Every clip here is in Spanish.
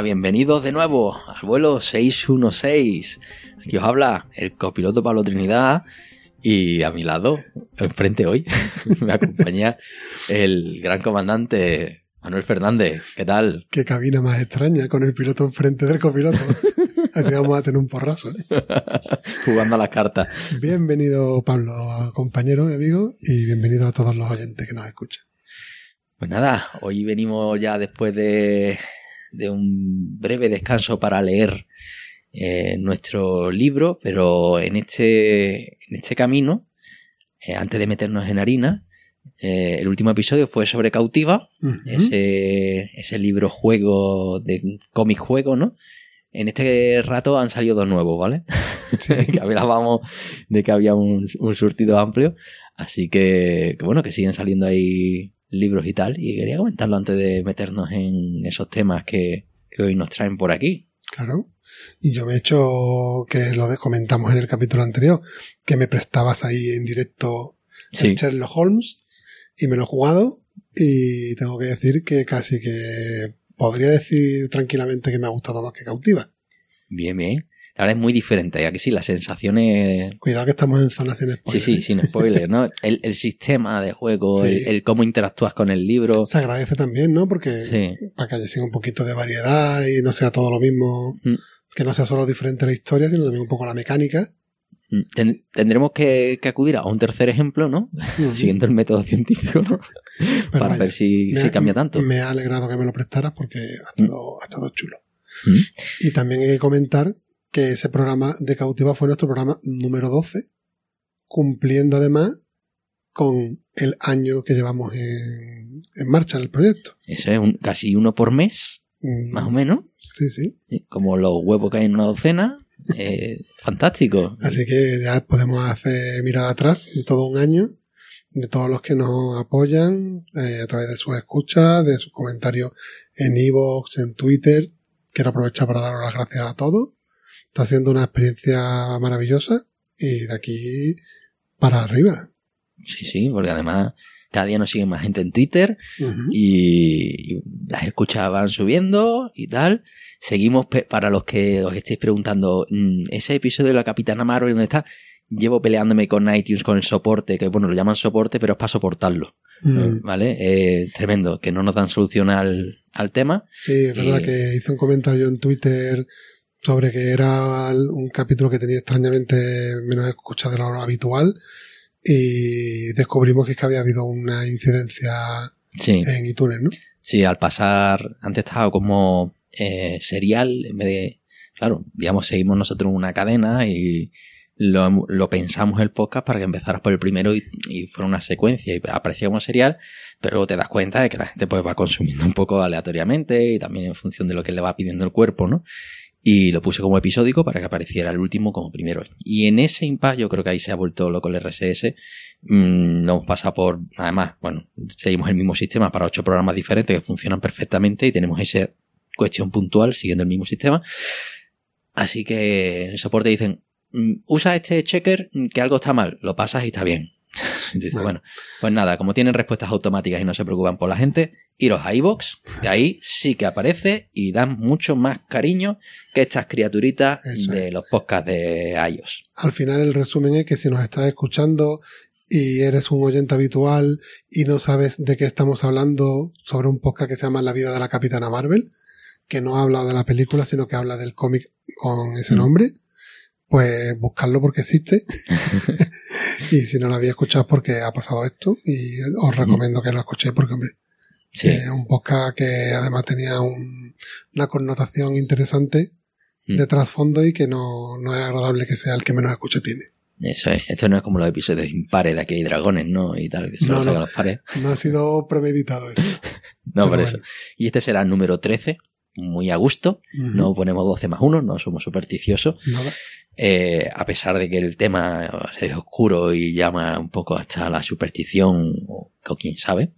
Hola, bienvenidos de nuevo al vuelo 616. Aquí os habla el copiloto Pablo Trinidad y a mi lado, enfrente hoy, me acompaña el gran comandante Manuel Fernández. ¿Qué tal? Qué cabina más extraña con el piloto enfrente del copiloto. Así vamos a tener un porrazo. ¿eh? Jugando a las cartas. Bienvenido, Pablo, compañero y amigo, y bienvenido a todos los oyentes que nos escuchan. Pues nada, hoy venimos ya después de, de un breve descanso para leer eh, nuestro libro, pero en este, en este camino, eh, antes de meternos en harina, eh, el último episodio fue sobre Cautiva, ese, ese libro juego de cómic juego, ¿no? En este rato han salido dos nuevos, ¿vale? que hablábamos de que había un, un surtido amplio. Así que, que bueno, que siguen saliendo ahí libros y tal. Y quería comentarlo antes de meternos en esos temas que, que hoy nos traen por aquí. Claro. Y yo me he hecho, que lo comentamos en el capítulo anterior, que me prestabas ahí en directo Sí. el Sherlock Holmes y me lo he jugado y tengo que decir que casi que podría decir tranquilamente que me ha gustado más que Cautiva. Bien, bien. Ahora es muy diferente, ya que sí, las sensaciones Cuidado que estamos en zonas sin Sí, spoiler. sí, ¿eh? sin spoiler, ¿no? El, el sistema de juego, Sí. el, el cómo interactúas con el libro. Se agradece también, ¿no? Porque Sí. para que haya un poquito de variedad y no sea todo lo mismo, Mm. que no sea solo diferente la historia, sino también un poco la mecánica. Mm, Ten- tendremos que, que acudir a un tercer ejemplo, ¿no? Siguiendo el método científico, ¿no? Pero Para vaya, ver si, si ha- cambia tanto. Me ha alegrado que me lo prestaras porque ha estado, ha estado chulo. Mm. Y también hay que comentar que ese programa de cautiva fue nuestro programa número 12, cumpliendo además con el año que llevamos en, en marcha en el proyecto. Eso es un- casi uno por mes, Mm, más o menos. Sí, sí. Sí, Como los huevos que hay en una docena. Eh, fantástico. Así que ya podemos hacer mirada atrás de todo un año, de todos los que nos apoyan eh, a través de sus escuchas, de sus comentarios en iVoox, en Twitter. Quiero aprovechar para daros las gracias a todos. Está siendo una experiencia maravillosa y de aquí para arriba. Sí, sí, porque además cada día nos sigue más gente en Twitter y, y las escuchas van subiendo y tal. Seguimos, para los que os estéis preguntando, mm, ese episodio de la Capitana Marvel, ¿dónde está? Llevo peleándome con iTunes con el soporte, que bueno, lo llaman soporte, pero es para soportarlo. Mm. ¿Vale? Eh, tremendo, que no nos dan solución al, al tema. Sí, es verdad Y- que hice un comentario en Twitter sobre que era un capítulo que tenía extrañamente menos escuchas de lo habitual y descubrimos que, es que había habido una incidencia Sí, en iTunes, ¿no? sí, al pasar, antes estaba como eh, serial, en vez de, claro, digamos, seguimos nosotros una cadena y lo, lo pensamos el podcast para que empezaras por el primero y, y fuera una secuencia y aparecía como serial, pero luego te das cuenta de que la gente pues va consumiendo un poco aleatoriamente y también en función de lo que le va pidiendo el cuerpo, ¿no? Y lo puse como episódico para que apareciera el último como primero. Y en ese impasse, yo creo que ahí se ha vuelto loco el RSS. Mm, no hemos pasado por, además, bueno, seguimos el mismo sistema para ocho programas diferentes que funcionan perfectamente y tenemos esa cuestión puntual siguiendo el mismo sistema. Así que en el soporte dicen, mm, usa este checker mm, que algo está mal, lo pasas y está bien. Dice, Bueno. bueno, pues nada, como tienen respuestas automáticas y no se preocupan por la gente, iros a iVoox, que ahí sí que aparece y dan mucho más cariño que estas criaturitas Eso de los podcasts de iOS. Al final el resumen es que si nos estás escuchando y eres un oyente habitual y no sabes de qué estamos hablando sobre un podcast que se llama La vida de la Capitana Marvel, que no habla de la película, sino que habla del cómic con ese Mm. nombre, pues buscarlo porque existe. y si no lo había escuchado es porque ha pasado esto y os recomiendo que lo escuchéis porque, hombre, Sí, es un podcast que además tenía un- una connotación interesante Mm. de trasfondo y que no, no es agradable que sea el que menos escucha tiene. eso es. Esto no es como los episodios impares de aquí hay dragones, ¿no? Y tal, que solo No, no. los pares. No ha sido premeditado esto. No, Pero por bueno. eso. Y este será el número 13, muy a gusto. No ponemos 12 más 1, no somos supersticiosos. Nada. Eh, a pesar de que el tema es oscuro y llama un poco hasta la superstición, o, o quién sabe.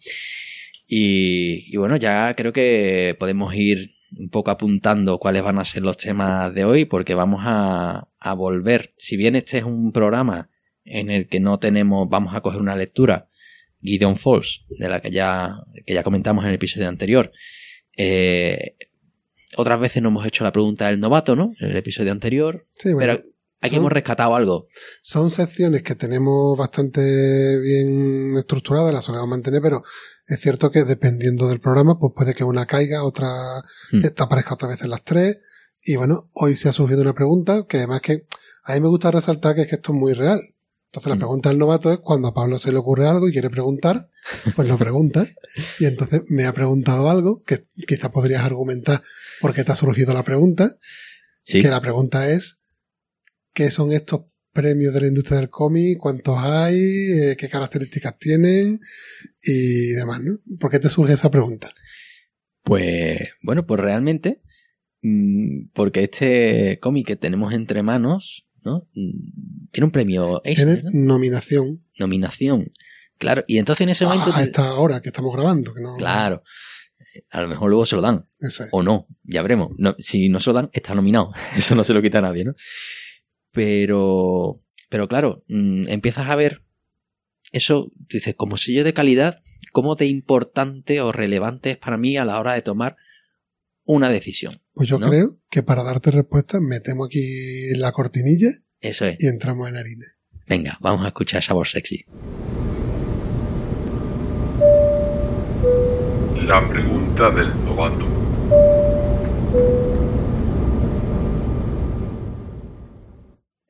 Y, y bueno, ya creo que podemos ir un poco apuntando cuáles van a ser los temas de hoy, porque vamos a, a volver. Si bien este es un programa en el que no tenemos, vamos a coger una lectura, Gideon Falls, de la que ya, que ya comentamos en el episodio anterior. Eh, otras veces no hemos hecho la pregunta del novato, ¿no? En el episodio anterior. Sí, bueno, Pero aquí son- hemos rescatado algo. son secciones que tenemos bastante bien estructuradas, las solemos mantener, pero es cierto que dependiendo del programa, pues puede que una caiga, otra Hmm. esta aparezca otra vez en las tres. Y bueno, hoy se ha surgido una pregunta que además que a mí me gusta resaltar que es que esto es muy real. Entonces la Mm. pregunta del novato es cuando a Pablo se le ocurre algo y quiere preguntar, pues lo pregunta. y entonces me ha preguntado algo que quizá podrías argumentar por qué te ha surgido la pregunta. Sí. Que la pregunta es, ¿qué son estos premios de la industria del cómic? ¿Cuántos hay? Eh, ¿Qué características tienen? Y demás, ¿no? ¿Por qué te surge esa pregunta? Pues, bueno, pues realmente, mm, porque este cómic que tenemos entre manos, ¿no? Mm, Tiene un premio Tiene ¿no? nominación nominación. Claro, y entonces en ese momento... a, a esta hora que estamos grabando. Que no, Claro. A lo mejor luego se lo dan. Eso es. O no, ya veremos. No, si no se lo dan, está nominado. Eso no se lo quita a nadie, ¿no? Pero, pero claro, mm, empiezas a ver eso, tú dices, como sello de calidad, cómo de importante o relevante es para mí a la hora de tomar una decisión. Pues yo ¿no? creo que para darte respuesta metemos aquí la cortinilla Eso es. y entramos en harina. Venga, vamos a escuchar esa voz sexy. La pregunta del novato.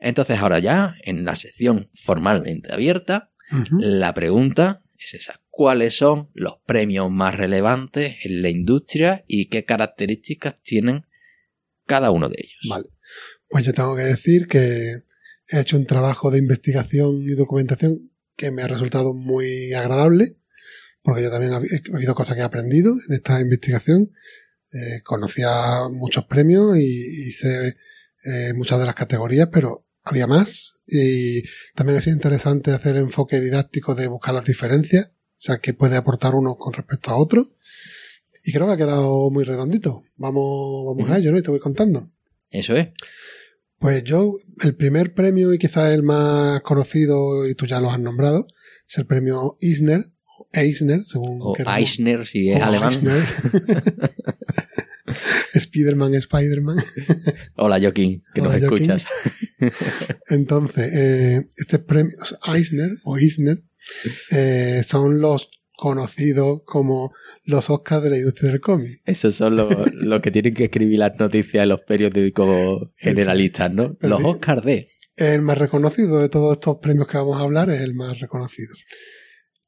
Entonces ahora ya, en la sección formalmente abierta, la pregunta es esa. ¿Cuáles son los premios más relevantes en la industria y qué características tienen cada uno de ellos? Vale. Pues yo tengo que decir que he hecho un trabajo de investigación y documentación que me ha resultado muy agradable, porque yo también he ha habido cosas que he aprendido en esta investigación. Eh, conocía muchos premios y, y sé eh, muchas de las categorías, pero había más. Y también ha sido interesante hacer el enfoque didáctico de buscar las diferencias, o sea, qué puede aportar uno con respecto a otro. Y creo que ha quedado muy redondito. Vamos, vamos a ello, ¿no? Y te voy contando. Eso es. Pues yo, el primer premio y quizás el más conocido, y tú ya lo has nombrado, es el premio Eisner, o Eisner, según O. Eisner, si es O alemán. Eisner. Spiderman, Spiderman. Hola, Joaquín, que Hola, nos Joaquín. escuchas. Entonces, eh, este premio, Eisner o Eisner, eh, son los conocidos como los Oscars de la industria del cómic. Esos son los, los que tienen que escribir las noticias en los periódicos generalistas, ¿no? Pero Los. Oscars de. El más reconocido de todos estos premios que vamos a hablar es el más reconocido.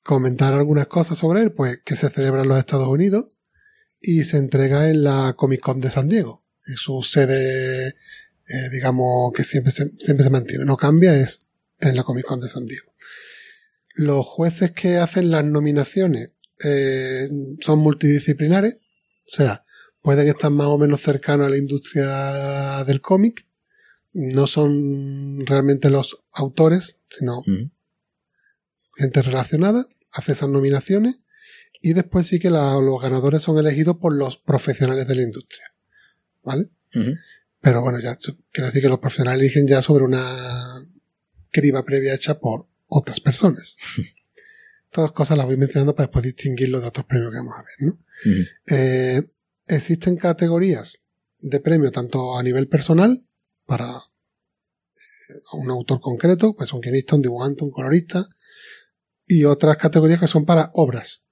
Comentar algunas cosas sobre él, pues que se celebra en los Estados Unidos y se entrega en la Comic Con de San Diego. Es su sede, eh, digamos, que siempre se, siempre se mantiene, no cambia, es en la Comic Con de San Diego. Los jueces que hacen las nominaciones eh, son multidisciplinares, o sea, pueden estar más o menos cercanos a la industria del cómic, no son realmente los autores, sino Mm. gente relacionada, hace esas nominaciones y después sí que la- los ganadores son elegidos por los profesionales de la industria. ¿Vale? Pero bueno, ya quiero decir que los profesionales eligen ya sobre una criba previa hecha por otras personas. Estas cosas las voy mencionando para después distinguirlo de otros premios que vamos a ver, ¿no? Eh, existen categorías de premio tanto a nivel personal para eh, un autor concreto, pues un guionista, un dibujante, un colorista, y otras categorías que son para obras,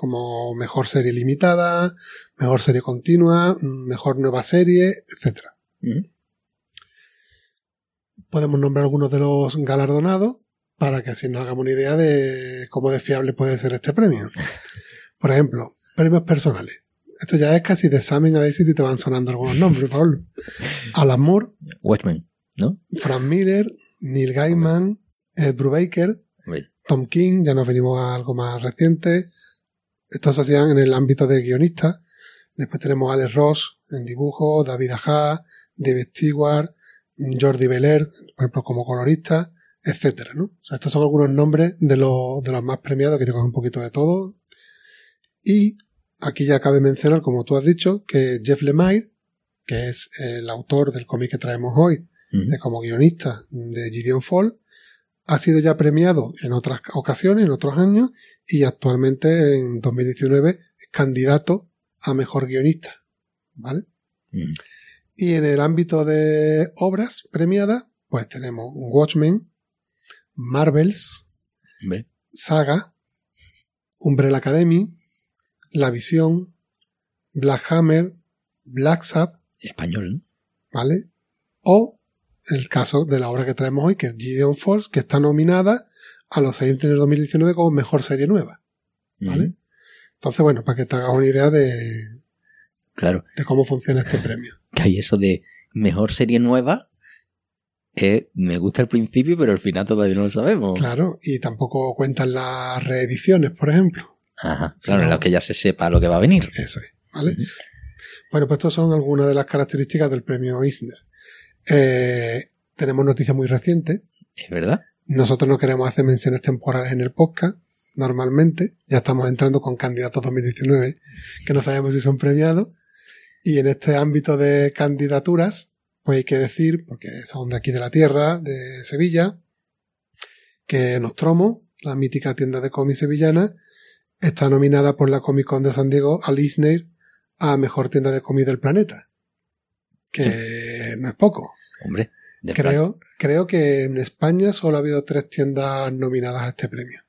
como mejor serie limitada, mejor serie continua, mejor nueva serie, etcétera. Ujú. Podemos nombrar algunos de los galardonados para que así nos hagamos una idea de cómo de fiable puede ser este premio. Por ejemplo, premios personales. Esto ya es casi de examen a ver si te van sonando algunos nombres, Pablo. Alan Moore, Watchmen, ¿no? Frank Miller, Neil Gaiman, Ed Brubaker, Tom King, ya nos venimos a algo más reciente. Estos se hacían en el ámbito de guionistas. Después tenemos Alex Ross en dibujo, David Aja, David Stewart, Jordi Belair, por ejemplo, como colorista, etcétera, ¿no? O sea, estos son algunos nombres de los, de los más premiados que te cogen un poquito de todo. Y aquí ya cabe mencionar, como tú has dicho, que Jeff Lemire, que es el autor del cómic que traemos hoy, como guionista de Gideon Fall, ha sido ya premiado en otras ocasiones, en otros años, y actualmente en 2019 es candidato a mejor guionista. ¿Vale? Ujú. Y en el ámbito de obras premiadas, pues tenemos Watchmen, Marvels, Saga, Umbrella Academy, La Visión, Black Hammer, Black Sad, español, ¿no? ¿vale? O el caso de la obra que traemos hoy, que es Gideon Falls, que está nominada a los seis en el 2019 como mejor serie nueva, ¿vale? Entonces, bueno, para que te hagas una idea de, Claro, de cómo funciona este premio. que hay eso de mejor serie nueva. eh, me gusta el principio, pero al final todavía no lo sabemos. Claro, y tampoco cuentan las reediciones, por ejemplo. Ajá, claro, en lo que ya se sepa lo que va a venir. Eso es, ¿vale? Bueno, pues estas son algunas de las características del premio Eisner. Eh, tenemos noticias muy recientes. Es verdad. Nosotros no queremos hacer menciones temporales en el podcast, normalmente. Ya estamos entrando con candidatos 2019 que no sabemos si son premiados. Y en este ámbito de candidaturas, pues hay que decir, porque son de aquí de la tierra, de Sevilla, que Nostromo, la mítica tienda de cómics sevillana, está nominada por la Comic Con de San Diego al Eisner a mejor tienda de cómics del planeta. Que no es poco. Hombre, plan- Creo, creo que en España solo ha habido tres tiendas nominadas a este premio.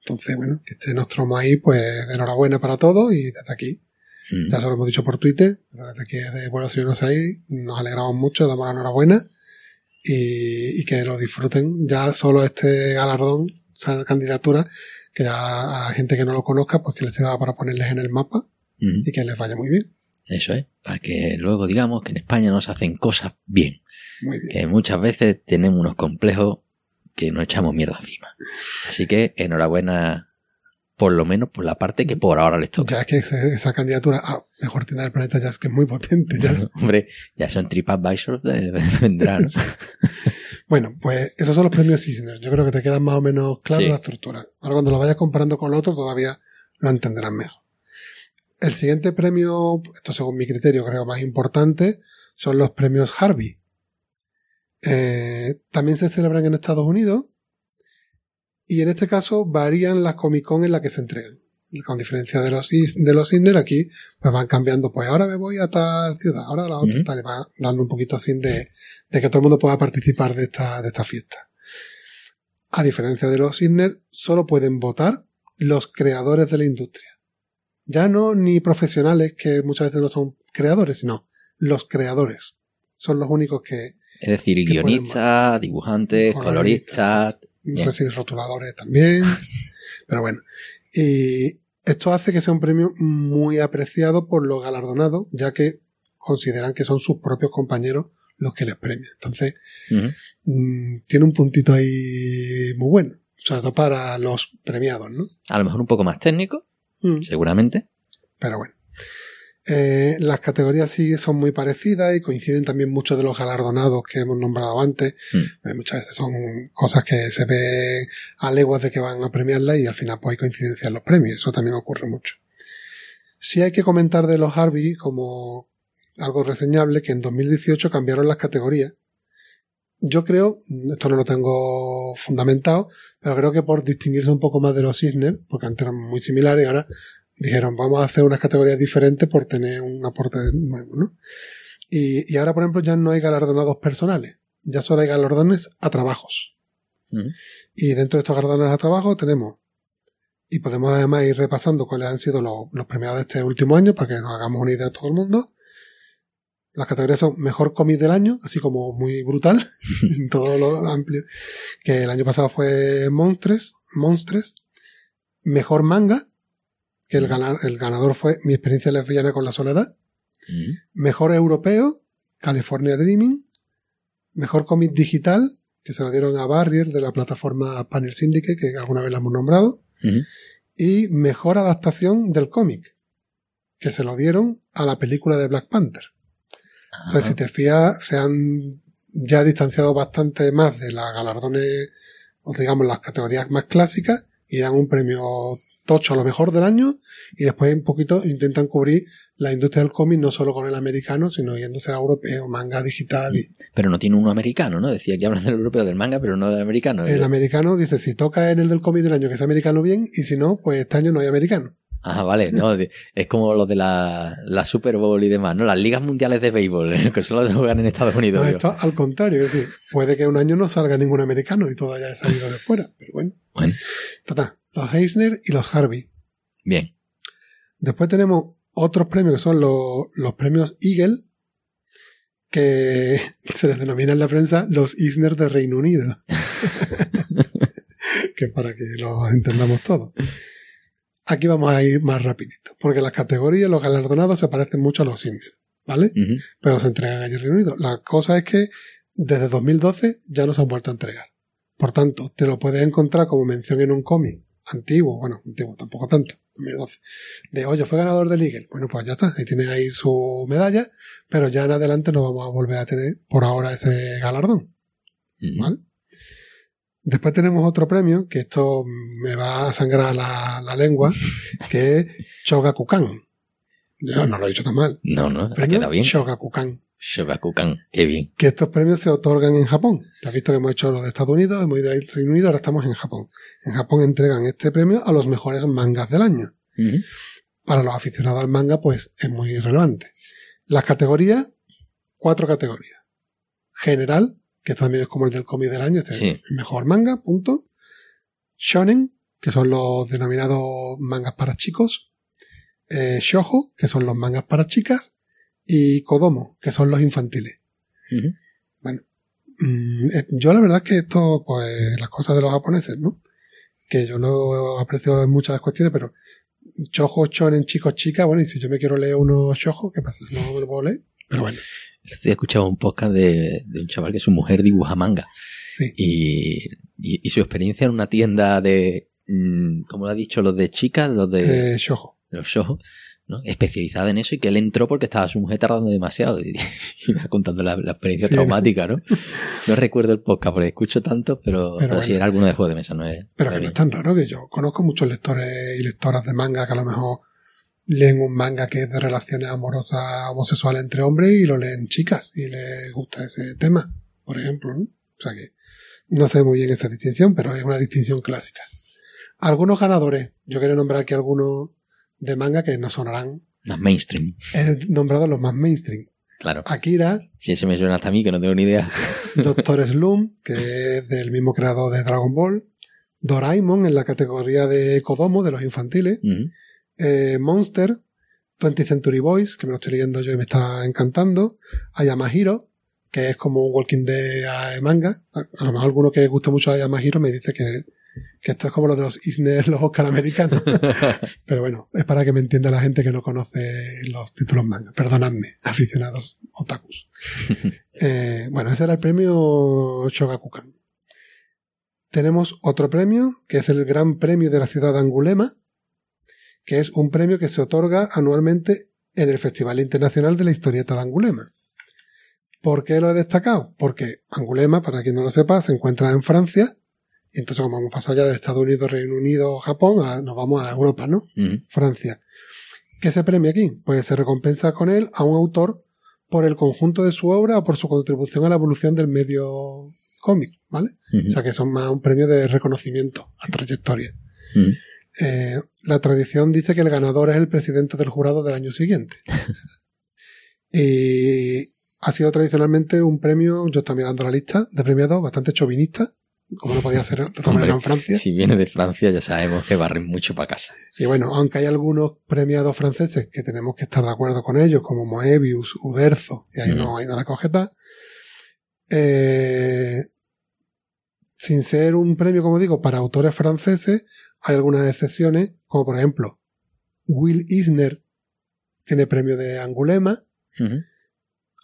Entonces, bueno, que esté Nostromo ahí, pues de enhorabuena para todos y desde aquí, Mm. ya se lo hemos dicho por Twitter, pero desde aquí de Vuelo 6, nos alegramos mucho, damos la enhorabuena y, y que lo disfruten. Ya solo este galardón, esa candidatura, que ya a gente que no lo conozca, pues que les sirva para ponerles en el mapa Mm. y que les vaya muy bien. Eso es, para que luego digamos que en España no se hacen cosas bien. Muy bien. Que muchas veces tenemos unos complejos que nos echamos mierda encima. Así que enhorabuena, por lo menos por la parte que por ahora les toca. Ya es que esa candidatura a mejor tienda del planeta ya es que es muy potente. Ya. Hombre, ya son TripAdvisor, eh, vendrán. Bueno, pues esos son los premios Eisner. Yo creo que te quedan más o menos claro Sí. la estructura. Ahora cuando lo vayas comparando con lo otro todavía lo entenderás mejor. El siguiente premio, esto según mi criterio creo más importante, son los premios Harvey. Eh, también se celebran en Estados Unidos y en este caso varían las Comic Con en la que se entregan. Con diferencia de los, de los aquí pues van cambiando, pues ahora me voy a tal ciudad, ahora a la otra, Ujú. tal, y va dando un poquito así de, de que todo el mundo pueda participar de esta, de esta fiesta. A diferencia de los Eisner, solo pueden votar los creadores de la industria. Ya no ni profesionales que muchas veces no son creadores, sino los creadores. Son los únicos que, Es decir, guionistas, dibujantes, Coloristas, no sé si rotuladores también, pero bueno. Y esto hace que sea un premio muy apreciado por los galardonados, ya que consideran que son sus propios compañeros los que les premian. Entonces, mm, tiene un puntito ahí muy bueno, sobre todo para los premiados, ¿no? A lo mejor un poco más técnico, Mm, seguramente. Pero bueno. Eh, las categorías sí son muy parecidas y coinciden también muchos de los galardonados que hemos nombrado antes. Mm. Eh, muchas veces son cosas que se ven a leguas de que van a premiarla y al final pues hay coincidencia en los premios. Eso también ocurre mucho. Sí hay que comentar de los Harvey como algo reseñable que en 2018 cambiaron las categorías yo creo, esto no lo tengo fundamentado, pero creo que por distinguirse un poco más de los Cisner, porque antes eran muy similares y ahora dijeron vamos a hacer unas categorías diferentes por tener un aporte nuevo, ¿no? Y, y ahora, por ejemplo, ya no hay galardonados personales, ya solo hay galardones a trabajos. Ujú. Y dentro de estos galardones a trabajo tenemos, y podemos además ir repasando cuáles han sido los, los premiados de este último año para que nos hagamos una idea a todo el mundo. Las categorías son mejor cómic del año, así como muy brutal, en todo lo amplio. Que el año pasado fue Monstres, Monstres. Mejor manga, que el, el ganador fue Mi experiencia lesbiana con la soledad. Mejor europeo, California Dreaming. Mejor cómic digital, que se lo dieron a Barrier de la plataforma Panel Syndicate, que alguna vez la hemos nombrado. Y mejor adaptación del cómic, que se lo dieron a la película de Black Panther. O sea, si te fías, se han ya distanciado bastante más de las galardones, o digamos las categorías más clásicas, y dan un premio tocho a lo mejor del año, y después un poquito intentan cubrir la industria del cómic no solo con el americano, sino yéndose a europeo, manga digital. Y Pero no tiene uno americano, ¿no? Decía que hablan del europeo del manga, pero no del americano. el americano dice, si toca en el del cómic del año que es americano bien, y si no, pues este año no hay americano. Ah, vale, no, es como lo de la, la Super Bowl y demás, ¿no? Las ligas mundiales de béisbol, que solo juegan en Estados Unidos. No, esto al contrario, es decir, puede que un año no salga ningún americano y todo haya salido de fuera, pero bueno. Bueno, Total, los Eisner y los Harvey. bien. Después tenemos otros premios que son los, los premios Eagle, que se les denomina en la prensa los Eisner de Reino Unido. que para que los entendamos todos. Aquí vamos a ir más rapidito, porque las categorías, los galardonados se parecen mucho a los Eisner, ¿vale? Pero se entregan allí Unido. La cosa es que desde 2012 ya no se han vuelto a entregar. Por tanto, te lo puedes encontrar como mención en un cómic antiguo, bueno, antiguo, tampoco tanto, 2012, de oye, fue ganador del Eagle. Bueno, pues ya está, ahí tiene ahí su medalla, pero ya en adelante no vamos a volver a tener por ahora ese galardón. ¿vale? Después tenemos otro premio, que esto me va a sangrar la, la lengua, que es Shogakukan. Yo no lo he dicho tan mal. No, no, ha Premio quedado bien. Shogakukan Shogakukan, qué bien. que estos premios se otorgan en Japón. Ya has visto que hemos hecho los de Estados Unidos, hemos ido al Reino Unido, ahora estamos en Japón. En Japón entregan este premio a los mejores mangas del año. Para los aficionados al manga, pues es muy relevante. Las categorías, cuatro categorías. General, que esto también es como el del cómic del año, este es el mejor manga, punto. Shonen, que son los denominados mangas para chicos. Eh, Shoujo, que son los mangas para chicas. Y Kodomo, que son los infantiles. Ujú. Mm, eh, yo la verdad es que esto, pues, las cosas de los japoneses, ¿no? Que yo lo aprecio en muchas cuestiones, pero chojo, shonen, chicos, chicas, bueno, y si yo me quiero leer unos chojo, ¿qué pasa? No me lo puedo leer, pero bueno, He escuchado un podcast de, de un chaval que su mujer dibuja manga sí. y, y, y su experiencia en una tienda de, mm, como lo ha dicho, los de chicas, los de Eh, shojo. los shows, ¿no? especializada en eso y que él entró porque estaba su mujer tardando demasiado y, y me va contando la, la experiencia Sí. traumática, ¿no? No recuerdo el podcast porque escucho tanto, pero, Pero pero, bueno. era alguno de juego de mesa, no es. Pero que no es tan raro que yo conozco muchos lectores y lectoras de manga que a lo mejor leen un manga que es de relaciones amorosas homosexuales entre hombres y lo leen chicas y les gusta ese tema, por ejemplo, ¿no? O sea que no sé muy bien esa distinción, pero es una distinción clásica. Algunos ganadores, yo quiero nombrar aquí algunos de manga que no sonarán. Más mainstream, He nombrado los más mainstream. claro. Akira, Si ese me suena hasta a mí, que no tengo ni idea. Doctor Slum, que es del mismo creador de Dragon Ball. Doraemon en la categoría de Kodomo, de los infantiles. Ujú. Eh, Monster, 20th Century Boys, que me lo estoy leyendo yo y me está encantando, Ayamahiro, que es como un Walking Dead de manga, a, lo mejor alguno que guste mucho a Ayamahiro me dice que, que esto es como lo de los Eisner, los Oscar americanos, pero bueno, es para que me entienda la gente que no conoce los títulos manga, perdonadme, aficionados otakus. Eh, bueno, ese era el premio Shogakukan. Tenemos otro premio, que es el Gran Premio de la ciudad de Angulema, que es un premio que se otorga anualmente en el Festival Internacional de la Historieta de Angulema. ¿Por qué lo he destacado? Porque Angulema, para quien no lo sepa, se encuentra en Francia, y entonces como hemos pasado ya de Estados Unidos, Reino Unido, Japón, a- nos vamos a Europa, ¿no? Francia. ¿Qué se premia aquí? Pues se recompensa con él a un autor por el conjunto de su obra o por su contribución a la evolución del medio cómic, ¿vale? O sea que son más un premio de reconocimiento a trayectoria. Eh, la tradición dice que el ganador es el presidente del jurado del año siguiente. y ha sido tradicionalmente un premio, yo estoy mirando la lista de premiados, bastante chauvinista, como no podía ser de otra manera en Francia. Si viene de Francia, ya sabemos que barren mucho para casa. Y bueno, aunque hay algunos premiados franceses que tenemos que estar de acuerdo con ellos, como Moebius, Uderzo, y ahí Mm. no hay nada que objetar, eh, sin ser un premio, como digo, para autores franceses, hay algunas excepciones, como por ejemplo, Will Eisner tiene premio de Angulema.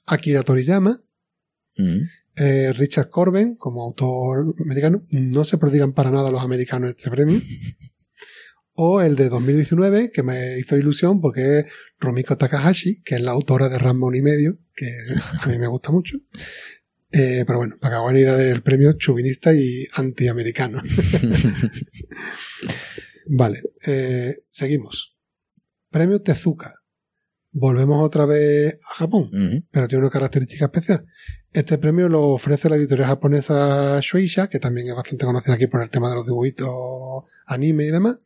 Akira Toriyama, eh, Richard Corben, como autor americano, no se prodigan para nada los americanos este premio. O el de 2019, que me hizo ilusión porque es Rumiko Takahashi, que es la autora de Ramón y medio, que a mí me gusta mucho. Eh, pero bueno, para que hagan idea del premio chauvinista y antiamericano. vale, eh, seguimos. Premio Tezuka. Volvemos otra vez a Japón pero tiene una característica especial. Este premio lo ofrece la editorial japonesa Shueisha, que también es bastante conocida aquí por el tema de los dibujitos, anime y demás,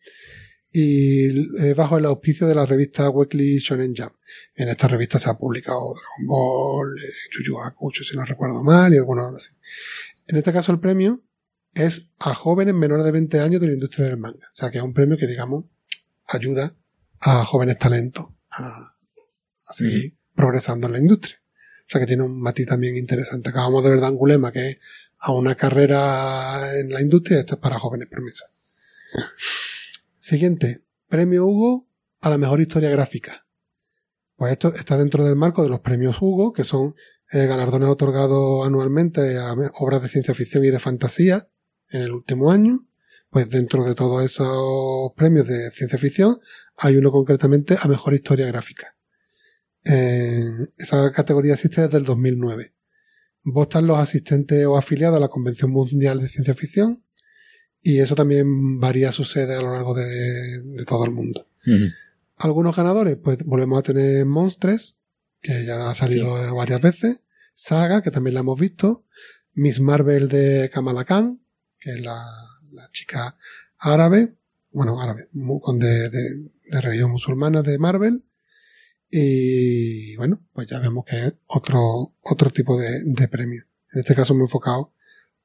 y eh, bajo el auspicio de la revista Weekly Shonen Jump. En esta revista se ha publicado Dragon Ball, eh, Yu Yu Hakusho, si no recuerdo mal, y algunos así. En este caso el premio es a jóvenes menores de 20 años de la industria del manga. O sea que es un premio que, digamos, ayuda a jóvenes talentos a, a seguir progresando en la industria. O sea que tiene un matiz también interesante. Acabamos de ver de Angulema, que es a una carrera en la industria, esto es para jóvenes promesas. Siguiente, premio Hugo a la mejor historia gráfica. Pues esto está dentro del marco de los premios Hugo, que son eh, galardones otorgados anualmente a obras de ciencia ficción y de fantasía en el último año. Pues dentro de todos esos premios de ciencia ficción hay uno concretamente a mejor historia gráfica. Esa categoría existe desde el 2009. Votan los asistentes o afiliados a la Convención Mundial de Ciencia Ficción y eso también varía su sede a lo largo de, todo el mundo. Algunos ganadores, pues volvemos a tener Monstres, que ya ha salido varias veces, Saga, que también la hemos visto, Miss Marvel de Kamala Khan, que es la, la chica árabe, bueno, árabe, con de, de, de religión musulmana de Marvel, y bueno, pues ya vemos que es otro, otro tipo de, de premio. En este caso me he enfocado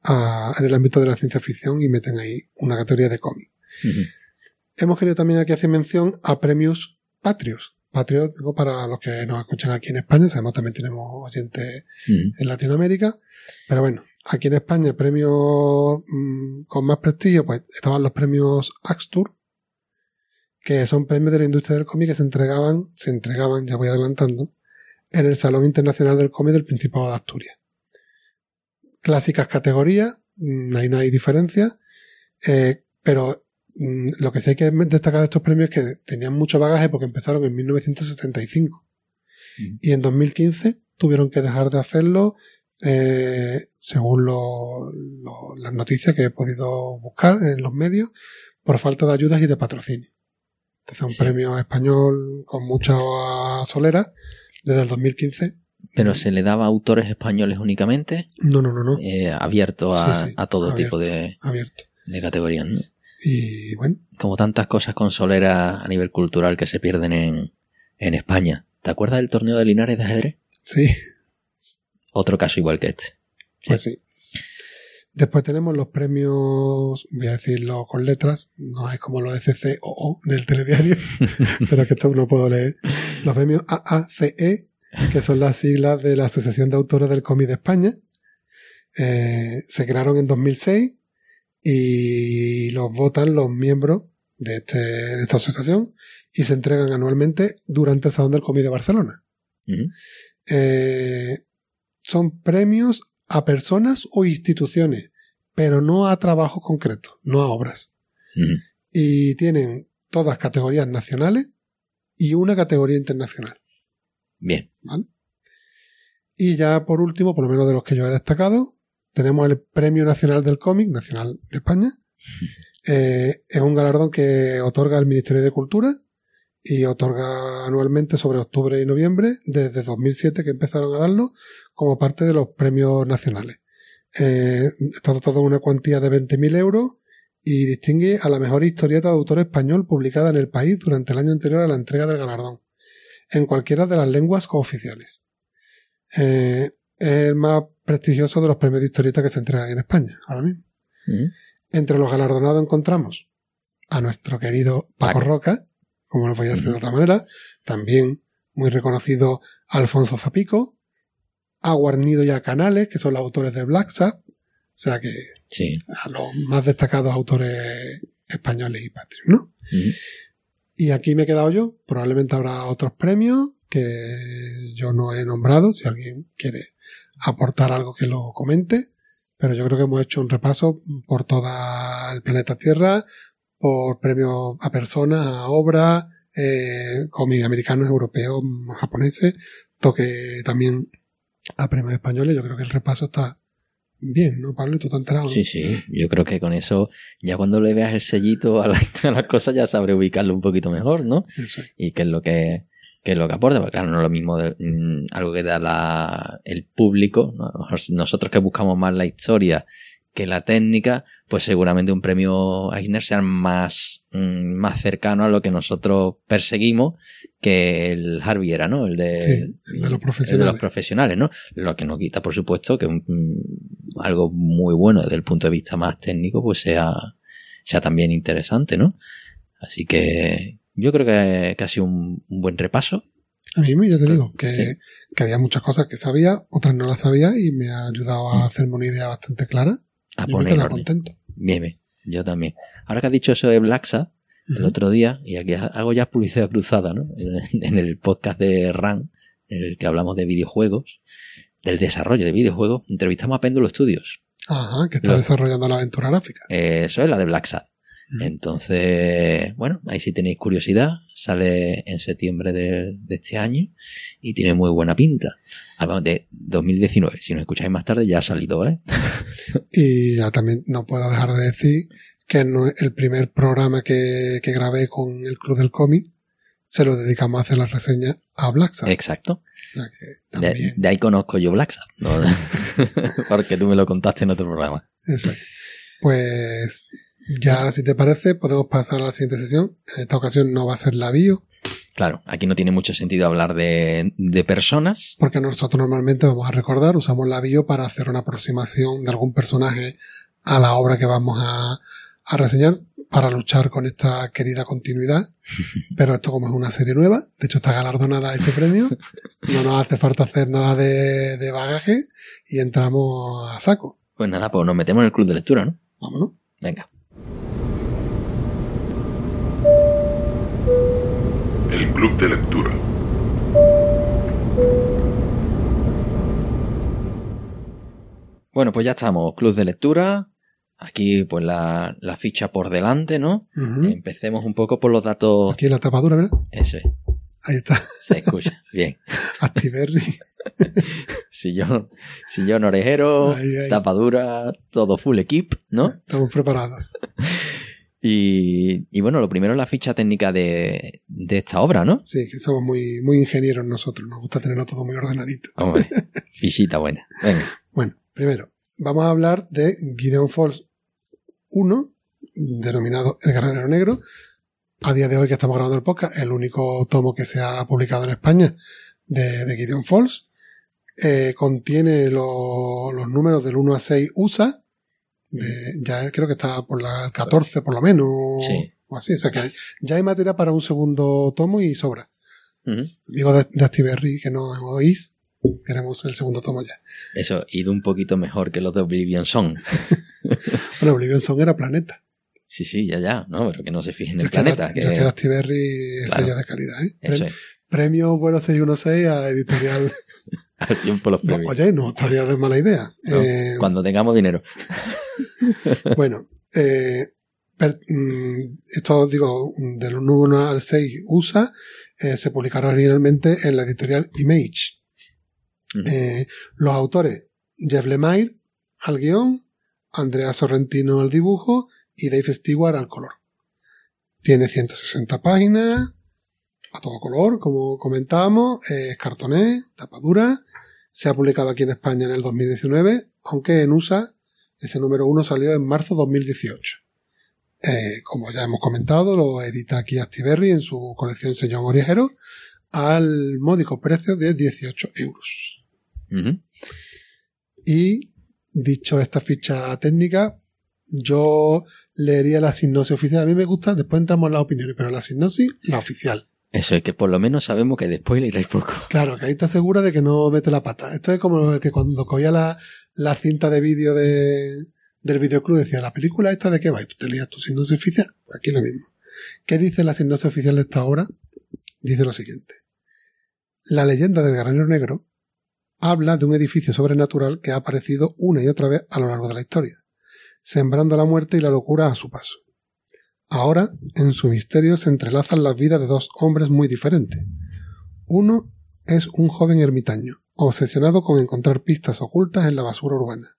a- en el ámbito de la ciencia ficción y meten ahí una categoría de cómic. Hemos querido también aquí hacer mención a premios patrios. Patrios, digo, para los que nos escuchan aquí en España, sabemos también tenemos oyentes Ujú. en Latinoamérica, pero bueno, aquí en España premios mm, con más prestigio, pues estaban los premios Axtur, que son premios de la industria del cómic que se entregaban, se entregaban, ya voy adelantando, en el Salón Internacional del Cómic del Principado de Asturias. Clásicas categorías, mm, ahí no hay diferencia, eh, pero mm, lo que sí hay que destacar de estos premios es que tenían mucho bagaje porque empezaron en 1975 Ujú. y en 2015 tuvieron que dejar de hacerlo eh, según lo- lo- las noticias que he podido buscar en los medios por falta de ayudas y de patrocinio. Entonces un Sí. premio español con mucha solera desde el 2015. Pero se le daba a autores españoles únicamente, No, no, no, no. eh, abierto a, Sí, sí, a todo abierto. tipo de, Abierto. de categorías, ¿no? Y bueno, Como tantas cosas con Solera a nivel cultural que se pierden en, en España. ¿Te acuerdas del torneo de Linares de ajedrez? sí, Otro caso igual que este. pues sí. Después tenemos los premios, voy a decirlo con letras, no es como los de CCOO del telediario, pero es que esto no puedo leer. Los premios AACE, que son las siglas de la Asociación de Autores del Cómic de España, eh, se crearon en 2006 y los votan los miembros de, este, de esta asociación y se entregan anualmente durante el Salón del Cómic de Barcelona. Eh, son premios a personas o instituciones, pero no a trabajos concretos, no a obras. Y tienen todas categorías nacionales y una categoría internacional. Bien. ¿vale? Y ya por último, por lo menos de los que yo he destacado, tenemos el Premio Nacional del Cómic, Nacional de España. Eh, es un galardón que otorga el Ministerio de Cultura y otorga anualmente sobre octubre y noviembre, desde 2007 que empezaron a darlo, como parte de los premios nacionales. Eh, está dotado de una cuantía de 20.000 euros y distingue a la mejor historieta de autor español publicada en el país durante el año anterior a la entrega del galardón, en cualquiera de las lenguas cooficiales. Eh, es el más prestigioso de los premios de historieta que se entregan en España, ahora mismo. Mm. Entre los galardonados encontramos a nuestro querido Paco. Roca, como no podía ser de otra manera, también muy reconocido Alfonso Zapico, a Guarnido y a Canales, que son los autores de Black Sabbath, o sea que Sí. a los más destacados autores españoles y patrios, ¿no? Mm. Y aquí me he quedado yo, probablemente habrá otros premios que yo no he nombrado, si alguien quiere aportar algo que lo comente, pero yo creo que hemos hecho un repaso por todo el planeta Tierra, por premios a personas, a obras, eh, cómics americanos, europeos, japoneses, toque también a premios españoles, yo creo que el repaso está bien, ¿no, Pablo? ¿Y tú te enterado? Sí, sí. Yo creo que con eso, ya cuando le veas el sellito a, la- a las cosas, ya sabré ubicarlo un poquito mejor, ¿no? Eso es. y qué es lo que, qué es lo que aporta, porque claro, no es lo mismo de- mm, algo que da la, el público, ¿no? Nosotros que buscamos más la historia que la técnica, pues seguramente un premio Eisner sea más, mm, más cercano a lo que nosotros perseguimos que el Harvey era, ¿no? El de, Sí, el de los profesionales. el de los profesionales, ¿no? Lo que no quita, por supuesto, que un- mm, algo muy bueno desde el punto de vista más técnico, pues sea, sea también interesante, ¿no? Así que yo creo que, que ha sido un, un buen repaso. A mí, ya te digo, que, Sí. que había muchas cosas que sabía, otras no las sabía y me ha ayudado Mm. a hacerme una idea bastante clara. A y me poner orden. contento. Bien, bien. Yo también. Ahora que has dicho eso de Black Sabbath, el otro día, y aquí hago ya publicidad cruzada, ¿no? En el podcast de RAN, en el que hablamos de videojuegos, del desarrollo de videojuegos, entrevistamos a Péndulo Studios. Ajá, que está desarrollando la aventura gráfica. Eso es la de Black Sabbath. Entonces, bueno, ahí si tenéis curiosidad, sale en septiembre de, de este año y tiene muy buena pinta. Hablamos de 2019, si nos escucháis más tarde ya ha salido, ¿vale? Y ya también no puedo dejar de decir que no es el primer programa que, que grabé con el Club del Cómic se lo dedicamos a hacer la reseña a Black Sabbath. Exacto. De, ahí conozco yo Black Sabbath, ¿no? porque tú me lo contaste en otro programa. eso es. Pues ya, si te parece, podemos pasar a la siguiente sesión. En esta ocasión no va a ser la bio, Claro, aquí no tiene mucho sentido hablar de, de personas. porque nosotros normalmente vamos a recordar, usamos la bio para hacer una aproximación de algún personaje a la obra que vamos a, a reseñar para luchar con esta querida continuidad. Pero esto como es una serie nueva, de hecho está galardonada ese premio, no nos hace falta hacer nada de, de bagaje y entramos a saco. Pues nada, pues nos metemos en el club de lectura, ¿no? Vámonos. Venga. El Club de Lectura. Bueno, pues ya estamos. Club de lectura. Aquí, pues la, la ficha por delante, ¿no? Empecemos un poco por los datos. Aquí en la tapadura, ¿verdad? Eso es. Ahí está, Se escucha. Bien. Activerri. Sillón, sillón orejero, Ahí, ahí. tapadura, todo full equip, ¿no? Estamos preparados. Y, y bueno, lo primero es la ficha técnica de, de esta obra, ¿no? Sí, que somos muy, muy ingenieros nosotros, nos gusta tenerlo todo muy ordenadito. Hombre, fichita buena. Venga. Bueno, primero, vamos a hablar de Gideon Falls 1, denominado El Granero Negro. A día de hoy que estamos grabando el podcast, el único tomo que se ha publicado en España de, de Gideon Falls. Eh, contiene lo- los números del 1 a 6 USA. De- ya creo que está por la 14 por lo menos. Sí. O así. O sea que hay- ya hay materia para un segundo tomo y sobra. Amigos de, de Activerri que no oís, queremos el segundo tomo ya. Eso, ido un poquito mejor que los de Oblivion Song. Bueno, Oblivion Song era Planeta. Sí, sí, ya, ya, ¿no? Pero que no se fijen en el Es que planeta. Que, es que es Claro. sello de calidad, ¿eh? eso es. Premio Bueno 616 a Editorial. Al tiempo los No, premios. oye, no estaría de mala idea. No, Eh, Cuando tengamos dinero. bueno, eh, per- mm, esto digo, del 1 al 6 USA, eh, se publicaron originalmente en la editorial Image. Eh, los autores, Jeff Lemire al guion, Andrea Sorrentino al dibujo y Dave Stewart al color. Tiene 160 páginas, a todo color, como comentábamos, es cartoné, tapadura. Se ha publicado aquí en España en el 2019, aunque en USA ese número uno salió en marzo 2018. Eh, como ya hemos comentado, lo edita aquí Actiberry en su colección Sellón Oriejero al módico precio de 18 euros. Y dicho esta ficha técnica, yo leería la sinopsis oficial. A mí me gusta, después entramos en las opiniones, pero la sinopsis, la oficial. Eso es que por lo menos sabemos que de spoiler hay poco. Claro, que ahí te asegura de que no mete la pata. Esto es como el que cuando cogía la, la cinta de vídeo de, del videoclub decía, ¿la película esta de qué va? Y tú te leías tu sinopsis oficial. Pues aquí lo mismo. ¿Qué dice la sinopsis oficial de esta obra? Dice lo siguiente. La leyenda del granero negro habla de un edificio sobrenatural que ha aparecido una y otra vez a lo largo de la historia, sembrando la muerte y la locura a su paso. Ahora, en su misterio se entrelazan las vidas de dos hombres muy diferentes. Uno es un joven ermitaño, obsesionado con encontrar pistas ocultas en la basura urbana.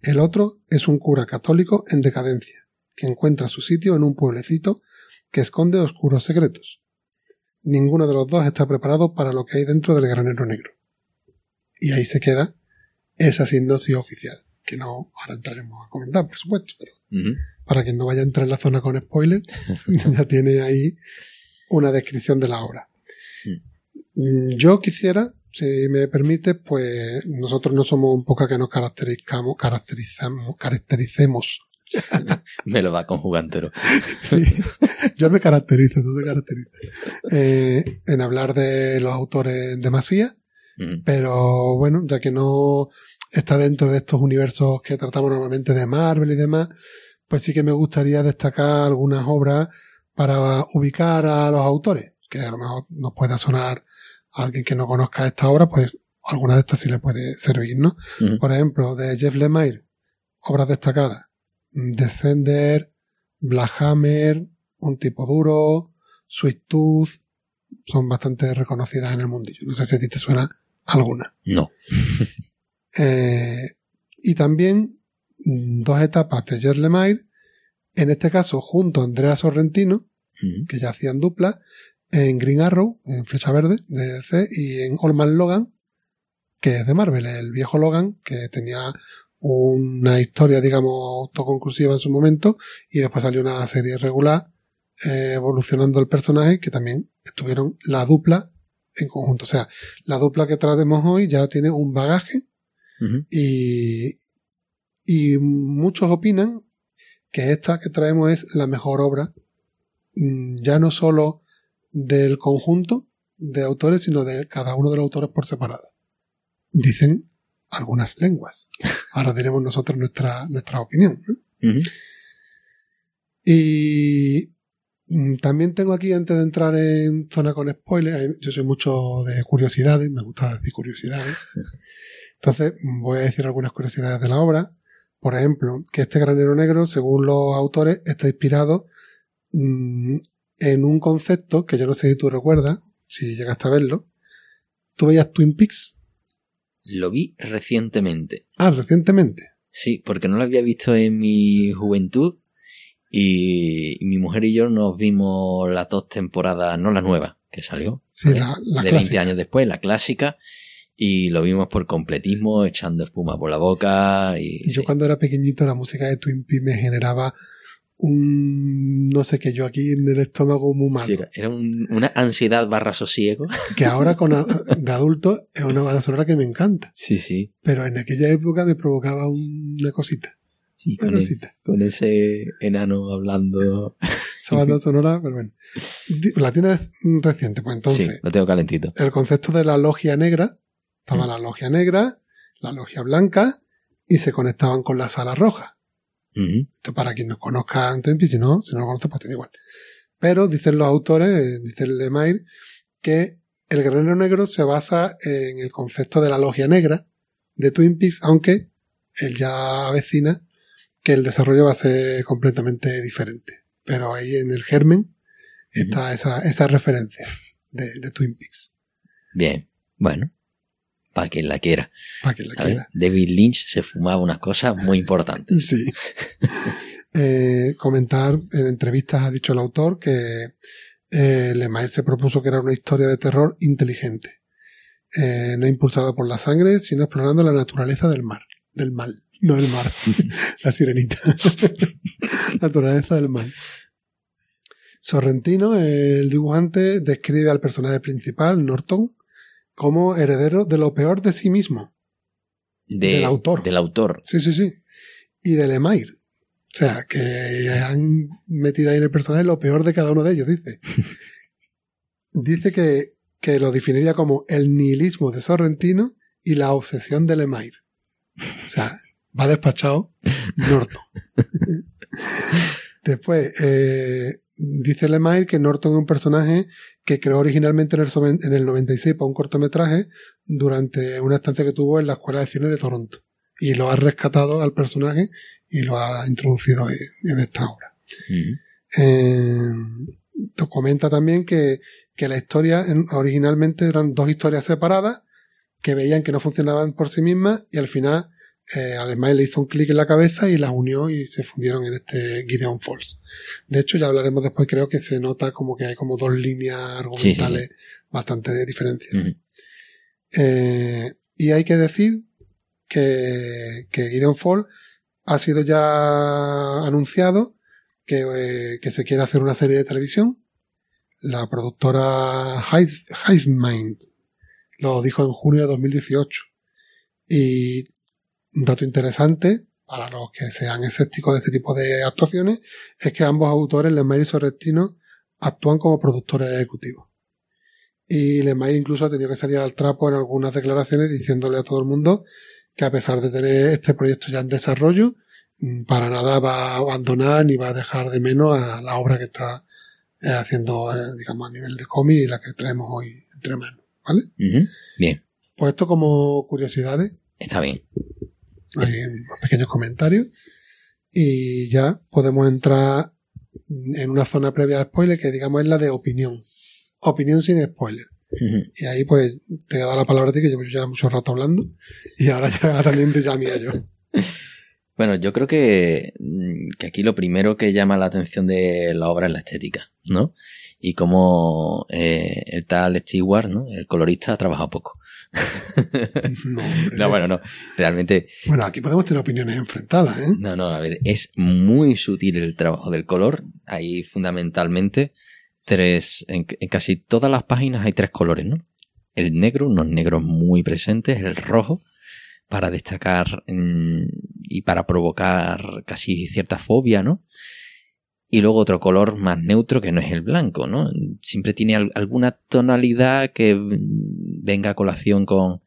El otro es un cura católico en decadencia, que encuentra su sitio en un pueblecito que esconde oscuros secretos. Ninguno de los dos está preparado para lo que hay dentro del granero negro. Y ahí se queda esa sinopsis oficial, que no ahora entraremos a comentar, por supuesto, pero para quien no vaya a entrar en la zona con spoiler, ya tiene ahí una descripción de la obra. Mm, Yo quisiera, si me permite, pues nosotros no somos un poco que nos caracterizamos, caracterizamos, caractericemos. Me lo va entero. Sí, yo me caracterizo, tú te caracterizas. Eh, en hablar de los autores de Masía, Ujú. pero bueno, ya que no está dentro de estos universos que tratamos normalmente de Marvel y demás, pues sí que me gustaría destacar algunas obras para ubicar a los autores, que a lo mejor nos pueda sonar a alguien que no conozca esta obra, pues alguna de estas sí le puede servir, ¿no? Por ejemplo, de Jeff Lemire, obras destacadas, Descender, Black Hammer, Un tipo duro, Sweet Tooth, son bastante reconocidas en el mundillo. No sé si a ti te suena alguna. No. Eh, y también dos etapas de Jeff Lemire, en este caso junto a Andrea Sorrentino, que ya hacían dupla, en Green Arrow, en Flecha Verde, de DC, y en Old Man Logan, que es de Marvel, el viejo Logan, que tenía una historia, digamos, autoconclusiva en su momento, y después salió una serie regular, eh, evolucionando el personaje, que también estuvieron la dupla en conjunto. O sea, la dupla que tratemos hoy ya tiene un bagaje, y, y muchos opinan que esta que traemos es la mejor obra, mm, ya no solo del conjunto de autores, sino de cada uno de los autores por separado. Dicen algunas lenguas. Ahora diremos nosotros nuestra, nuestra opinión. Y mm, también tengo aquí, antes de entrar en zona con spoilers, yo soy mucho de curiosidades, me gusta decir curiosidades. Entonces, voy a decir algunas curiosidades de la obra. Por ejemplo, que este granero negro, según los autores, está inspirado mm, en un concepto que yo no sé si tú recuerdas, si llegaste a verlo. ¿Tú veías Twin Peaks? Lo vi recientemente. Ah, recientemente. Sí, porque no lo había visto en mi juventud y, mi mujer y yo nos vimos las dos temporadas, no la nueva, que salió. Sí, ¿vale? la, la de 20 clásica. años después, la clásica, y lo vimos por completismo, echando espuma por la boca. Y, Y yo sí. cuando era pequeñito la música de Twin Peaks me generaba un no sé qué yo aquí en el estómago muy malo. Sí, era, un- una ansiedad barra sosiego. Que ahora con a- de adulto es una banda sonora que me encanta. Sí, sí. Pero en aquella época me provocaba una cosita. Sí, Una con, el- cosita. con ese enano hablando. Esa banda sonora, pero bueno. La tienes reciente, pues entonces. sí, lo tengo calentito. el concepto de la logia negra, estaba Mm. la logia negra, la logia blanca, y se conectaban con la sala roja. Esto para quien no conozca Twin Peaks, si no, si no lo conoce, pues te da igual. Pero dicen los autores, eh, dice Lemire, que el granero negro se basa en el concepto de la logia negra de Twin Peaks, aunque él ya avecina que el desarrollo va a ser completamente diferente. Pero ahí en el germen está esa, esa referencia de, de Twin Peaks, Bien. Bueno. Para quien la quiera. para quien la quiera. David Lynch se fumaba unas cosas muy importantes. Sí. Eh, comentar, en entrevistas ha dicho el autor que eh, Lemire se propuso que era una historia de terror inteligente, eh, no impulsada por la sangre, sino explorando la naturaleza del mar, del mal, no del mar, la sirenita, naturaleza del mal. Sorrentino, el dibujante, describe al personaje principal, Norton, como heredero de lo peor de sí mismo. De- Del autor. Del autor. Sí, sí, sí. Y de Lemire. O sea, que han metido ahí en el personaje lo peor de cada uno de ellos, dice. dice que, que lo definiría como el nihilismo de Sorrentino y la obsesión de Lemire. O sea, va despachado Norton. Después, eh, dice Lemire que Norton es un personaje que creó originalmente en el, soven- en el 96 para un cortometraje durante una estancia que tuvo en la Escuela de Cine de Toronto. Y lo ha rescatado al personaje y lo ha introducido en, esta obra. Eh, te comenta también que, que la historia en- originalmente eran dos historias separadas que veían que no funcionaban por sí mismas y al final eh, Smile le hizo un clic en la cabeza y las unió y se fundieron en este Gideon Falls. De hecho, ya hablaremos después, creo que se nota como que hay como dos líneas argumentales bastante diferentes. Ujú. Eh, y hay que decir que, que Gideon Fall ha sido ya anunciado que, eh, que se quiere hacer una serie de televisión. La productora Hive, Hivemind lo dijo en junio de 2018. Y un dato interesante para los que sean escépticos de este tipo de actuaciones es que ambos autores, Lemire y Sorrentino, actúan como productores ejecutivos. Y Lemire incluso ha tenido que salir al trapo en algunas declaraciones diciéndole a todo el mundo que a pesar de tener este proyecto ya en desarrollo, para nada va a abandonar ni va a dejar de menos a la obra que está eh, haciendo, eh, digamos, a nivel de cómic y la que traemos hoy entre manos. ¿Vale? Bien, Pues esto como curiosidades, está bien. Hay unos pequeños comentarios y ya podemos entrar en una zona previa a spoiler que digamos es la de opinión. Opinión sin spoiler. Y ahí pues te a dar la palabra a ti que llevo ya mucho rato hablando y ahora ya también te llamé yo. Bueno, yo creo que, mm, que aquí lo primero que llama la atención de la obra es la estética, ¿no? Y cómo eh, el tal Stewart, ¿no? El colorista ha trabajado poco. No, bueno, no. Realmente, Bueno, aquí podemos tener opiniones enfrentadas, ¿eh? no, no, a ver, es muy sutil el trabajo del color. Hay fundamentalmente tres, en, en casi todas las páginas hay tres colores, ¿no? El negro, unos negros muy presentes, el rojo, para destacar mm, y para provocar casi cierta fobia, ¿no? Y luego otro color más neutro que no es el blanco, ¿no? Siempre tiene al- alguna tonalidad que venga a colación con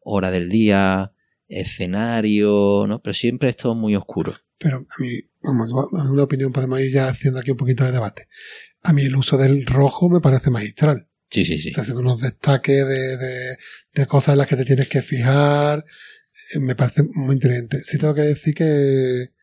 hora del día, escenario, ¿no? Pero siempre es todo muy oscuro. Pero a mí, vamos, una opinión podemos ir ya haciendo aquí un poquito de debate. A mí el uso del rojo me parece magistral. Sí, sí, sí. Está haciendo unos destaques de, de, de cosas en las que te tienes que fijar. Eh, Me parece muy inteligente. Sí tengo que decir que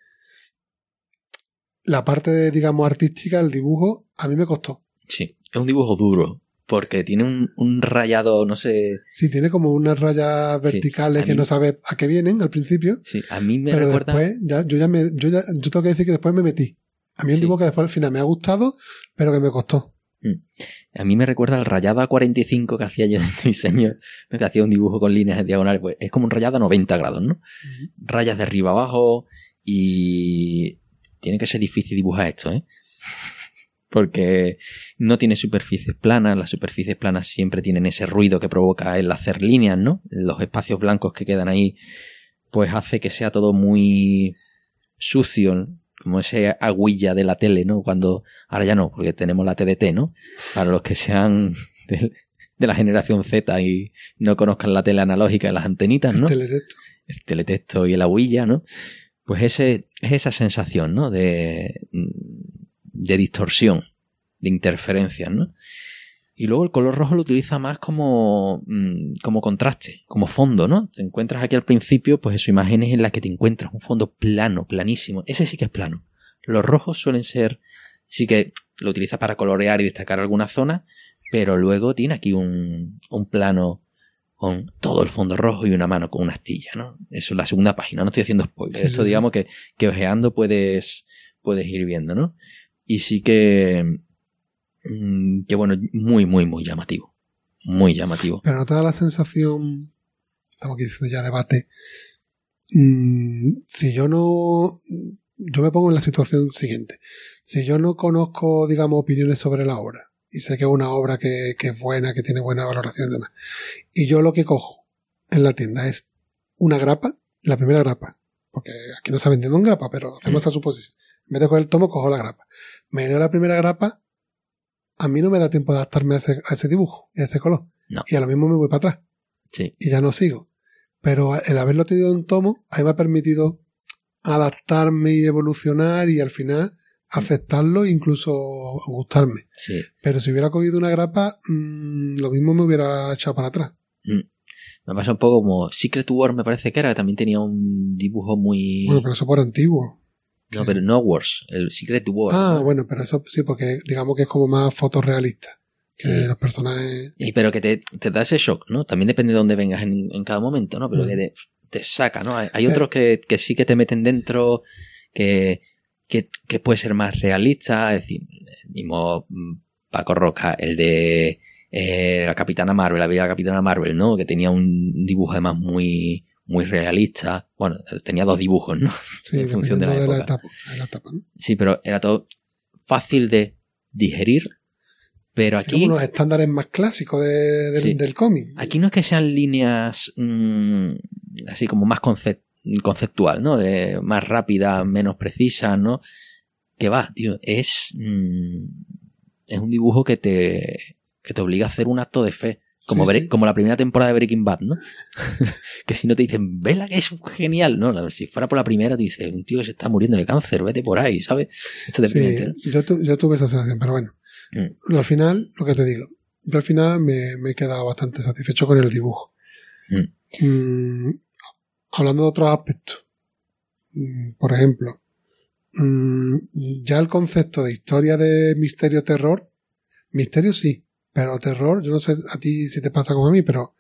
la parte, de, digamos, artística, el dibujo, a mí me costó. Sí. Es un dibujo duro, porque tiene un, un rayado, no sé. Sí, tiene como unas rayas Sí, verticales que mí- no sabes a qué vienen al principio. Sí, a mí me pero recuerda. después, ya, yo ya me, yo ya, yo tengo que decir que después me metí. A mí un Sí. dibujo que después al final me ha gustado, pero que me costó. A mí me recuerda al rayado a 45 que hacía yo en diseño, que hacía un dibujo con líneas en diagonal. Pues es como un rayado a 90 grados, ¿no? Rayas de arriba abajo y tiene que ser difícil dibujar esto, ¿eh? Porque no tiene superficies planas, las superficies planas siempre tienen ese ruido que provoca el hacer líneas, ¿no? Los espacios blancos que quedan ahí, pues hace que sea todo muy sucio, como ese aguilla de la tele, ¿no? Cuando, ahora ya no, porque tenemos la TDT, ¿no? Para los que sean de, de la generación Z y no conozcan la tele analógica de las antenitas, ¿no? El teletexto. el teletexto y el aguilla, ¿no? Pues ese, es esa sensación, ¿no? De, de distorsión, de interferencias, ¿no? Y luego el color rojo lo utiliza más como, mm, como contraste, como fondo, ¿no? Te encuentras aquí al principio, pues eso, imágenes en las que te encuentras un fondo plano, planísimo. Ese sí que es plano. Los rojos suelen ser, sí que lo utiliza para colorear y destacar alguna zona, pero luego tiene aquí un, un plano con todo el fondo rojo y una mano con una astilla, ¿no? Eso es la segunda página, no estoy haciendo spoilers. Sí, Esto sí, digamos que, que ojeando puedes, puedes ir viendo, ¿no? Y sí que mm, que bueno, muy, muy, muy llamativo. Muy llamativo. Pero no te da la sensación, estamos aquí diciendo ya debate, mm, si yo no, yo me pongo en la situación siguiente. Si yo no conozco, digamos, opiniones sobre la obra, y sé que es una obra que, que es buena, que tiene buena valoración y demás, y yo lo que cojo en la tienda es una grapa, la primera grapa, porque aquí no está vendiendo en grapa, pero hacemos Mm. esa suposición. En vez de coger el tomo, cojo la grapa. Me leo la primera grapa, a mí no me da tiempo de adaptarme a ese, a ese dibujo y a ese color. No. Y a lo mismo me voy para atrás Sí. y ya no sigo. Pero el haberlo tenido en tomo, a mí me ha permitido adaptarme y evolucionar y al final aceptarlo e incluso gustarme. Sí. Pero si hubiera cogido una grapa, mm, lo mismo me hubiera echado para atrás. Me pasa un poco como Secret War, me parece que era, que también tenía un dibujo muy. Bueno, pero eso por antiguo. no, pero no Wars, el Secret War. Ah, ¿no? bueno, pero eso sí, porque digamos que es como más fotorrealista. Que Sí. los personajes... Y pero que te, te da ese shock, ¿no? También depende de dónde vengas en, en cada momento, ¿no? Pero Mm. que te, te saca, ¿no? Hay, hay Eh. otros que, que sí que te meten dentro, que, que, que puede ser más realista, es decir, el mismo mm, Paco Roca, el de eh, la Capitana Marvel, la vida de la Capitana Marvel, ¿no? Que tenía un dibujo además muy, muy realista. Bueno, tenía dos dibujos, ¿no? Sí, en función de la de la etapa. de la etapa, ¿no? Sí, pero era todo fácil de digerir, pero aquí... unos estándares más clásicos de- del- Sí. del cómic. Aquí no es que sean líneas mm, así como más concep- conceptual, ¿no? De más rápida, menos precisa, ¿no? Que va, tío, es mm, es un dibujo que te que te obliga a hacer un acto de fe, como Sí, Bre- sí. como la primera temporada de Breaking Bad, ¿no? que si no te dicen, "Vela que es genial", no, si fuera por la primera te dice, "Un tío que se está muriendo de cáncer, vete por ahí", ¿sabes? Esto Sí, yo, tu- yo tuve esa sensación, pero bueno. Mm. Al final, lo que te digo, yo al final me, me he quedado bastante satisfecho con el dibujo. Mm, hablando de otros aspectos, mm, por ejemplo, mm, ya el concepto de historia de misterio-terror, misterio sí, pero terror, yo no sé a ti si te pasa como a mí, pero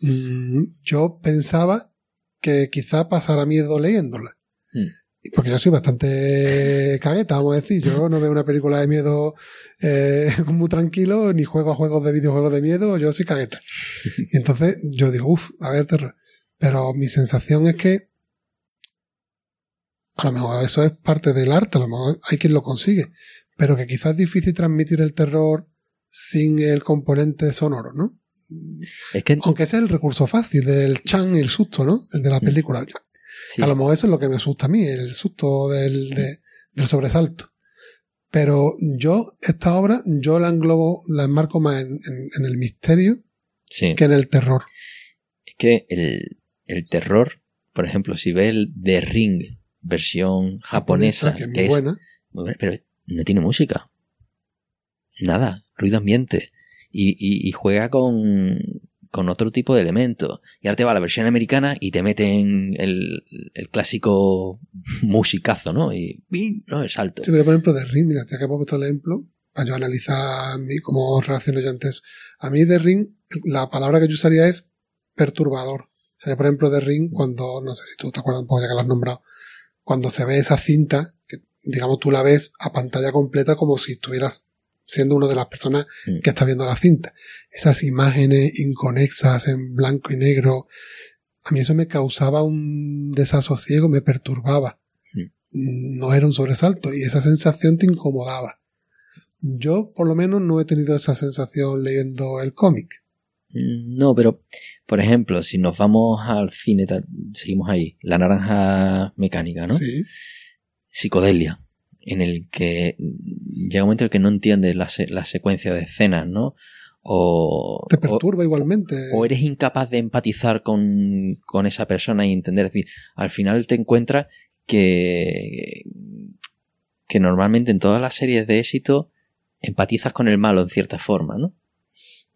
mm, yo pensaba que quizá pasara miedo leyéndola. Mm. Porque yo soy bastante cagueta, vamos a decir. Yo no veo una película de miedo eh, muy tranquilo, ni juego a juegos de videojuegos de miedo, yo soy cagueta. Y entonces yo digo, uff, a ver, terror. Pero mi sensación es que a lo mejor eso es parte del arte, a lo mejor hay quien lo consigue, pero que quizás es difícil transmitir el terror sin el componente sonoro, ¿no? Es que Aunque ese es el recurso fácil del chan y el susto, ¿no? El de la película. sí, A lo mejor eso es lo que me asusta a mí, el susto del, de- del sobresalto. Pero yo, esta obra, yo la englobo, la enmarco más en, en- en el misterio sí. que en el terror. Es que el, el terror, por ejemplo, si ves el The Ring versión japonesa, que es muy buena. muy buena, pero no tiene música. Nada, ruido ambiente. Y, y, y juega con, con otro tipo de elementos. Y ahora te va a la versión americana y te meten el, el clásico musicazo, ¿no? Y. ¿no? El salto. Sí, pero por ejemplo, de Ring, mira, que he puesto el ejemplo, para yo analizar a mí cómo relaciono yo antes. A mí de Ring, la palabra que yo usaría es perturbador. O sea, por ejemplo, de Ring, cuando, no sé si tú te acuerdas un poco ya que lo has nombrado, cuando se ve esa cinta, que digamos tú la ves a pantalla completa como si estuvieras siendo una de las personas Mm. que está viendo la cinta. Esas imágenes inconexas en blanco y negro, a mí eso me causaba un desasosiego, me perturbaba. Mm. No era un sobresalto y esa sensación te incomodaba. Yo, por lo menos, no he tenido esa sensación leyendo el cómic. Mm, No, pero, por ejemplo, si nos vamos al cine, seguimos ahí, La Naranja Mecánica, ¿no? Sí, psicodelia, en el que llega un momento en el que no entiendes la, se- la secuencia de escenas, ¿no? O, te o, perturba igualmente. o eres incapaz de empatizar con, con esa persona y entender. Es decir, al final te encuentras que, que normalmente en todas las series de éxito empatizas con el malo en cierta forma, ¿no?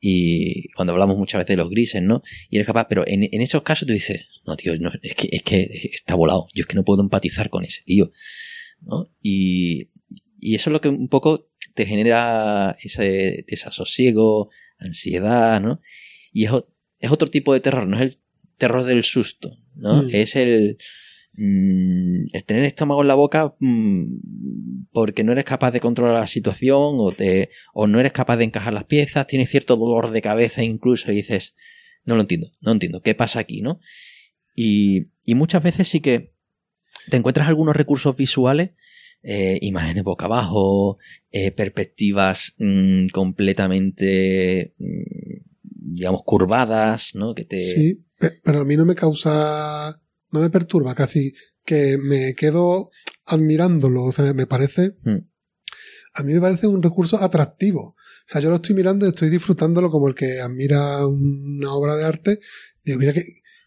Y cuando hablamos muchas veces de los grises, ¿no? Y eres capaz, pero en, en esos casos tú dices, no, tío, no, es, que, es que está volado, yo es que no puedo empatizar con ese tío, ¿no? Y, y eso es lo que un poco te genera ese desasosiego, ansiedad, ¿no? Y es, es otro tipo de terror, no es el terror del susto, ¿no? Mm. Es el, mm, el tener estómago en la boca mm, porque no eres capaz de controlar la situación o, te, o no eres capaz de encajar las piezas, tienes cierto dolor de cabeza incluso y dices, no lo entiendo, no entiendo, ¿qué pasa aquí, no? Y, y muchas veces sí que te encuentras algunos recursos visuales, eh, imágenes boca abajo, eh, perspectivas mm, completamente, mm, digamos, curvadas, ¿no? Que te... Sí, pe- pero a mí no me causa, no me perturba casi, que me quedo admirándolo, o sea, me parece, Mm. a mí me parece un recurso atractivo. O sea, yo lo estoy mirando y estoy disfrutándolo como el que admira una obra de arte. Digo, mira qué,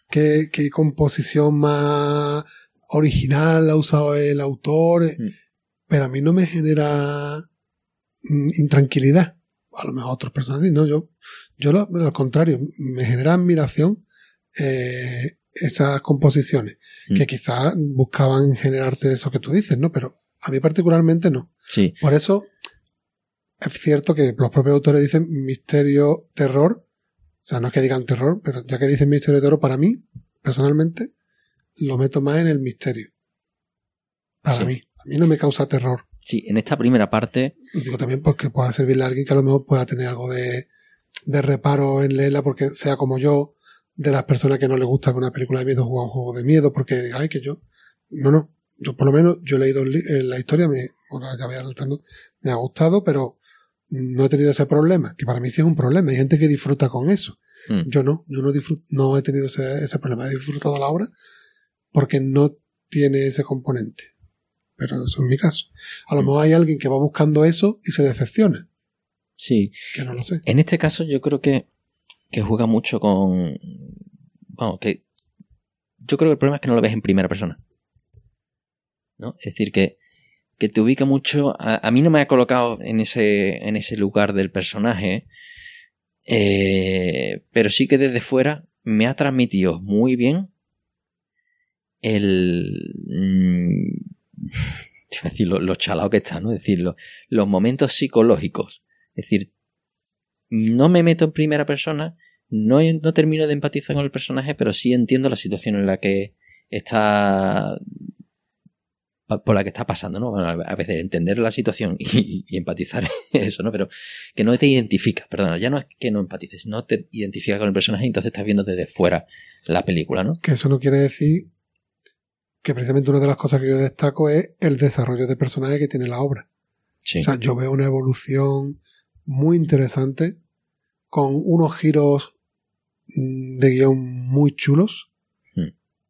qué, qué composición más original ha usado el autor. Mm. Pero a mí no me genera mm, intranquilidad. A lo mejor otras personas sí, no, yo, yo lo- al contrario, me genera admiración eh, esas composiciones, Mm. que quizás buscaban generarte eso que tú dices, ¿no? Pero a mí particularmente no. Sí, Por eso es cierto que los propios autores dicen misterio, terror. O sea, no es que digan terror, pero ya que dicen misterio, terror, para mí, personalmente, lo meto más en el misterio. Para Sí. mí. A mí no me causa terror. sí, en esta primera parte, Digo también porque pueda servirle a alguien que a lo mejor pueda tener algo de, de reparo en leerla porque sea como yo, de las personas que no les gusta que una película de miedo juega un juego de miedo porque diga, ay, que yo. No, no. Yo por lo menos, yo he leído eh, la historia, me, ahora ya voy adelantando, me ha gustado, pero no he tenido ese problema, que para mí sí es un problema. Hay gente que disfruta con eso. mm, Yo no, yo no disfruto, no he tenido ese, ese problema. He disfrutado la obra porque no tiene ese componente. Pero eso es mi caso. A lo Mm. mejor hay alguien que va buscando eso y se decepciona, sí, que no lo sé. En este caso yo creo que, que juega mucho con... Vamos, que... Yo creo que el problema es que no lo ves en primera persona. ¿No? Es decir, que, que te ubica mucho... A, mí no me ha colocado en ese, en ese lugar del personaje, eh, pero sí que desde fuera me ha transmitido muy bien el... mm, decir lo, lo chalado que está, ¿no? Es decir, lo- los momentos psicológicos. Es decir, no me meto en primera persona, no, no termino de empatizar con el personaje, pero sí entiendo la situación en la que está por la que está pasando, ¿no? Bueno, a veces entender la situación y, y empatizar eso, ¿no? Pero que no te identificas, perdona, ya no es que no empatices, no te identificas con el personaje y entonces estás viendo desde fuera la película, ¿no? Que eso no quiere decir que precisamente una de las cosas que yo destaco es el desarrollo de personaje que tiene la obra. Sí. O sea, yo veo una evolución muy interesante con unos giros mm, de guion muy chulos. Hmm.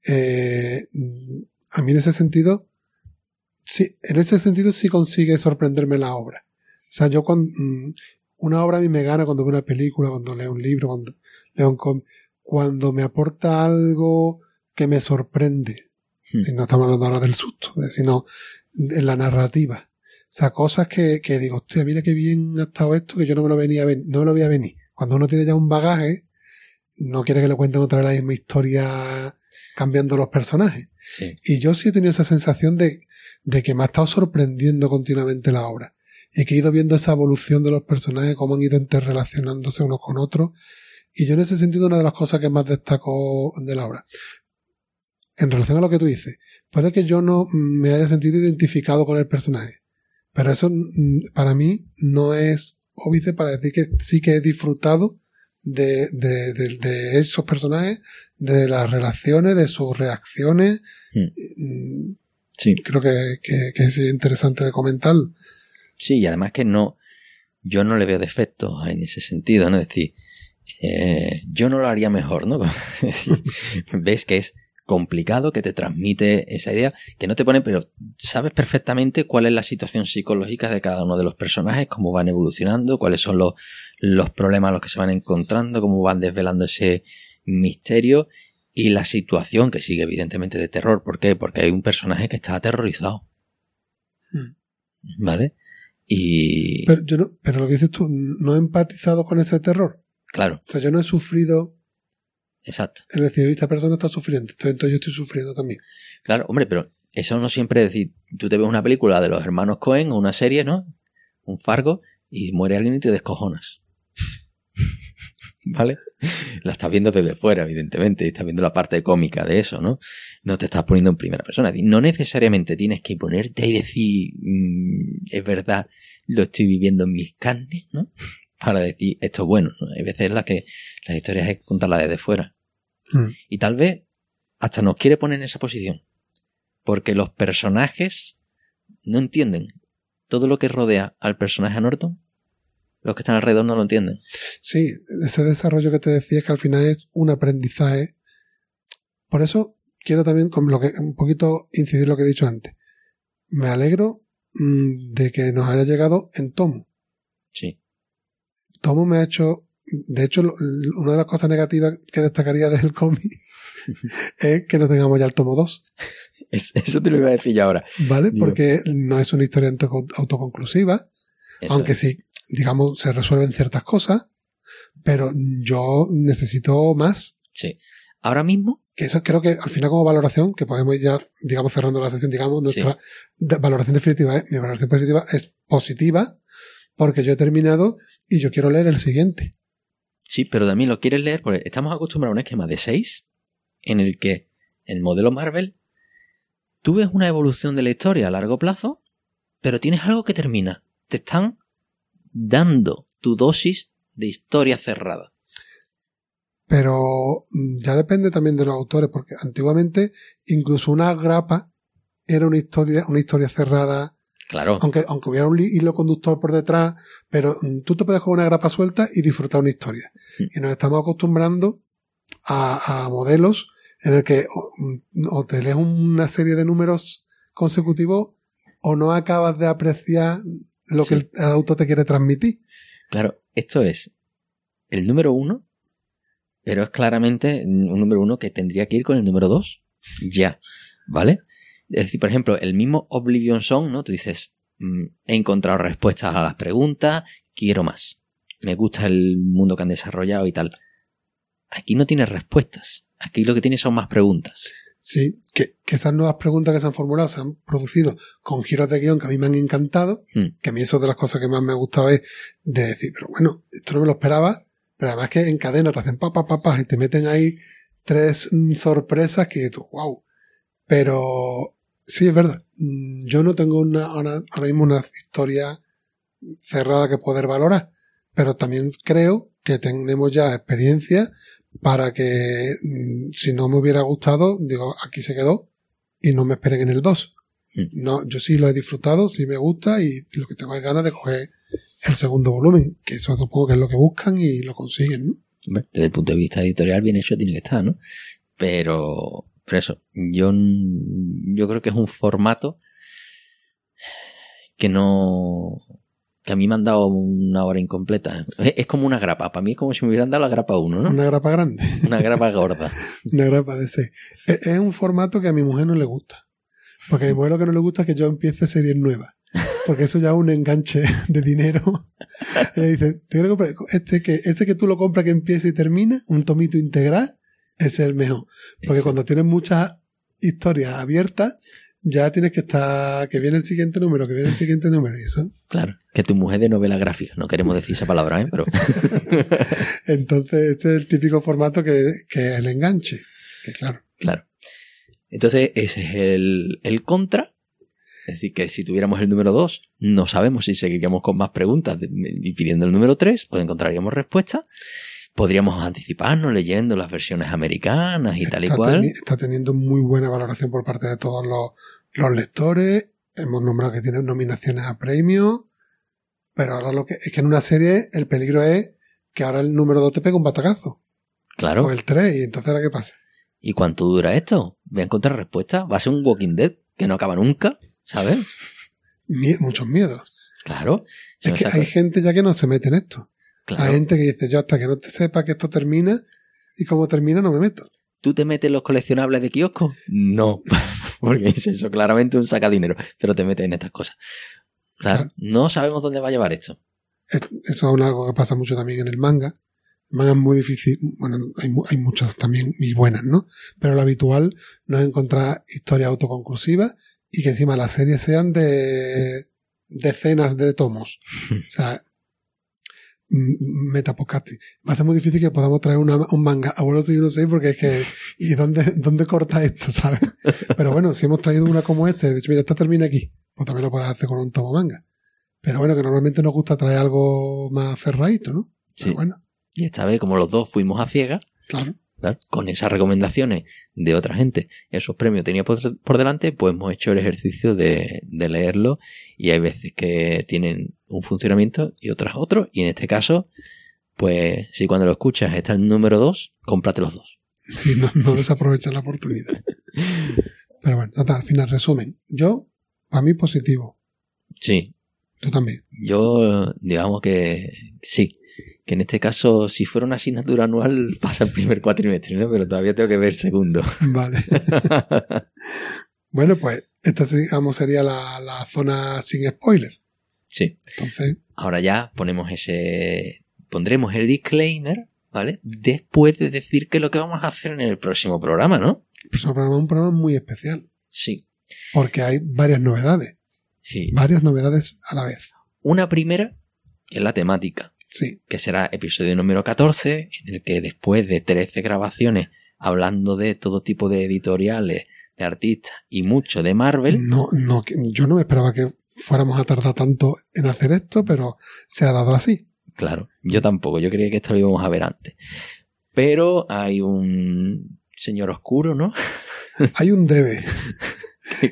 Eh, a mí en ese sentido, sí, en ese sentido sí consigue sorprenderme la obra. O sea, yo cuando, mm, una obra a mí me gana cuando veo una película, cuando leo un libro, cuando leo un cómic, cuando me aporta algo que me sorprende. Hmm. Y no estamos hablando ahora del susto, sino en la narrativa. O sea, cosas que, que digo, hostia, mira qué bien ha estado esto, que yo no me lo venía a ven- no me lo veía venir. Cuando uno tiene ya un bagaje, no quiere que le cuenten otra vez la misma historia cambiando los personajes. Sí. Y yo sí he tenido esa sensación de, de que me ha estado sorprendiendo continuamente la obra. Y que he ido viendo esa evolución de los personajes, cómo han ido interrelacionándose unos con otros. Y yo en ese sentido una de las cosas que más destaco de la obra. En relación a lo que tú dices, puede que yo no me haya sentido identificado con el personaje. Pero eso mm, para mí no es óbice para decir que sí que he disfrutado de, de, de- de esos personajes, de las relaciones, de sus reacciones. Hmm. Mm, Sí. Creo que, que, que es interesante de comentar. Sí, y además que no, yo no le veo defectos en ese sentido, ¿no? Es decir, eh, yo no lo haría mejor, ¿no? Ves que es complicado, que te transmite esa idea, que no te pone, pero sabes perfectamente cuál es la situación psicológica de cada uno de los personajes, cómo van evolucionando, cuáles son los, los problemas a los que se van encontrando, cómo van desvelando ese misterio y la situación que sigue evidentemente de terror. ¿Por qué? Porque hay un personaje que está aterrorizado. Hmm. ¿Vale? Y Pero, yo no, pero lo que dices tú, no he empatizado con ese terror. claro, O sea, yo no he sufrido, exacto. es decir, esta persona está sufriendo, entonces yo estoy sufriendo también. Claro, hombre, pero eso no siempre es decir, tú te ves una película de los hermanos Cohen o una serie, ¿no? Un Fargo y muere alguien y te descojonas. ¿vale? La estás viendo desde fuera, evidentemente, y estás viendo la parte cómica de eso, ¿no? No te estás poniendo en primera persona. No necesariamente tienes que ponerte y decir, mm, es verdad, lo estoy viviendo en mis carnes, ¿no? Para decir, esto es bueno. ¿no? Hay veces en las que las historias hay que contarlas desde fuera. Mm. Y tal vez hasta nos quiere poner en esa posición. Porque los personajes no entienden todo lo que rodea al personaje a Norton. Los que están alrededor no lo entienden. Sí, ese desarrollo que te decía es que al final es un aprendizaje. Por eso quiero también, con lo que, un poquito incidir lo que he dicho antes. Me alegro mm, de que nos haya llegado en tomo. Sí. Tomo me ha hecho, de hecho, lo- una de las cosas negativas que destacaría del cómic es que no tengamos ya el tomo 2, Es- Eso te lo iba a decir yo ahora. ¿vale? Digo. Porque no es una historia auto- autoconclusiva, Eso aunque es. sí, digamos, se resuelven ciertas cosas, pero yo necesito más. Sí. Ahora mismo, Que eso creo que al final como valoración, que podemos ir ya, digamos, cerrando la sesión, digamos, nuestra valoración definitiva es, mi valoración positiva es positiva, porque yo he terminado y yo quiero leer el siguiente. Sí, pero también lo quieres leer porque estamos acostumbrados a un esquema de 6 en el que el modelo Marvel tú ves una evolución de la historia a largo plazo, pero tienes algo que termina. Te están dando tu dosis de historia cerrada. Pero mm, ya depende también de los autores, porque antiguamente incluso una grapa era una historia, una historia cerrada, Claro, aunque, aunque hubiera un hilo conductor por detrás, pero mm, tú te puedes coger una grapa suelta y disfrutar una historia. Mm. Y nos estamos acostumbrando a, a modelos en el que o, mm, o te lees una serie de números consecutivos o no acabas de apreciar lo que el, el autor te quiere transmitir. claro, esto es el número uno, pero es claramente un número uno que tendría que ir con el número dos. Ya, ¿vale? Es decir, por ejemplo, el mismo Oblivion Song, ¿no? Tú dices, mm, he encontrado respuestas a las preguntas, quiero más. Me gusta el mundo que han desarrollado y tal. Aquí no tienes respuestas. Aquí lo que tienes son más preguntas. Sí, que, que esas nuevas preguntas que se han formulado se han producido con giros de guion que a mí me han encantado, Hmm. que a mí eso de las cosas que más me ha gustado es de decir, pero bueno, esto no me lo esperaba, pero además que en cadena te hacen pa, pa, pa, pa, y te meten ahí tres mm, sorpresas que tú, wow. Pero sí, es verdad, mm, yo no tengo una, ahora, ahora mismo una historia cerrada que poder valorar, pero también creo que tenemos ya experiencia para que mm, si no me hubiera gustado, digo, aquí se quedó y no me esperen en el 2. Mm. No, yo sí lo he disfrutado, sí me gusta y lo que tengo es ganas de coger el segundo volumen, que eso supongo que es lo que buscan y lo consiguen, ¿no? Desde el punto de vista editorial, bien hecho tiene que estar, ¿no? Pero, pero eso, yo, yo creo que es un formato que no. que a mí me han dado una hora incompleta. Es, es como una grapa. Para mí es como si me hubieran dado la grapa 1, ¿no? Una grapa grande, Una grapa gorda. una grapa de seis. Es, es un formato que a mi mujer no le gusta. Porque a mi mujer lo que no le gusta es que yo empiece series nuevas. Porque eso ya es un enganche de dinero. Ella dice, te quiero comprar este que, este que tú lo compras que empieza y termina, un tomito integral, es el mejor. Porque Eso. cuando tienes muchas historias abiertas, ya tienes que estar, que viene el siguiente número, que viene el siguiente número, y eso. Claro. Que tu mujer de novela gráfica. No queremos decir esa palabra, ¿eh? Pero. Entonces, este es el típico formato que, que es el enganche. Que claro. Claro. Entonces, ese es el, el contra. Es decir, que si tuviéramos el número 2, no sabemos si seguiríamos con más preguntas y pidiendo el número 3, o encontraríamos respuesta. Podríamos anticiparnos leyendo las versiones americanas y tal y cual. teni- está teniendo muy buena valoración por parte de todos los, los lectores. Hemos nombrado que tiene nominaciones a premios. Pero ahora lo que es que en una serie el peligro es que ahora el número 2 te pega un batacazo. Claro. O el 3. Y entonces ahora qué pasa. ¿Y cuánto dura esto? Voy a encontrar respuesta. Va a ser un Walking Dead que no acaba nunca, ¿sabes? Mie- muchos miedos. Claro. Es que hay gente ya que no se mete en esto. Claro. Hay gente que dice, yo hasta que no te sepa que esto termina y cómo termina no me meto. ¿Tú te metes en los coleccionables de kiosco? No, porque es eso claramente un sacadinero, pero te metes en estas cosas. Claro, Claro. no sabemos dónde va a llevar esto. Es- Eso es algo que pasa mucho también en el manga. El manga es muy difícil. Bueno, hay, hay muchas también y buenas, ¿no? Pero lo habitual no es encontrar historias autoconclusivas y que encima las series sean de decenas de tomos. O sea, metapodcasting. Va a ser muy difícil que podamos traer una- un manga a vuelo yo no sé porque es que ¿y dónde, dónde corta esto, sabes? Pero bueno, si hemos traído una como este, de hecho mira, esta termina aquí, pues también lo puedes hacer con un tomo manga. Pero bueno, que normalmente nos gusta traer algo más cerradito, ¿no? Pero Sí. bueno, Y esta vez, como los dos fuimos a ciegas, claro. Con esas recomendaciones de otra gente, esos premios tenía por, por delante, pues hemos hecho el ejercicio de, de leerlo y hay veces que tienen un funcionamiento y otras otro. Y en este caso, pues si cuando lo escuchas está el número 2, cómprate los dos. Sí, no, no desaprovechan la oportunidad. Pero bueno, total, al final, resumen. Yo, para mí positivo. Sí, Tú también. yo digamos que sí. Que en este caso, si fuera una asignatura anual, pasa el primer cuatrimestre, ¿no? Pero todavía tengo que ver el segundo. Vale. Bueno, pues esta digamos sería la, la zona sin spoiler. sí. Entonces, Ahora ya ponemos ese. Pondremos el disclaimer, ¿vale? Después de decir que lo que vamos a hacer en el próximo programa, ¿no? el próximo programa es un programa muy especial. Sí. Porque hay varias novedades. Sí. Varias novedades a la vez. Una primera, que es la temática, Sí. que será episodio número 14, en el que después de 13 grabaciones hablando de todo tipo de editoriales, de artistas y mucho de Marvel, No, no, yo no me esperaba que fuéramos a tardar tanto en hacer esto, pero se ha dado así. Claro, yo tampoco, yo creía que esto lo íbamos a ver antes. Pero hay un señor oscuro, ¿no? Hay un debe,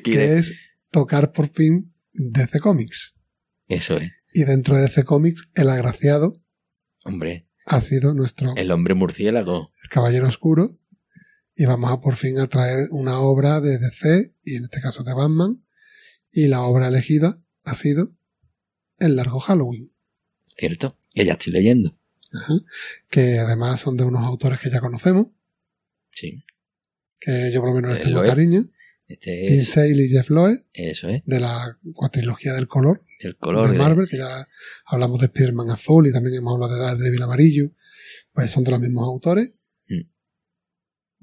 que es tocar por fin DC Comics. Eso es, Y dentro de DC Comics, el agraciado hombre, ha sido nuestro el hombre murciélago. el Caballero Oscuro. Y vamos a por fin a traer una obra de DC, y en este caso de Batman. Y la obra elegida ha sido El Largo Halloween. ¿Cierto? Que ya estoy leyendo. Ajá. Que además son de unos autores que ya conocemos, Sí. que yo por lo menos les Eh, tengo cariño. Este es, Sale y Jeff Loeb, eso es, de la cuatrilogía del color el color de de- Marvel, que ya hablamos de Spider-Man azul y también hemos hablado de Daredevil amarillo, pues son de los mismos autores. Mm.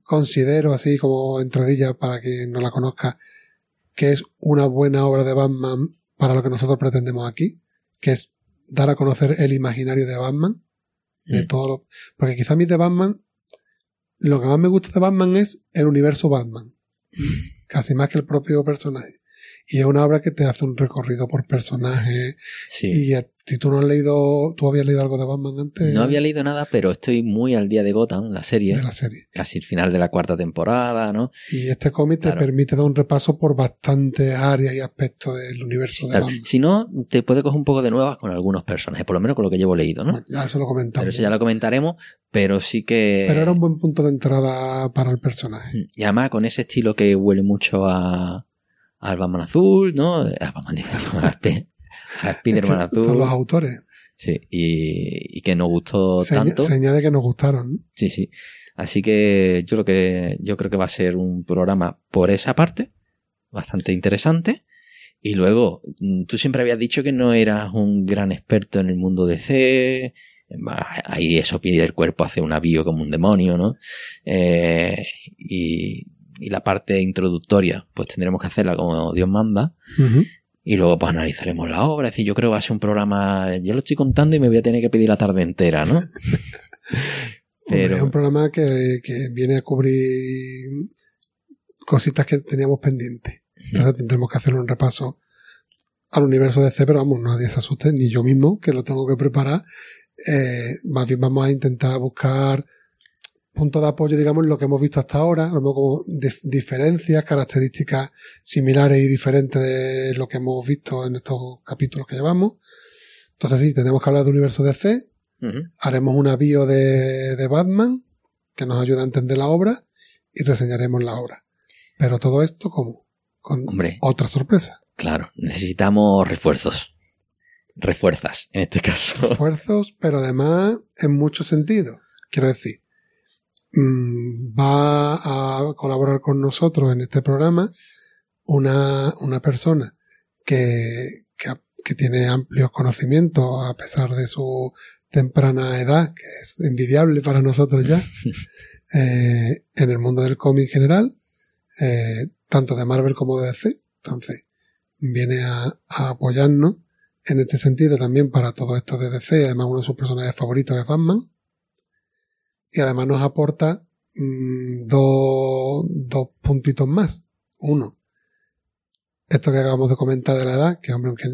Considero, así como entradilla para quien no la conozca, que es una buena obra de Batman para lo que nosotros pretendemos aquí, que es dar a conocer el imaginario de Batman, de Mm. todo lo- porque quizá a mí de Batman, lo que más me gusta de Batman es el universo Batman, casi más que el propio personaje. Y es una obra que te hace un recorrido por personaje, Sí. y si tú no has leído, tú habías leído algo de Batman antes No había leído nada, pero estoy muy al día de Gotham, la serie, de la serie. casi el final de la cuarta temporada, ¿no? Y este cómic te permite dar un repaso por bastantes áreas y aspectos del universo de Claro, Batman. Si no, te puede coger un poco de nuevas con algunos personajes, por lo menos con lo que llevo leído, ¿no? Bueno, ya eso lo comentamos. Pero eso ya lo comentaremos, pero sí que... Pero era un buen punto de entrada para el personaje. Y además con ese estilo que huele mucho a al Batman azul, ¿no? A Batman digo, a, Sp- a Spiderman azul. Son los autores. Sí, y, y que nos gustó Se, tanto. se añade que nos gustaron. Sí, sí. Así que yo creo que yo creo que va a ser un programa por esa parte bastante interesante. Y luego, mm, tú siempre habías dicho que no eras un gran experto en el mundo DC. Ahí eso pide el cuerpo hace un avío como un demonio, ¿no? Eh, y, y la parte introductoria, pues tendremos que hacerla como Dios manda. Y luego pues analizaremos la obra. Es decir, yo creo que va a ser un programa, ya lo estoy contando y me voy a tener que pedir la tarde entera, ¿no? Pero- Es un programa que, que viene a cubrir cositas que teníamos pendientes. Entonces tendremos que hacer un repaso al universo de C, pero vamos, nadie se asuste, ni yo mismo, que lo tengo que preparar. Eh, más bien vamos a intentar buscar puntos de apoyo, digamos, en lo que hemos visto hasta ahora, lo mejor como dif- diferencias, características similares y diferentes de lo que hemos visto en estos capítulos que llevamos. Entonces sí, tenemos que hablar del universo de C, Ujú. haremos una bio de, de Batman que nos ayuda a entender la obra y reseñaremos la obra. Pero todo esto como con Hombre, otra sorpresa. claro, necesitamos refuerzos. Refuerzas, en este caso. Esfuerzos, pero además en muchos sentidos. Quiero decir, mm, va a colaborar con nosotros en este programa una, una persona que, que, que tiene amplios conocimientos a pesar de su temprana edad, que es envidiable para nosotros ya, eh, en el mundo del cómic en general, eh, tanto de Marvel como de DC. Entonces, viene a, a apoyarnos en este sentido también para todo esto de DC, además uno de sus personajes favoritos es Batman. Y además nos aporta mm, dos, dos puntitos más. Uno, esto que acabamos de comentar de la edad, que hombre, aunque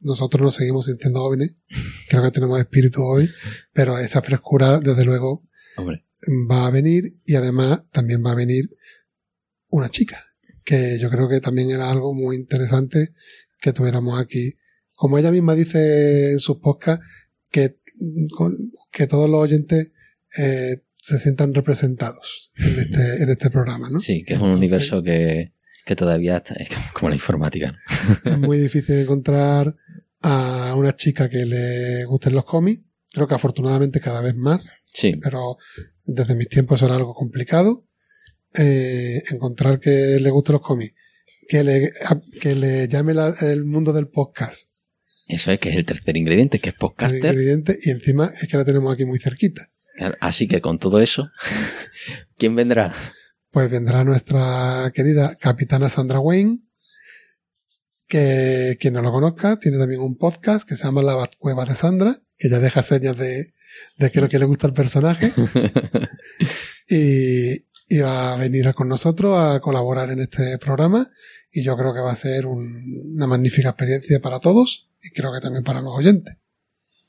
nosotros nos seguimos sintiendo jóvenes, creo que tenemos espíritu hoy, pero esa frescura, desde luego, Hombre, va a venir y además también va a venir una chica, que yo creo que también era algo muy interesante que tuviéramos aquí. Como ella misma dice en sus podcasts, que, que todos los oyentes eh, se sientan representados en este, en este programa, ¿no? sí, que es un universo que, que todavía está, es como la informática. ¿no? Es muy difícil encontrar a una chica que le gusten los cómics. Creo que afortunadamente cada vez más. Sí, pero desde mis tiempos eso era algo complicado. Eh, encontrar que le gusten los cómics, que le, que le llame la- el mundo del podcast, eso es que es el tercer ingrediente, que es el podcaster. ingrediente, y encima es que la tenemos aquí muy cerquita. Así que con todo eso, ¿quién vendrá? Pues vendrá nuestra querida capitana Sandra Wayne, que quien no lo conozca, tiene también un podcast que se llama La Batcueva de Sandra, que ya deja señas de, de que lo que le gusta al personaje. y, y va a venir con nosotros a colaborar en este programa y yo creo que va a ser un- una magnífica experiencia para todos y creo que también para los oyentes.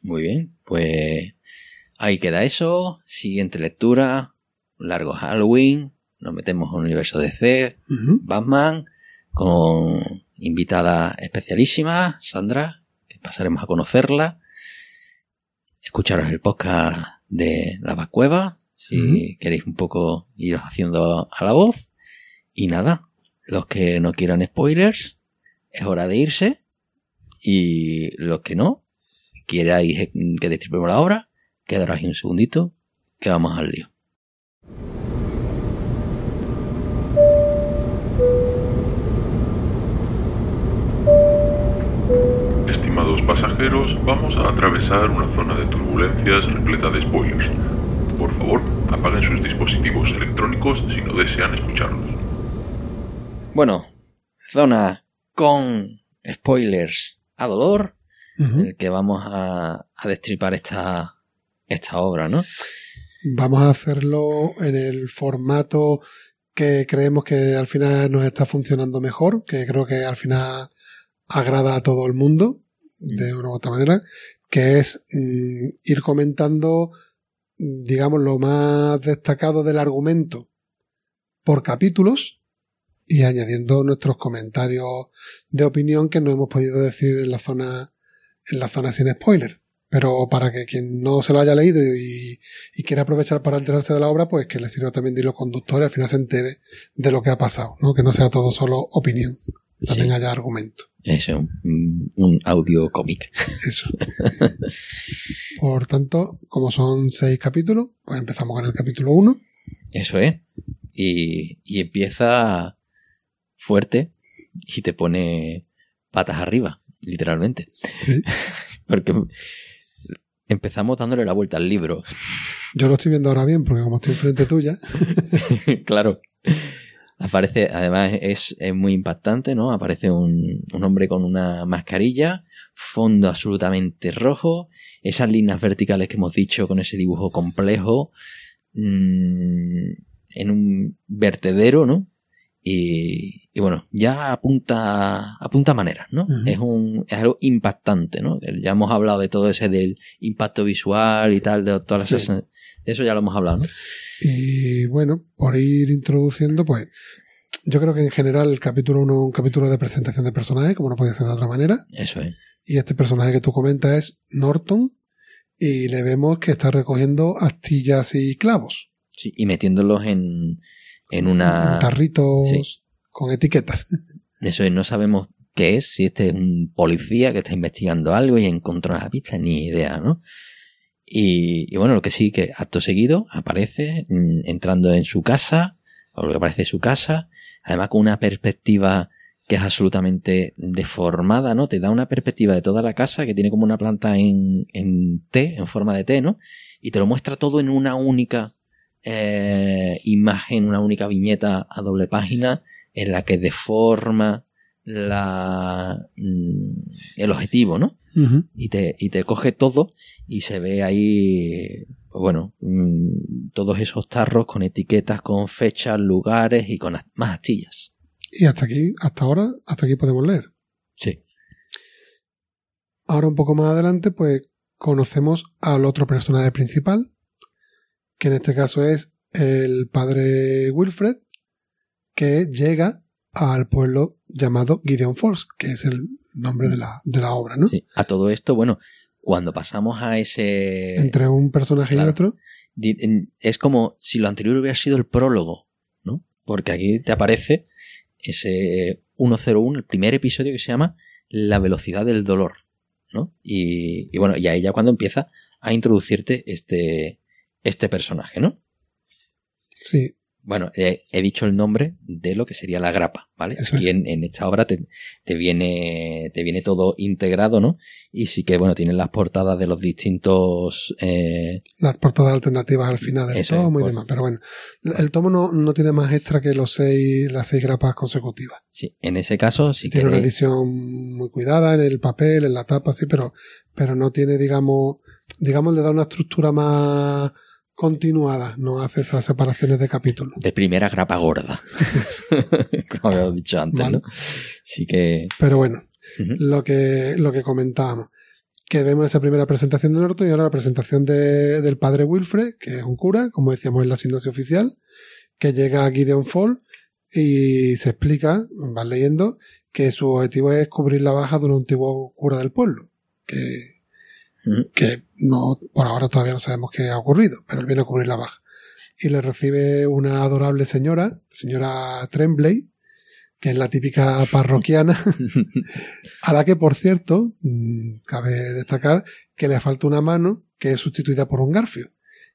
Muy bien, pues ahí queda eso. Siguiente lectura, largo Halloween, nos metemos en un universo DC, Ujú. Batman, con invitada especialísima, Sandra, que pasaremos a conocerla. Escucharos el podcast de La Vacueva, si queréis un poco iros haciendo a la voz. Y nada, los que no quieran spoilers, es hora de irse. Y los que no, queráis que destripemos la obra, quedaros ahí un segundito, que vamos al lío. Estimados pasajeros, vamos a atravesar una zona de turbulencias repleta de spoilers. Por favor, apaguen sus dispositivos electrónicos si no desean escucharlos. Bueno, zona con spoilers a dolor, en el que vamos a, a destripar esta, esta obra, ¿no? Vamos a hacerlo en el formato que creemos que al final nos está funcionando mejor, que creo que al final agrada a todo el mundo, de una u otra manera, que es mm, ir comentando, mm, digamos, lo más destacado del argumento por capítulos y añadiendo nuestros comentarios de opinión que no hemos podido decir en la zona, en la zona sin spoiler. Pero para que quien no se lo haya leído y, y quiera aprovechar para enterarse de la obra, pues que le sirva también de hilo conductor y al final se entere de lo que ha pasado, ¿no? Que no sea todo solo opinión, también Sí. haya argumento. Eso, un, un audio cómic. Eso. Por tanto, como son seis capítulos, pues empezamos con el capítulo 1. Eso es. Y, y empieza fuerte y te pone patas arriba, literalmente. Sí. Porque empezamos dándole la vuelta al libro. Yo lo estoy viendo ahora bien, porque como estoy enfrente tuya, claro. Aparece, además es, es muy impactante, ¿no? Aparece un, un hombre con una mascarilla, fondo absolutamente rojo, esas líneas verticales que hemos dicho con ese dibujo complejo, mm, en un vertedero, ¿no? Y, y bueno, ya apunta, apunta maneras, ¿no? Es, un, es algo impactante, ¿no? Ya hemos hablado de todo ese del impacto visual y tal, de todas las Sí. de eso ya lo hemos hablado, ¿no? Y bueno, por ir introduciendo, pues yo creo que en general el capítulo 1 es un capítulo de presentación de personajes, como no puede ser de otra manera. Eso es. Y este personaje que tú comentas es Norton y le vemos que está recogiendo astillas y clavos Sí, y metiéndolos en, en una... en tarritos sí. con etiquetas. Eso es, no sabemos qué es, si este es un policía que está investigando algo y encontró la pista, ni idea, ¿no? Y, y bueno, lo que sí que acto seguido aparece mm, entrando en su casa, o lo que parece su casa, además con una perspectiva que es absolutamente deformada, ¿no? Te da una perspectiva de toda la casa que tiene como una planta en, en T, en forma de T, ¿no? Y te lo muestra todo en una única eh, imagen, una única viñeta a doble página en la que deforma la, mm, el objetivo, ¿no? Y te, y te coge todo y se ve ahí, pues bueno, mm, todos esos tarros con etiquetas, con fechas, lugares y con más astillas. Y hasta aquí, hasta ahora, hasta aquí podemos leer. Sí. Ahora un poco más adelante, pues conocemos al otro personaje principal, que en este caso es el padre Wilfred, que llega al pueblo llamado Gideon Falls, que es el nombre de la, de la obra, ¿no? sí. A todo esto, bueno, cuando pasamos a ese... Entre un personaje claro. y otro. es como si lo anterior hubiera sido el prólogo, ¿no? Porque aquí te aparece ese 101, el primer episodio que se llama La velocidad del dolor, ¿no? Y, y bueno, y ahí ya cuando empieza a introducirte este, este personaje, ¿no? Sí, Bueno, eh, he dicho el nombre de lo que sería la grapa, ¿vale? Eso Aquí es. en, en esta obra te, te viene, te viene todo integrado, ¿no? Y sí que, bueno, tienen las portadas de los distintos eh, las portadas alternativas al final del Eso es, tomo y demás. Pero bueno, el tomo no, no tiene más extra que los seis, las seis grapas consecutivas. Sí, en ese caso, si tiene una edición muy cuidada en el papel, en la tapa, sí, pero, pero no tiene, digamos, digamos, le da una estructura más continuada, no hace esas separaciones de capítulos. de primera grapa gorda. Como habíamos dicho antes, Vale. ¿no? Sí que. Pero bueno, lo que, lo que comentábamos. Que vemos esa primera presentación de Norton y ahora la presentación de- del padre Wilfred, que es un cura, como decíamos en la sinopsis oficial, que llega a Gideon Fall y se explica, vas leyendo, que su objetivo es cubrir la baja de un antiguo cura del pueblo. Que, Que no, por ahora todavía no sabemos qué ha ocurrido, pero él viene a cubrir la baja. Y le recibe una adorable señora, señora Tremblay, que es la típica parroquiana, a la que, por cierto, mm, cabe destacar que le falta una mano que es sustituida por un garfio.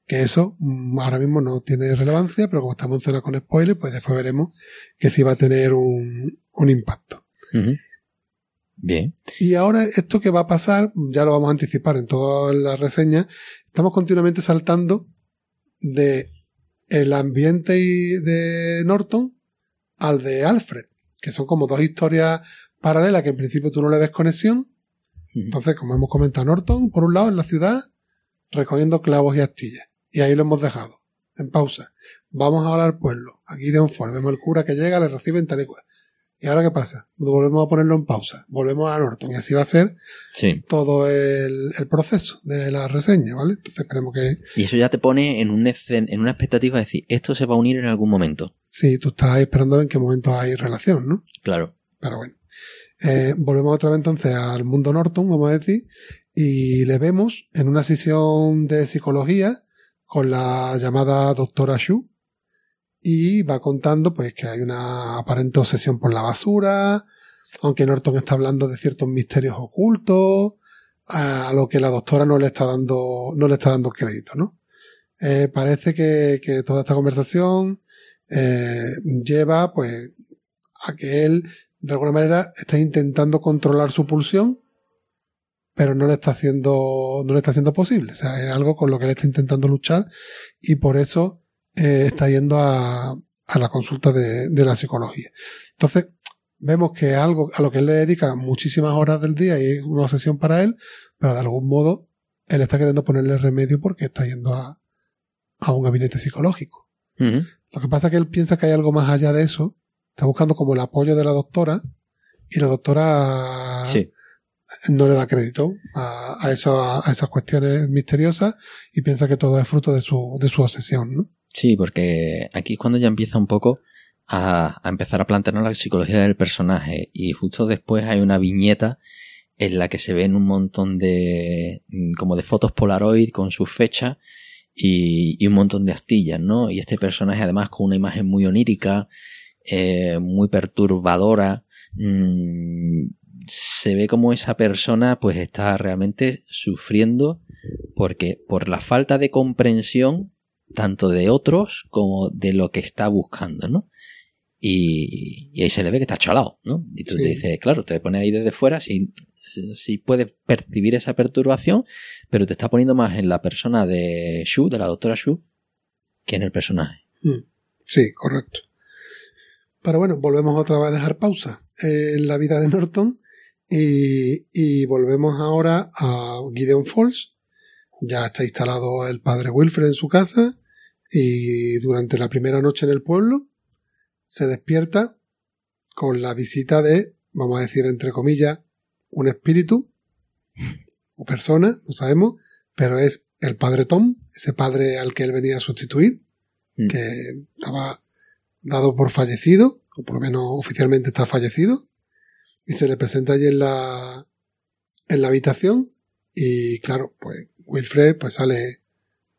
Que eso mm, ahora mismo no tiene relevancia, pero como estamos en zona con spoiler, pues después veremos que sí va a tener un, un impacto. Ujú. Bien. Y ahora esto que va a pasar, ya lo vamos a anticipar en todas las reseñas, estamos continuamente saltando de el ambiente de Norton al de Alfred, que son como dos historias paralelas que en principio tú no le ves conexión. Entonces, como hemos comentado, Norton, por un lado, en la ciudad, recogiendo clavos y astillas. Y ahí lo hemos dejado, en pausa. Vamos ahora al pueblo, aquí de un vemos el cura que llega, le reciben tal y cual. ¿Y ahora qué pasa? Volvemos a ponerlo en pausa, volvemos a Norton y así va a ser Sí. todo el, el proceso de la reseña, ¿vale? Entonces esperemos que Y eso ya te pone en, un en una expectativa de decir, esto se va a unir en algún momento. si tú estás esperando en qué momento hay relación, ¿no? Claro. Pero bueno. Eh, volvemos otra vez entonces al mundo Norton, vamos a decir, y le vemos en una sesión de psicología con la llamada doctora Shu y va contando pues que hay una aparente obsesión por la basura, aunque Norton está hablando de ciertos misterios ocultos, a lo que la doctora no le está dando, no le está dando crédito, ¿no? Eh, parece que, que toda esta conversación eh, lleva pues a que él de alguna manera está intentando controlar su pulsión, pero no le está haciendo, no le está haciendo posible. O sea, es algo con lo que él está intentando luchar y por eso eh, está yendo a, a la consulta de, de la psicología. Entonces, vemos que es algo a lo que él le dedica muchísimas horas del día y es una obsesión para él, pero de algún modo él está queriendo ponerle remedio porque está yendo a, a un gabinete psicológico. Lo que pasa es que él piensa que hay algo más allá de eso. Está buscando como el apoyo de la doctora y la doctora Sí. no le da crédito a, a, eso- a esas cuestiones misteriosas y piensa que todo es fruto de su, de su obsesión, ¿no? Sí, porque aquí es cuando ya empieza un poco a, empezar a plantear la psicología del personaje y justo después hay una viñeta en la que se ven un montón de mm, como de fotos Polaroid con sus fechas y, y un montón de astillas, ¿no? Y este personaje además con una imagen muy onírica, eh, muy perturbadora, mm, se ve como esa persona pues está realmente sufriendo porque por la falta de comprensión tanto de otros como de lo que está buscando, ¿no? Y, y ahí se le ve que está chalado, ¿no? Y tú Sí. te dices, claro, te pone ahí desde fuera, si, si puedes percibir esa perturbación, pero te está poniendo más en la persona de Shu, de la doctora Shu, que en el personaje. Sí, correcto. Pero bueno, volvemos otra vez a dejar pausa en la vida de Norton Y, y volvemos ahora a Gideon Falls. Ya está instalado el padre Wilfred en su casa y durante la primera noche en el pueblo se despierta con la visita de, vamos a decir entre comillas, un espíritu o persona, no sabemos, pero es el padre Tom, ese padre al que él venía a sustituir, Mm. que estaba dado por fallecido, o por lo menos oficialmente está fallecido, y se le presenta allí en la, en la habitación, y claro, pues Wilfred pues sale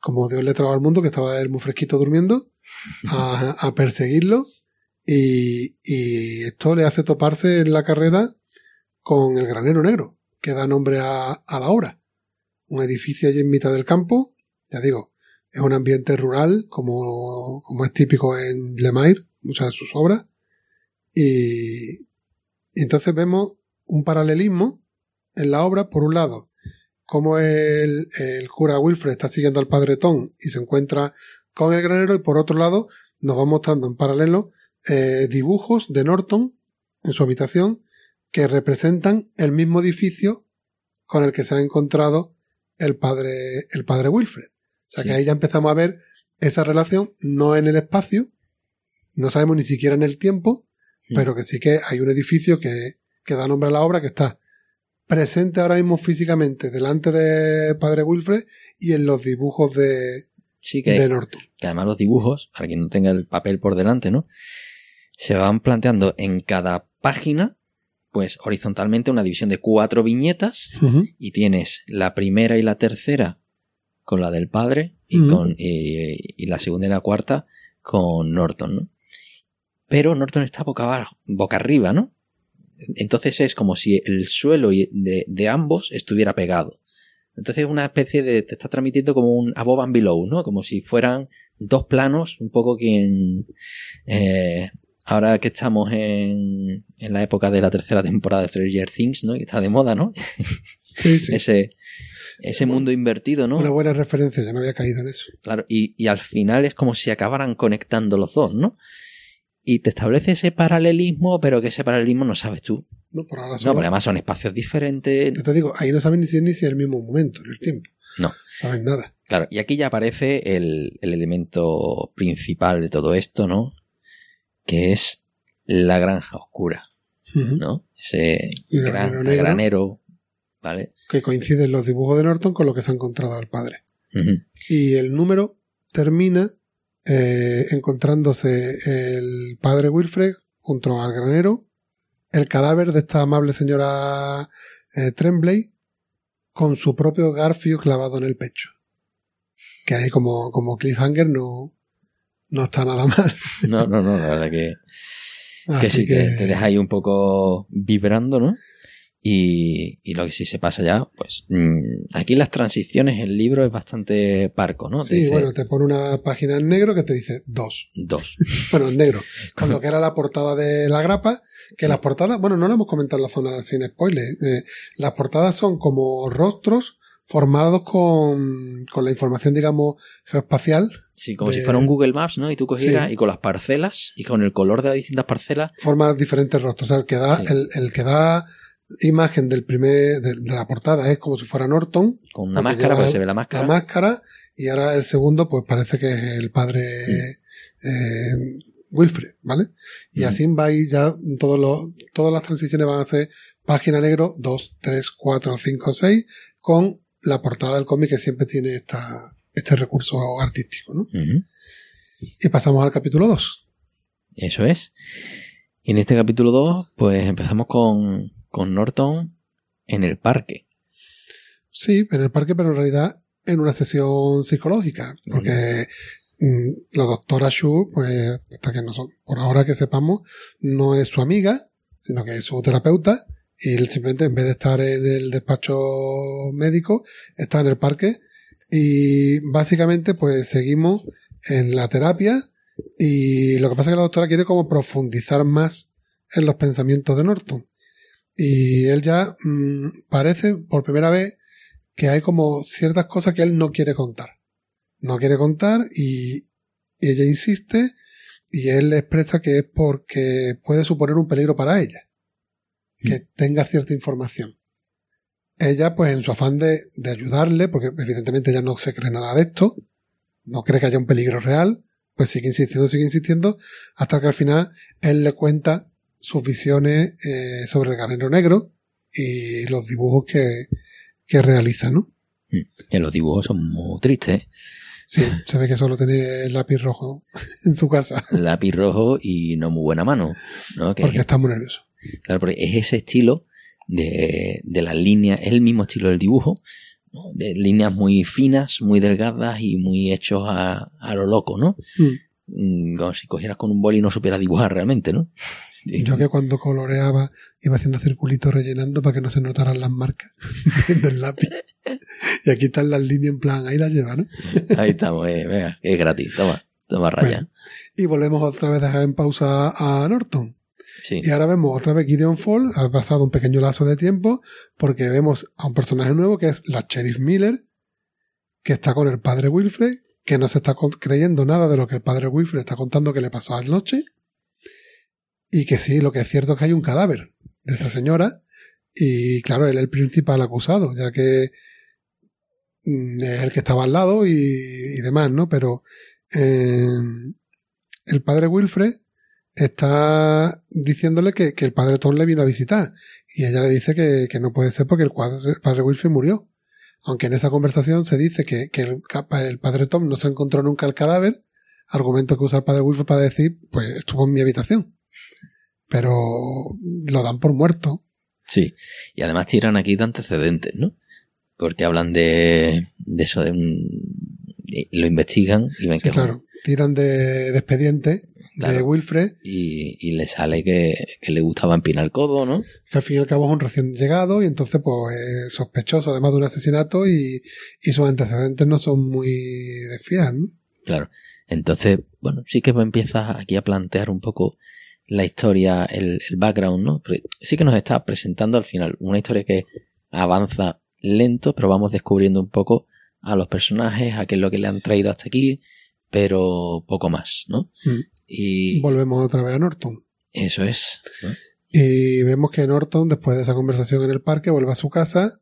como Dios le trajo al mundo, que estaba él muy fresquito durmiendo, a, perseguirlo, y, esto le hace toparse en la carrera con el granero negro, que da nombre a, a la obra. Un edificio allí en mitad del campo, ya digo, es un ambiente rural, como, como es típico en Lemire, muchas de sus obras. Y entonces vemos un paralelismo en la obra, por un lado, como el, el cura Wilfred está siguiendo al padre Tom y se encuentra con el granero, y por otro lado, nos va mostrando en paralelo eh, dibujos de Norton en su habitación que representan el mismo edificio con el que se ha encontrado el padre, el padre Wilfred. O sea Sí. que ahí ya empezamos a ver esa relación, no en el espacio, no sabemos ni siquiera en el tiempo, pero que sí que hay un edificio que, que da nombre a la obra que está presente ahora mismo físicamente delante de Padre Wilfred y en los dibujos de, Sí, que, de Norton. que además los dibujos, para quien no tenga el papel por delante, ¿no? Se van planteando en cada página, pues horizontalmente una división de cuatro viñetas y tienes la primera y la tercera con la del padre y, con, y, y la segunda y la cuarta con Norton, ¿no? Pero Norton está boca abajo, boca arriba, ¿no? Entonces es como si el suelo y- de, de ambos estuviera pegado. Entonces es una especie de, te está transmitiendo como un above and below, ¿no? Como si fueran dos planos, un poco que en, eh, ahora que estamos en, en la época de la tercera temporada de Stranger Things, ¿no? Que está de moda, ¿no? Sí, sí. Ese, ese mundo invertido, ¿no? Una buena referencia, yo no había caído en eso. Claro, y, y al final es como si acabaran conectando los dos, ¿no? Y te establece ese paralelismo, pero que ese paralelismo no sabes tú. No, por ahora No, solo. porque además son espacios diferentes. Yo te digo, ahí no saben ni si es ni si es el mismo momento, en el tiempo. No. Saben nada. Claro, y aquí ya aparece el, el elemento principal de todo esto, ¿no? Que es la granja oscura. ¿no? Ese gran- granero negro. granero, ¿vale? Que coinciden los dibujos de Norton con lo que se ha encontrado el padre. Y el número termina eh, encontrándose el padre Wilfred junto al granero, el cadáver de esta amable señora eh, Tremblay con su propio garfio clavado en el pecho. Que ahí como, como cliffhanger no, no está nada mal. No, no, no, la verdad que, que Así sí, que que, te deja ahí un poco vibrando, ¿no? Y, y lo que sí se pasa ya, pues mm, aquí las transiciones, el libro es bastante parco, ¿no? Te sí, dice bueno, te pone una página en negro que te dice dos. Dos. Bueno, en negro. Con lo que era la portada de la grapa, que Sí. las portadas, bueno, no lo hemos comentado en la zona sin spoiler. eh, las portadas son como rostros formados con, con la información, digamos, geoespacial, Sí, como De- si fuera un Google Maps, ¿no? Y tú cogieras Sí. y con las parcelas y con el color de las distintas parcelas, forma diferentes rostros. O sea, el que da, Sí. el, el que da imagen del primer, de, de la portada es como si fuera Norton, con una máscara, porque se ve la máscara. la máscara, y ahora el segundo, pues parece que es el padre eh, Wilfred, ¿vale? Y así va ir ya todos los, todas las transiciones van a ser página negro 2, 3, 4, 5, 6, con la portada del cómic que siempre tiene esta, este recurso artístico, ¿no? Y pasamos al capítulo 2. Eso es. Y en este capítulo 2, pues empezamos con, con Norton en el parque. Sí, en el parque, pero en realidad en una sesión psicológica, porque mm, la doctora Shu, pues, hasta que nosotros, por ahora que sepamos, no es su amiga, sino que es su terapeuta, y él simplemente en vez de estar en el despacho médico, está en el parque, y básicamente pues seguimos en la terapia, y lo que pasa es que la doctora quiere como profundizar más en los pensamientos de Norton. Y él ya mm, parece por primera vez que hay como ciertas cosas que él no quiere contar. No quiere contar y, y ella insiste y él le expresa que es porque puede suponer un peligro para ella. que tenga cierta información. Ella, pues en su afán de, de ayudarle, porque evidentemente ella no se cree nada de esto, no cree que haya un peligro real, pues sigue insistiendo, sigue insistiendo, hasta que al final él le cuenta sus visiones eh, sobre el Guerrero Negro y los dibujos que, que realiza, ¿no? Que los dibujos son muy tristes. ¿eh? Sí, se ve que solo tiene el lápiz rojo en su casa, Lápiz rojo y no muy buena mano. ¿no? Que porque está muy nervioso. Claro, porque es ese estilo de, de las líneas, es el mismo estilo del dibujo, ¿no? de líneas muy finas, muy delgadas y muy hechos a, a lo loco, ¿no? Mm. Mm, Como si cogieras con un boli y no supieras dibujar realmente, ¿no? Yo que cuando coloreaba iba haciendo circulitos rellenando para que no se notaran las marcas del lápiz. Y aquí están las líneas en plan, ahí las lleva, ¿no? Ahí estamos, eh, venga, es gratis, toma, toma raya. Y volvemos otra vez a dejar en pausa a Norton. Sí, Y ahora vemos otra vez Gideon Fall, ha pasado un pequeño lazo de tiempo, porque vemos a un personaje nuevo que es la Sheriff Miller, que está con el padre Wilfred, que no se está creyendo nada de lo que el padre Wilfred está contando que le pasó anoche, y que sí, lo que es cierto es que hay un cadáver de esa señora, y claro, él es el principal acusado, ya que mm, es el que estaba al lado y, demás, ¿no? Pero eh, el padre Wilfred está diciéndole que, que el padre Tom le vino a visitar. Y ella le dice que, que no puede ser porque el, cuadre- el padre Wilfred murió. Aunque en esa conversación se dice que, que el, el padre Tom no se encontró nunca el cadáver, argumento que usa el padre Wilfred para decir, pues estuvo en mi habitación. Pero lo dan por muerto. sí. Y además tiran aquí de antecedentes, ¿no? Porque hablan de, de eso, de un... lo investigan y ven Sí, que... claro. Tiran de, de expediente de. Wilfred, Y, y le sale que, que le gustaba empinar el codo, ¿no? que al fin y al cabo es un recién llegado y entonces pues es sospechoso además de un asesinato y, y sus antecedentes no son muy de fiar, ¿no? Claro. Entonces, bueno, sí que empiezas aquí a plantear un poco la historia, el, el background, ¿no? Porque sí que nos está presentando al final una historia que avanza lento, pero vamos descubriendo un poco a los personajes, a qué es lo que le han traído hasta aquí, pero poco más, ¿no? Mm. Y Volvemos otra vez a Norton. eso es. ¿no? Y vemos que Norton, después de esa conversación en el parque, vuelve a su casa.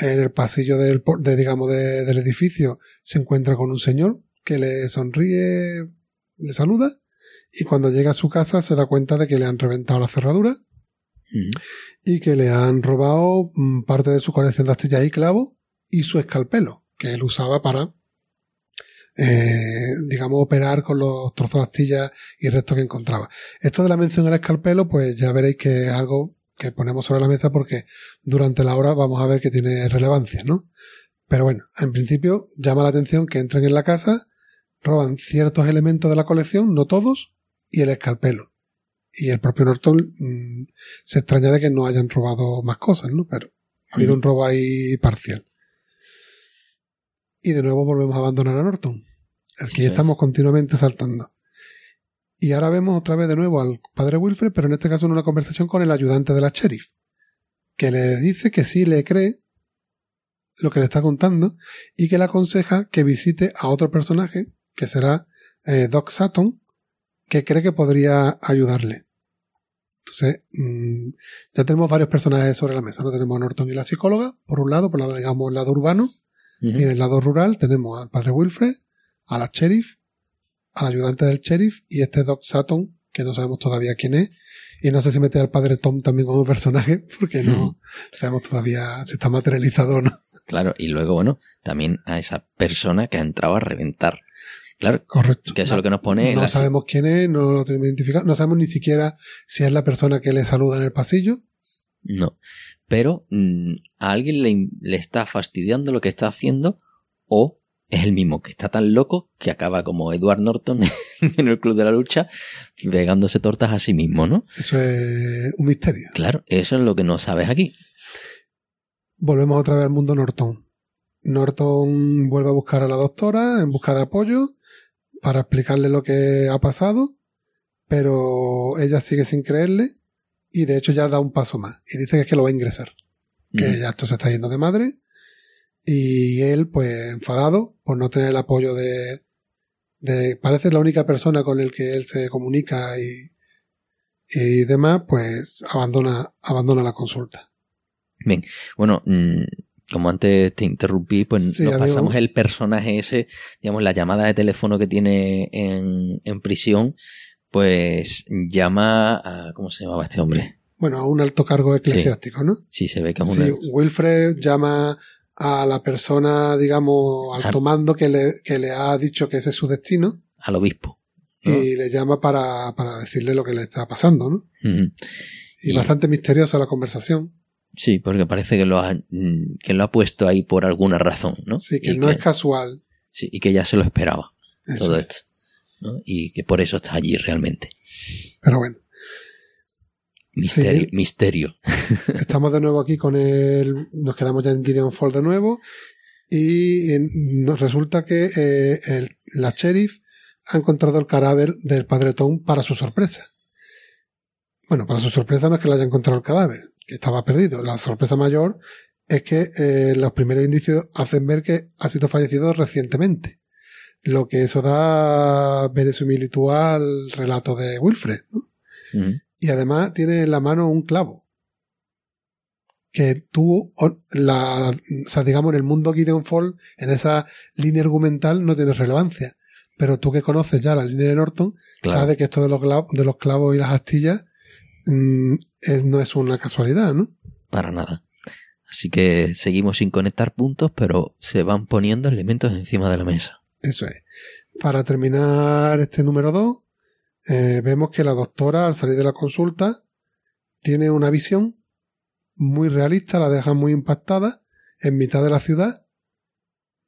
En el pasillo del, de, digamos, de- del edificio se encuentra con un señor que le sonríe, le saluda. Y cuando llega a su casa se da cuenta de que le han reventado la cerradura Mm. y que le han robado mm, parte de su colección de astillas y clavos y su escalpelo, que él usaba para, eh, digamos, operar con los trozos de astillas y restos que encontraba. Esto de la mención al escalpelo, pues ya veréis que es algo que ponemos sobre la mesa porque durante la hora vamos a ver que tiene relevancia, ¿no? Pero bueno, en principio llama la atención que entren en la casa, roban ciertos elementos de la colección, no todos, y el escalpelo. Y el propio Norton mm, se extraña de que no hayan robado más cosas, ¿no? Pero ha habido un robo ahí parcial. Y de nuevo volvemos a abandonar a Norton. Aquí Eso es. estamos continuamente saltando. Y ahora vemos otra vez de nuevo al padre Wilfred, pero en este caso en una conversación con el ayudante de la sheriff, que le dice que sí le cree lo que le está contando y que le aconseja que visite a otro personaje, que será eh, Doc Sutton, que cree que podría ayudarle. Entonces, mm, ya tenemos varios personajes sobre la mesa. No tenemos a Norton y la psicóloga, por un lado, por lado, digamos, el lado urbano, y en el lado rural tenemos al padre Wilfred, a la sheriff, al ayudante del sheriff y este Doc Sutton, que no sabemos todavía quién es. Y no sé si mete al padre Tom también como personaje, porque no sabemos todavía si está materializado o no. Claro, y luego, bueno, también a esa persona que ha entrado a reventar. Claro, Correcto. que eso es lo que nos pone No la- sabemos quién es, no lo tenemos identificado, no sabemos ni siquiera si es la persona que le saluda en el pasillo. No. Pero mm, a alguien le, le está fastidiando lo que está haciendo o es el mismo que está tan loco que acaba como Edward Norton en el Club de la Lucha pegándose tortas a sí mismo, ¿no? Eso es un misterio. Claro, eso es lo que no sabes aquí. Volvemos otra vez al mundo Norton. Norton vuelve a buscar a la doctora en busca de apoyo para explicarle lo que ha pasado, pero ella sigue sin creerle y de hecho ya da un paso más y dice que es que lo va a ingresar, que Mm. ya esto se está yendo de madre y él pues enfadado por no tener el apoyo de, de parece la única persona con el que él se comunica y, y demás, pues abandona, abandona la consulta. Bien, bueno, mm, como antes te interrumpí, pues Sí, nos amigo. pasamos el personaje ese, digamos, la llamada de teléfono que tiene en, en prisión, pues llama a, ¿cómo se llamaba este hombre? Bueno, a un alto cargo eclesiástico, ¿no? Sí, se ve que es Sí, una... Wilfred llama a la persona, digamos, Al- alto mando que le, que le ha dicho que ese es su destino al obispo. ¿no? y le llama para, para decirle lo que le está pasando, ¿no? Y- bastante misteriosa la conversación. Sí, porque parece que lo ha, mm, que lo ha puesto ahí por alguna razón, ¿no? Sí, que Y no es casual. sí, y que ya se lo esperaba, Eso todo es. esto. ¿no? Y que por eso está allí realmente. Pero bueno, Misterio. Sí. misterio. estamos de nuevo aquí con el. Nos quedamos ya en Gideon Fall de nuevo. Y nos resulta que eh, el- la sheriff ha encontrado el cadáver del padre Tom para su sorpresa. Bueno, para su sorpresa no es que le haya encontrado el cadáver, que estaba perdido. La sorpresa mayor es que eh, los primeros indicios hacen ver que ha sido fallecido recientemente. Lo que eso da verosimilitud al relato de Wilfred, y además tiene en la mano un clavo. Que tú, la, o sea, digamos, en el mundo Gideon Fall, en esa línea argumental no tiene relevancia. Pero tú que conoces ya la línea de Norton, Claro. sabes que esto de los, clavos, de los clavos y las astillas es- no es una casualidad, ¿no? Para nada. Así que seguimos sin conectar puntos, pero se van poniendo elementos encima de la mesa. Eso es. Para terminar este número 2, vemos que la doctora, al salir de la consulta, tiene una visión muy realista, la deja muy impactada, en mitad de la ciudad,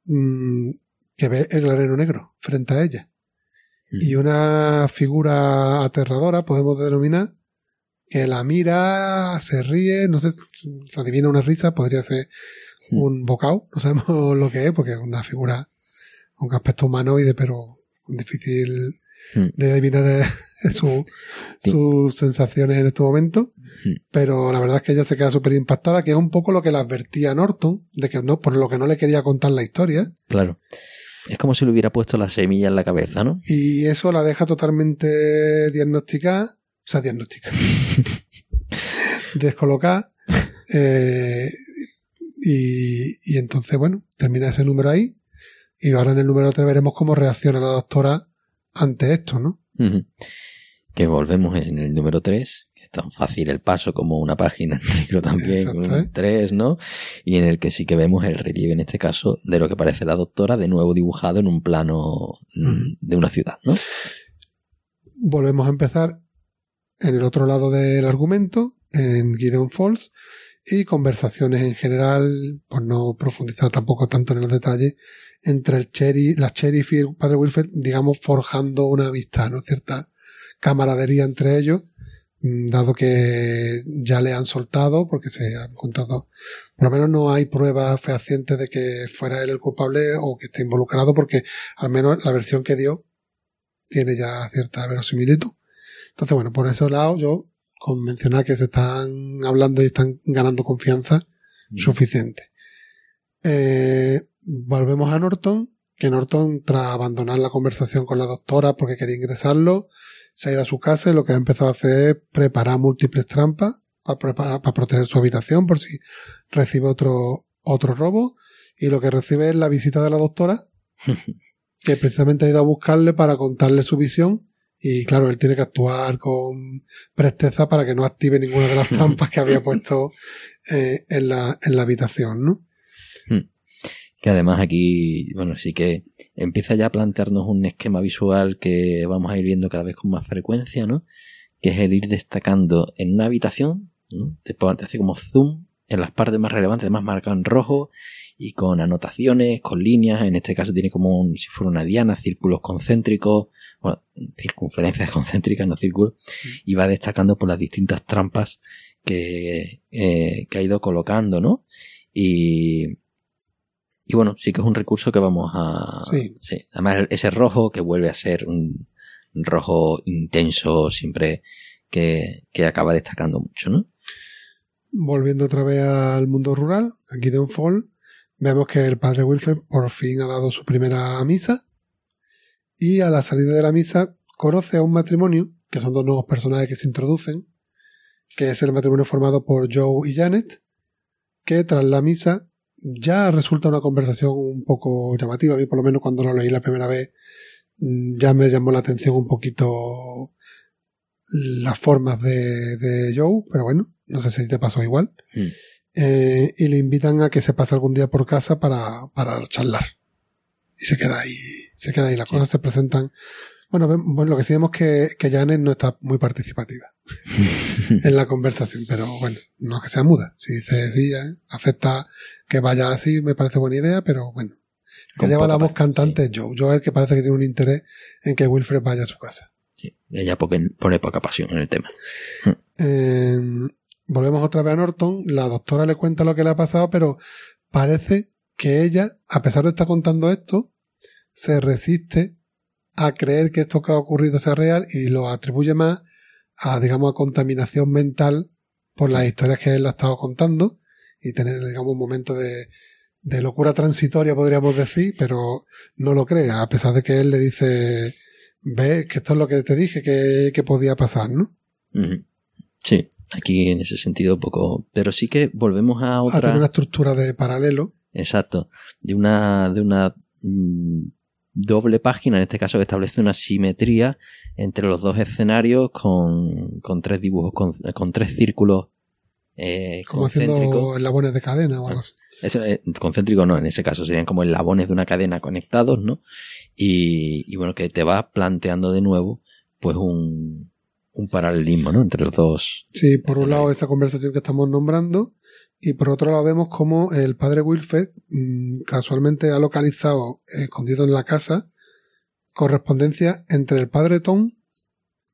mm, que ve el granero negro frente a ella. Mm. Y una figura aterradora, podemos denominar, que la mira, se ríe, no sé, se adivina una risa, podría ser Mm. un bocado, no sabemos lo que es, porque es una figura, un aspecto humanoide, pero difícil Mm. de adivinar eh, su- Sí. sus sensaciones en este momento. Mm. Pero la verdad es que ella se queda súper impactada, que es un poco lo que le advertía Norton, de que no, por lo que no le quería contar la historia. Claro. Es como si le hubiera puesto la semilla en la cabeza, ¿no? Y eso la deja totalmente diagnosticada, o sea, diagnosticada, descolocada. eh, y, y entonces, bueno, termina ese número ahí. Y ahora en el número 3 veremos cómo reacciona la doctora ante esto, ¿no? Que volvemos en el número 3, que es tan fácil el paso como una página en negro también, Exacto, con ¿eh? un 3, ¿no? Y en el que sí que vemos el relieve, en este caso, de lo que parece la doctora, de nuevo dibujado en un plano de una ciudad, ¿no? volvemos a empezar en el otro lado del argumento, en Gideon Falls, y conversaciones en general, por no profundizar tampoco tanto en los detalles, entre el Cherry, la Sheriff y el padre Wilfred, digamos, forjando una amistad, ¿no? Cierta camaradería entre ellos, mm, dado que ya le han soltado, porque se ha encontrado, por lo menos no hay pruebas fehacientes de que fuera él el culpable o que esté involucrado, porque al menos la versión que dio tiene ya cierta verosimilitud. Entonces, bueno, por ese lado, yo con mencionar que se están hablando y están ganando confianza, suficiente. Eh, volvemos a Norton, que Norton, tras abandonar la conversación con la doctora porque quería ingresarlo, se ha ido a su casa y lo que ha empezado a hacer es preparar múltiples trampas para, preparar, para proteger su habitación por si recibe otro, otro robo. Y lo que recibe es la visita de la doctora, que precisamente ha ido a buscarle para contarle su visión. Y claro, él tiene que actuar con presteza para que no active ninguna de las trampas que había puesto eh, en, la, en la habitación, ¿no? Que además aquí, bueno, sí que empieza ya a plantearnos un esquema visual que vamos a ir viendo cada vez con más frecuencia, ¿no? Que es el ir destacando en una habitación, ¿no? Te, te hace como zoom en las partes más relevantes, además marcado en rojo y con anotaciones, con líneas, en este caso tiene como un, si fuera una diana, círculos concéntricos, bueno, circunferencias concéntricas, no círculos, y va destacando por las distintas trampas que, eh, que ha ido colocando, ¿no? Y, y bueno, sí que es un recurso que vamos a... Sí. Además, ese rojo que vuelve a ser un rojo intenso siempre que, que acaba destacando mucho, ¿no? Volviendo otra vez al mundo rural, aquí de un fall, vemos que el padre Wilfred por fin ha dado su primera misa y a la salida de la misa conoce a un matrimonio que son dos nuevos personajes que se introducen, que es el matrimonio formado por Joe y Janet, que tras la misa ya resulta una conversación un poco llamativa. A mí, por lo menos, cuando lo leí la primera vez, mm, ya me llamó la atención un poquito las formas de, de Joe, pero bueno, no sé si te pasó igual. Mm. Eh, y le invitan a que se pase algún día por casa para, para charlar. Y se queda ahí, se queda ahí. Las Sí. cosas se presentan. Bueno, bueno, lo que sí vemos que, que Janet no está muy participativa en la conversación, pero bueno, no es que sea muda. Si dice sí, eh, acepta que vaya así, me parece buena idea, pero bueno. El que lleva la voz cantante es Joe. Joe es el que parece que tiene un interés en que Wilfred vaya a su casa. Sí, ella pone, pone poca pasión en el tema. Eh, volvemos otra vez a Norton. La doctora le cuenta lo que le ha pasado, pero parece que ella, a pesar de estar contando esto, se resiste a creer que esto que ha ocurrido sea real y lo atribuye más a, digamos, a contaminación mental por las historias que él ha estado contando y tener, digamos, un momento de, de locura transitoria, podríamos decir, pero no lo cree, a pesar de que él le dice, ves que esto es lo que te dije que, que podía pasar, ¿no? Sí, aquí en ese sentido poco. Pero sí que volvemos a a tener una otra. estructura de paralelo. Exacto. De una, de una mm, doble página, en este caso, que establece una simetría entre los dos escenarios con, con tres dibujos, con, con tres círculos eh, como haciendo de cadena o algo así. Eh, concéntrico no, en ese caso serían como eslabones de una cadena conectados, ¿no? Y, y bueno, que te va planteando de nuevo, pues un, un paralelismo, ¿no? Entre los dos. Sí, por un lado esa conversación que estamos nombrando y por otro lado vemos como el padre Wilfred mm, casualmente ha localizado, escondido en la casa, correspondencia entre el padre Tom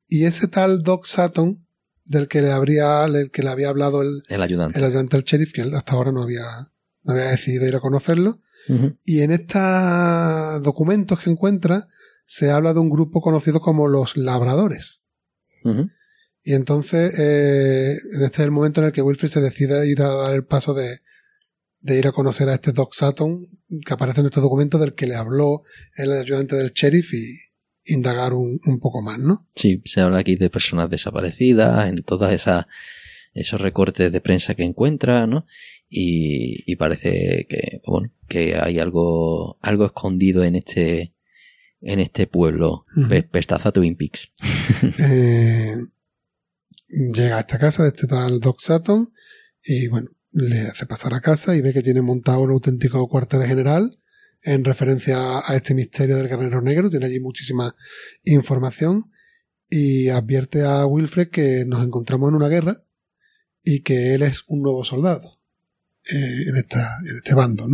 y ese tal Doc Sutton del que le habría, del que le había hablado el, El ayudante. el ayudante del sheriff, que él hasta ahora no había, no había decidido ir a conocerlo. Y en estos documentos que encuentra se habla de un grupo conocido como los labradores. Y entonces, eh, este es el momento en el que Wilfred se decide ir a dar el paso de, de ir a conocer a este Doc Sutton, que aparece en estos documentos del que le habló el ayudante del sheriff y indagar un, un poco más, ¿no? Sí, se habla aquí de personas desaparecidas, en todas esas esos recortes de prensa que encuentra, ¿no? Y, y parece que, bueno, que hay algo, algo escondido en este, en este pueblo. Pe- Pestaza Twin Peaks. Eh, llega a esta casa de este tal Doc Sutton y bueno, le hace pasar a casa y ve que tiene montado un auténtico cuartel general en referencia a este misterio del granero negro. Tiene allí muchísima información y advierte a Wilfred que nos encontramos en una guerra y que él es un nuevo soldado eh, en, esta, en este bando.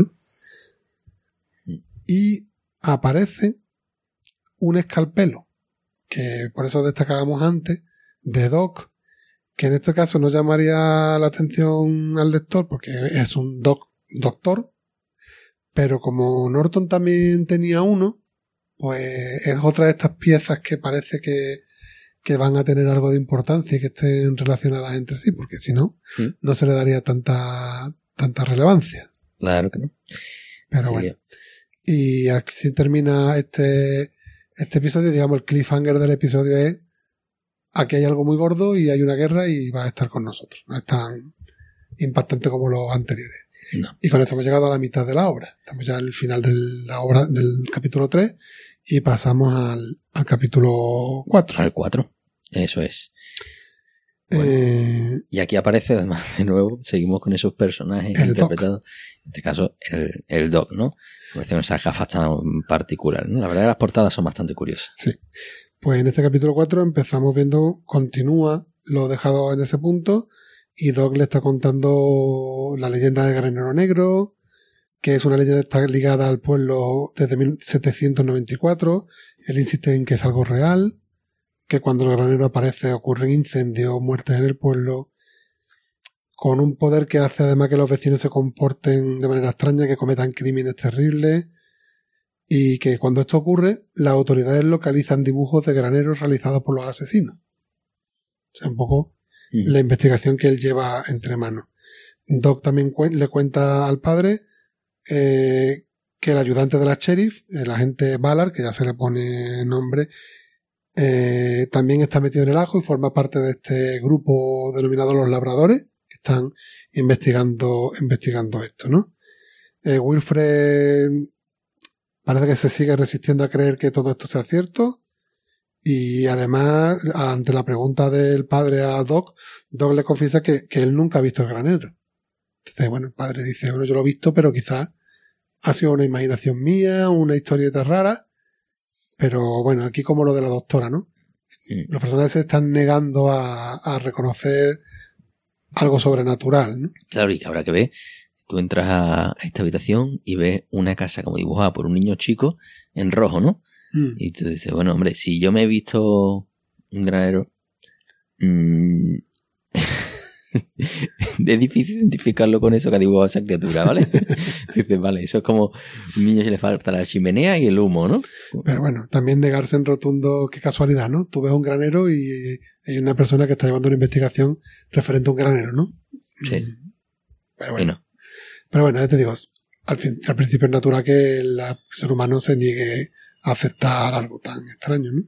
Y aparece un escalpelo que por eso destacábamos antes, de Doc, que en este caso no llamaría la atención al lector porque es un doc, doctor, pero como Norton también tenía uno, pues es otra de estas piezas que parece que, que van a tener algo de importancia y que estén relacionadas entre sí, porque si no, Mm. no se le daría tanta, tanta relevancia. Claro que no. Pero Sí, bueno. Y así termina este, este episodio. Digamos, el cliffhanger del episodio es aquí hay algo muy gordo y hay una guerra y va a estar con nosotros. No es tan impactante como los anteriores. No. Y con esto hemos llegado a la mitad de la obra. Estamos ya al final de la obra del capítulo 3 y pasamos al, al capítulo 4. Al 4. Eso es. Bueno. Eh, Y aquí aparece además de nuevo, seguimos con esos personajes interpretados. En este caso, el, el Doc, ¿no? Con esas gafas tan particulares. ¿no? La verdad que las portadas son bastante curiosas. Sí. Pues en este capítulo 4 empezamos viendo, continúa lo dejado en ese punto, y Doc le está contando la leyenda del Granero Negro, que es una leyenda que está ligada al pueblo desde 1794. Él insiste en que es algo real, que cuando el granero aparece ocurren incendios, muertes en el pueblo, con un poder que hace además que los vecinos se comporten de manera extraña, que cometan crímenes terribles, y que cuando esto ocurre, las autoridades localizan dibujos de graneros realizados por los asesinos. O sea, un poco la investigación que él lleva entre manos. Doc también le cuenta al padre eh, que el ayudante de la sheriff, el agente Ballard, que ya se le pone nombre, eh, también está metido en el ajo y forma parte de este grupo denominado los labradores, que están investigando, investigando esto, ¿no? Eh, Wilfred parece que se sigue resistiendo a creer que todo esto sea cierto. Y además, ante la pregunta del padre a Doc, Doc le confiesa que, que él nunca ha visto el granero. Entonces, bueno, el padre dice, bueno, yo lo he visto, pero quizás ha sido una imaginación mía, una historieta rara. Pero bueno, aquí como lo de la doctora, ¿no? Los personajes se están negando a, a reconocer algo sobrenatural, ¿no? Claro, y que habrá que ver. Tú entras a esta habitación y ves una casa como dibujada por un niño chico en rojo, ¿no? Mm. Y tú dices, bueno, hombre, si yo me he visto un granero, mm, es difícil identificarlo con eso que ha dibujado esa criatura, ¿vale? dices, vale, eso es como un niño que le falta la chimenea y el humo, ¿no? Pero bueno, también negarse en rotundo, qué casualidad, ¿no? Tú ves un granero y hay una persona que está llevando una investigación referente a un granero, ¿no? Sí. Pero Y bueno, no. Pero bueno, ya te digo, al, fin, al principio es natural que el ser humano se niegue a aceptar algo tan extraño, ¿no?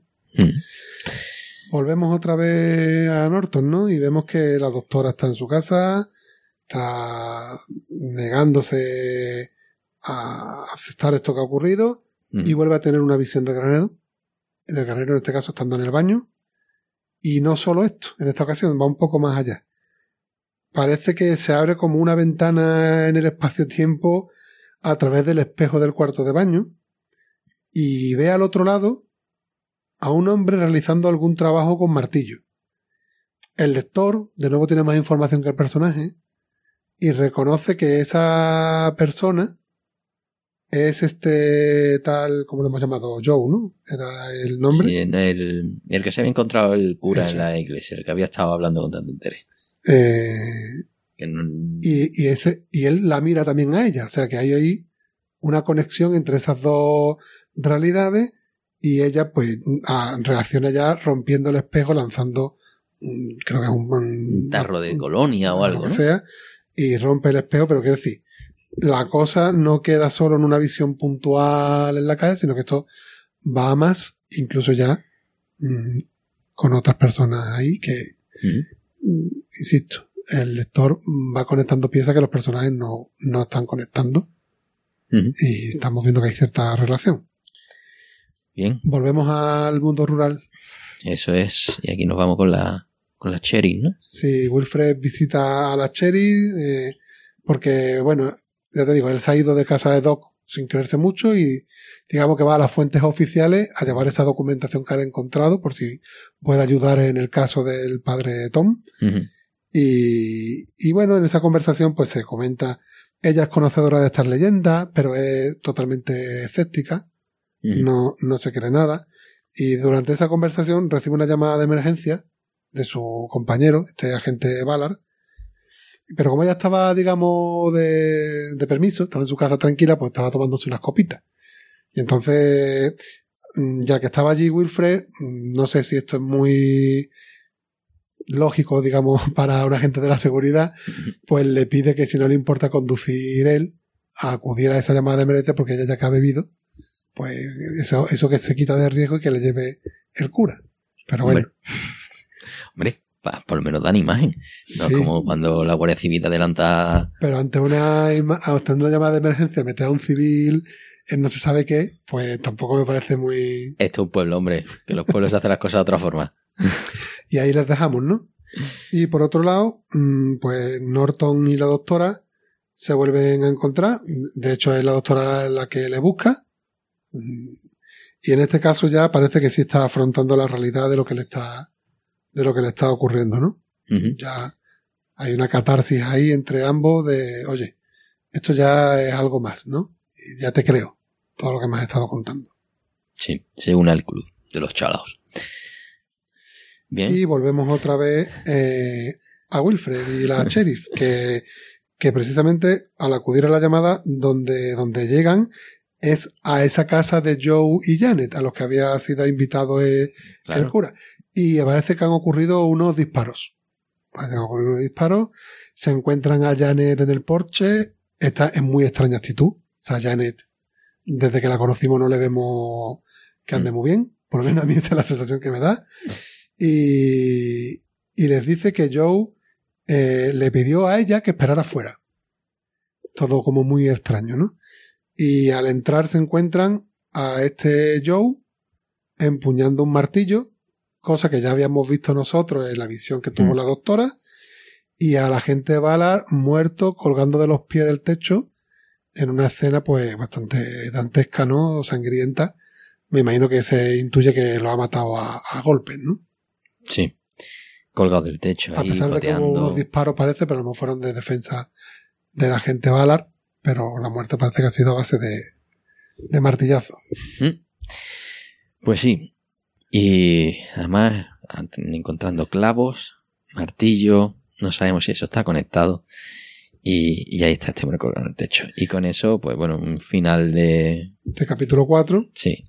Mm. Volvemos otra vez a Norton, ¿no? Y vemos que la doctora está en su casa, está negándose a aceptar esto que ha ocurrido Mm. y vuelve a tener una visión del granero, del granero en este caso estando en el baño. Y no solo esto, en esta ocasión va un poco más allá. Parece que se abre como una ventana en el espacio-tiempo a través del espejo del cuarto de baño y ve al otro lado a un hombre realizando algún trabajo con martillo. El lector, de nuevo, tiene más información que el personaje y reconoce que esa persona es este tal, como lo hemos llamado? Joe, ¿no? Era el nombre. Sí, en el, el que se había encontrado el cura Eso. en la iglesia, el que había estado hablando con tanto interés. Eh, Que no- y, y, ese, y él la mira también a ella. O sea que hay ahí una conexión entre esas dos realidades y ella pues reacciona ya rompiendo el espejo, lanzando mm, creo que es un, un tarro de colonia o lo algo, que ¿no? sea, y rompe el espejo, pero quiero decir, la cosa no queda solo en una visión puntual en la calle, sino que esto va a más, incluso ya mm, con otras personas ahí que, Mm. Insisto, el lector va conectando piezas que los personajes no, no están conectando y estamos viendo que hay cierta relación. Bien, Volvemos al mundo rural. eso es. Y aquí nos vamos con la, con la cherry, ¿no? Si Wilfred visita a la Cherry, eh, porque, bueno, ya te digo, él se ha ido de casa de Doc sin creerse mucho y digamos que va a las fuentes oficiales a llevar esa documentación que ha encontrado por si puede ayudar en el caso del padre Tom. Y, y bueno, en esa conversación pues se comenta, ella es conocedora de estas leyendas, pero es totalmente escéptica, no, no se cree nada. Y durante esa conversación recibe una llamada de emergencia de su compañero, este agente Ballard. Pero como ella estaba, digamos, de, de permiso, estaba en su casa tranquila, pues estaba tomándose unas copitas. Y entonces, mm, ya que estaba allí Wilfred, mm, no sé si esto es muy lógico, digamos, para un agente de la seguridad, pues le pide que si no le importa conducir él, a acudir a esa llamada de emergencia porque ella ya que ha bebido, pues eso, eso que se quita de riesgo y que le lleve el cura. Pero bueno, Hombre. Hombre, pa- por lo menos dan imagen. No sí, es como cuando la Guardia Civil adelanta. pero ante una, ante una llamada de emergencia, meter a un civil no se sabe qué, pues tampoco me parece muy... Esto es un pueblo, hombre. Que los pueblos hacen las cosas de otra forma. Y ahí les dejamos, ¿no? Y por otro lado, mm, pues Norton y la doctora se vuelven a encontrar. De hecho, es la doctora la que le busca. Mm, Y en este caso ya parece que sí está afrontando la realidad de lo que le está, de lo que le está ocurriendo, ¿no? Ya hay una catarsis ahí entre ambos de, oye, esto ya es algo más, ¿no? Ya te creo todo lo que me has estado contando. Sí, se une al club de los chalaos. Bien. Y volvemos otra vez eh, a Wilfred y la sheriff, que, que precisamente al acudir a la llamada, donde, donde llegan es a esa casa de Joe y Janet, a los que había sido invitado claro. el cura. Y parece que han ocurrido unos disparos. Parece que han ocurrido unos disparos. Se encuentran a Janet en el porche. Está en muy extraña actitud. O sea, Janet, desde que la conocimos no le vemos que ande Mm. muy bien. Por lo menos a mí esa es la sensación que me da. Y, y les dice que Joe eh, le pidió a ella que esperara fuera. Todo como muy extraño, ¿no? Y al entrar se encuentran a este Joe empuñando un martillo, cosa que ya habíamos visto nosotros en la visión que tuvo Mm. la doctora, y a la gente Valar muerto colgando de los pies del techo en una escena pues bastante dantesca, ¿no? Sangrienta. Me imagino que se intuye que lo ha matado a, a golpes, ¿no? Sí. Colgado del techo. A ahí pesar de que hubo unos disparos parece, pero no fueron de defensa de la gente Valar, pero la muerte parece que ha sido a base de, de martillazo. Pues sí. Y además, encontrando clavos, martillo, no sabemos si eso está conectado. Y, y ahí está este hombre colgado en el techo. Y con eso, pues bueno, un final de. De capítulo 4, Sí.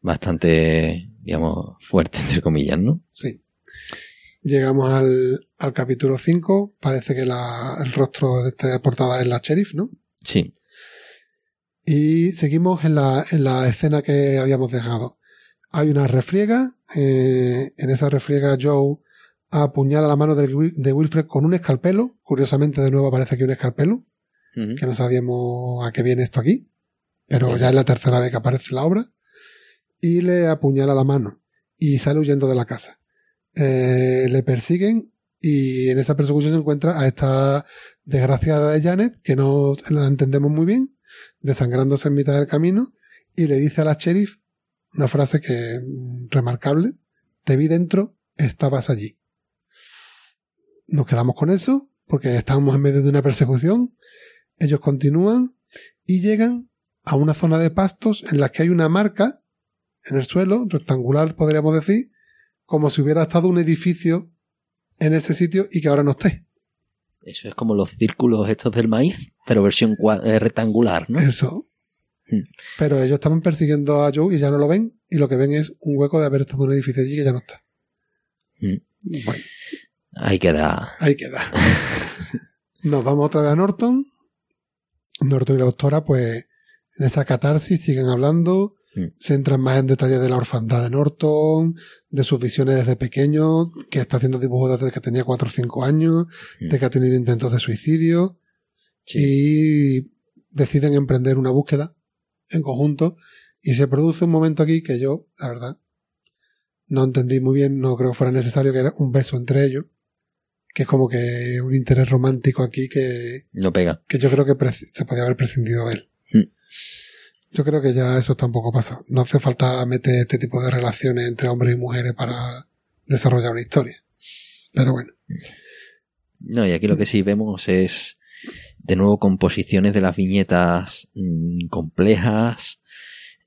Bastante, digamos, fuerte, entre comillas, ¿no? sí. Llegamos al, al capítulo 5, parece que la- el rostro de esta portada es la sheriff, ¿no? Sí. Y seguimos en la, en la escena que habíamos dejado. Hay una refriega. eh, en esa refriega Joe apuñala la mano de, Wil- de Wilfred con un escalpelo. Curiosamente, de nuevo aparece aquí un escalpelo, que no sabíamos a qué viene esto aquí. Pero ya es la tercera vez que aparece la obra. Y le apuñala la mano. Y sale huyendo de la casa. Eh, le persiguen y en esa persecución se encuentra a esta desgraciada de Janet, que no la entendemos muy bien, desangrándose en mitad del camino, y le dice a la sheriff una frase que remarcable, te vi dentro, estabas allí. Nos quedamos con eso, porque estábamos en medio de una persecución, ellos continúan y llegan a una zona de pastos en la que hay una marca en el suelo, rectangular podríamos decir, como si hubiera estado un edificio en ese sitio y que ahora no esté. Eso es como los círculos estos del maíz, pero versión eh, rectangular, ¿no? Eso. Hmm. Pero ellos estaban persiguiendo a Joe y ya no lo ven, y lo que ven es un hueco de haber estado en un edificio allí que ya no está. Mm. Bueno, Ahí queda. ahí queda. Nos vamos otra vez a Norton. Norton y la doctora, pues, en esa catarsis siguen hablando, Mm. se entran más en detalle de la orfandad de Norton, de sus visiones desde pequeño, que está haciendo dibujos desde que tenía 4 o 5 años, Mm. de que ha tenido intentos de suicidio, Sí. y deciden emprender una búsqueda en conjunto y se produce un momento aquí que yo, la verdad, no entendí muy bien, no creo que fuera necesario que era un beso entre ellos, que es como que un interés romántico aquí que, No pega. que yo creo que se podía haber prescindido de él. Hmm. Yo creo que ya eso está un poco pasado. No hace falta meter este tipo de relaciones entre hombres y mujeres para desarrollar una historia. Pero bueno, No, y aquí lo que sí vemos es de nuevo composiciones de las viñetas mm, complejas.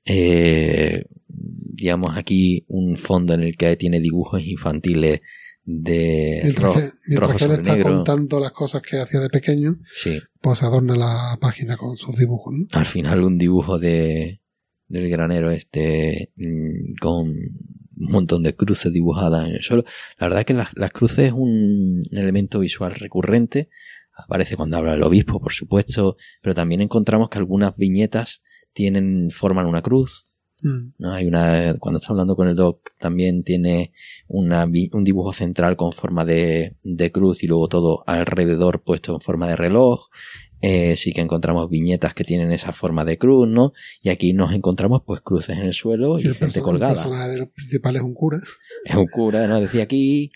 eh, digamos aquí un fondo en el que tiene dibujos infantiles de mientras ro- que, mientras rojo que él está negro. contando las cosas que hacía de pequeño, Sí, pues adorna la página con sus dibujos. ¿no? al final un dibujo de del granero este mm, con un montón de cruces dibujadas en el suelo. La verdad es que las, las cruces es un elemento visual recurrente. Aparece cuando habla el obispo, por supuesto, pero también encontramos que algunas viñetas tienen forman una cruz. Mm. ¿no? Hay una cuando está hablando con el doc también tiene una, un dibujo central con forma de, de cruz y luego todo alrededor puesto en forma de reloj. Eh, sí que encontramos viñetas que tienen esa forma de cruz, ¿no? Y aquí nos encontramos pues cruces en el suelo y, Y el, gente perso- el colgada. personaje de los principales es un cura. Es un cura, ¿no? Decía aquí,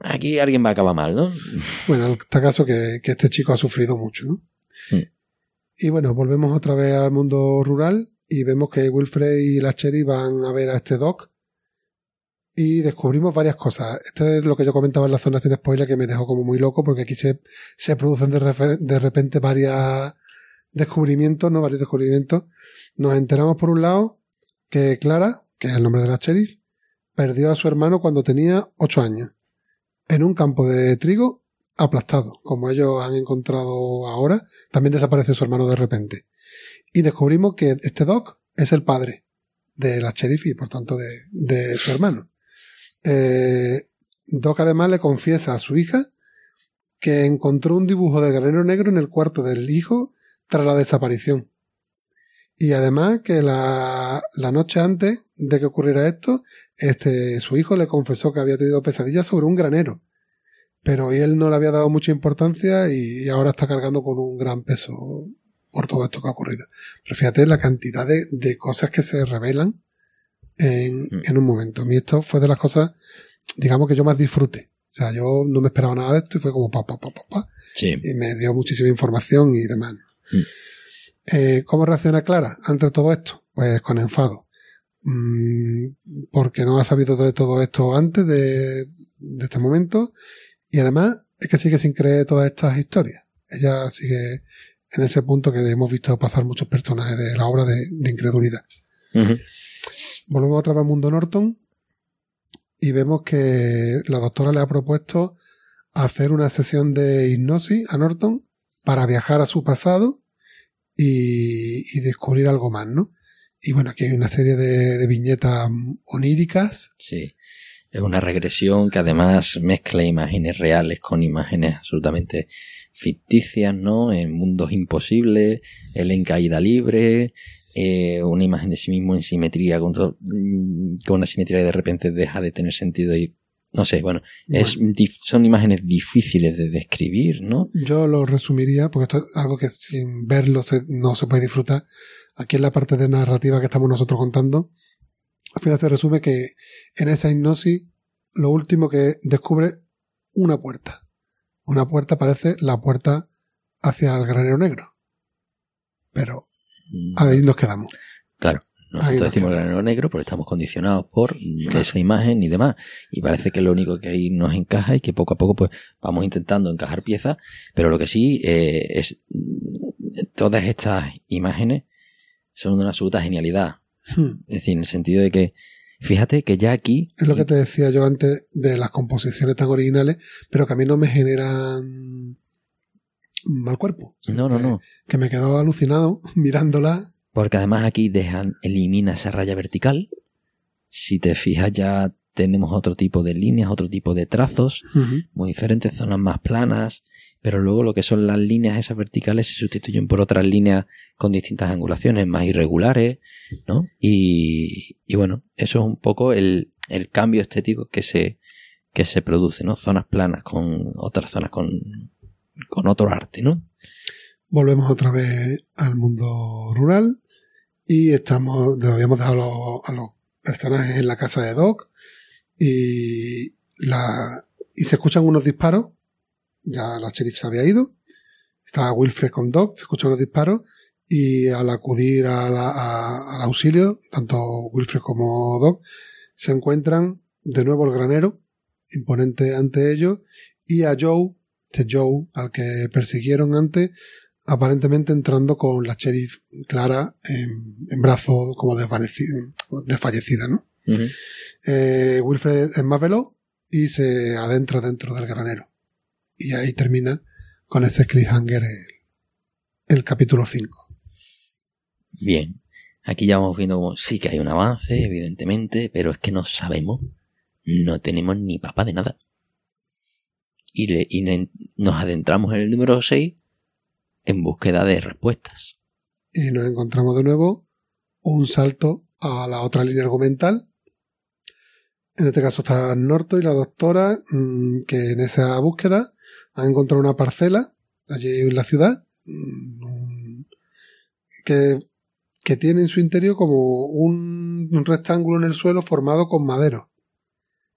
aquí alguien va a acabar mal, ¿no? Bueno, en este caso que, que este chico ha sufrido mucho, ¿no? Mm. Y bueno, volvemos otra vez al mundo rural y vemos que Wilfred y la Cherry van a ver a este Doc y descubrimos varias cosas. Esto es lo que yo comentaba en la zona sin spoiler que me dejó como muy loco porque aquí se, se producen de, de repente varios descubrimientos, ¿no? Varios descubrimientos. Nos enteramos por un lado que Clara, que es el nombre de la sheriff, perdió a su hermano cuando tenía ocho años en un campo de trigo aplastado, como ellos han encontrado ahora, también desaparece su hermano de repente. Y descubrimos que este Doc es el padre de la sheriff y por tanto de, de su hermano. Eh, Doc además le confiesa a su hija que encontró un dibujo del granero negro en el cuarto del hijo tras la desaparición. Y además que la, la noche antes de que ocurriera esto, este, su hijo le confesó que había tenido pesadillas sobre un granero. Pero él no le había dado mucha importancia y, ahora está cargando con un gran peso por todo esto que ha ocurrido. Pero fíjate la cantidad de, de cosas que se revelan en, Mm. en un momento. A mí esto fue de las cosas, digamos que yo más disfruté. O sea, yo no me esperaba nada de esto y fue como pa, pa, pa, pa, pa Sí. y me dio muchísima información y demás. Mm. Eh, ¿Cómo reacciona Clara ante todo esto? Pues con enfado. Mm, porque no ha sabido de todo esto antes de, de este momento y además es que sigue sin creer todas estas historias. Ella sigue en ese punto que hemos visto pasar muchos personajes de la obra de, de incredulidad. Volvemos otra vez al mundo Norton y vemos que la doctora le ha propuesto hacer una sesión de hipnosis a Norton para viajar a su pasado y, y descubrir algo más, ¿no? Y bueno, aquí hay una serie de, de viñetas oníricas. Sí. Es una regresión que además mezcla imágenes reales con imágenes absolutamente ficticias, ¿no? En mundos imposibles, él en caída libre, eh, una imagen de sí mismo en simetría, con, todo- mm, con una simetría que de repente deja de tener sentido y no sé, bueno, es, son imágenes difíciles de describir, ¿no? Yo lo resumiría, porque esto es algo que sin verlo se- no se puede disfrutar. Aquí en la parte de narrativa que estamos nosotros contando, al final se resume que en esa hipnosis lo último que descubre una puerta. Una puerta parece la puerta hacia el granero negro. Pero Mm, ahí nos quedamos. Claro. Nosotros nos decimos granero negro porque estamos condicionados por esa imagen y demás. Y parece que lo único que ahí nos encaja y que poco a poco pues vamos intentando encajar piezas. Pero lo que sí eh, es todas estas imágenes son de una absoluta genialidad. Hmm. Es decir, en el sentido de que fíjate que ya aquí Es lo que te decía yo antes de las composiciones tan originales, pero que a mí no me generan mal cuerpo. no, no, Que- no. Que me quedo alucinado mirándola Porque además aquí dejan, elimina esa raya vertical. Si te fijas ya tenemos otro tipo de líneas, otro tipo de trazos. Muy diferentes, zonas más planas, pero luego lo que son las líneas esas verticales se sustituyen por otras líneas con distintas angulaciones más irregulares, ¿no? Y, y bueno, eso es un poco el, cambio estético que se, que se produce, ¿no? Zonas planas con otras zonas con, con otro arte, ¿no? Volvemos otra vez al mundo rural y estamos, habíamos dejado a los, a los personajes en la casa de Doc y la, y se escuchan unos disparos. Ya la sheriff se había ido. Está Wilfred con Doc, se escuchan unos disparos y al acudir a la- a- al auxilio, tanto Wilfred como Doc, se encuentran de nuevo el granero, imponente ante ellos, y a Joe, este Joe, al que persiguieron antes, aparentemente entrando con la sheriff Clara en, en brazos como desfallecida, ¿no? Eh, Wilfred es más veloz y se adentra dentro del granero. Y ahí termina con ese cliffhanger el, el capítulo 5. Bien. Aquí ya vamos viendo como sí que hay un avance, evidentemente, pero es que no sabemos, no tenemos ni papa de nada. Y, le- y ne- nos adentramos en el número 6 en búsqueda de respuestas. Y nos encontramos de nuevo un salto a la otra línea argumental. En este caso está Norto y la doctora, mm, que en esa búsqueda han encontrado una parcela allí en la ciudad, mm, que, que tiene en su interior como un, un rectángulo en el suelo formado con madero.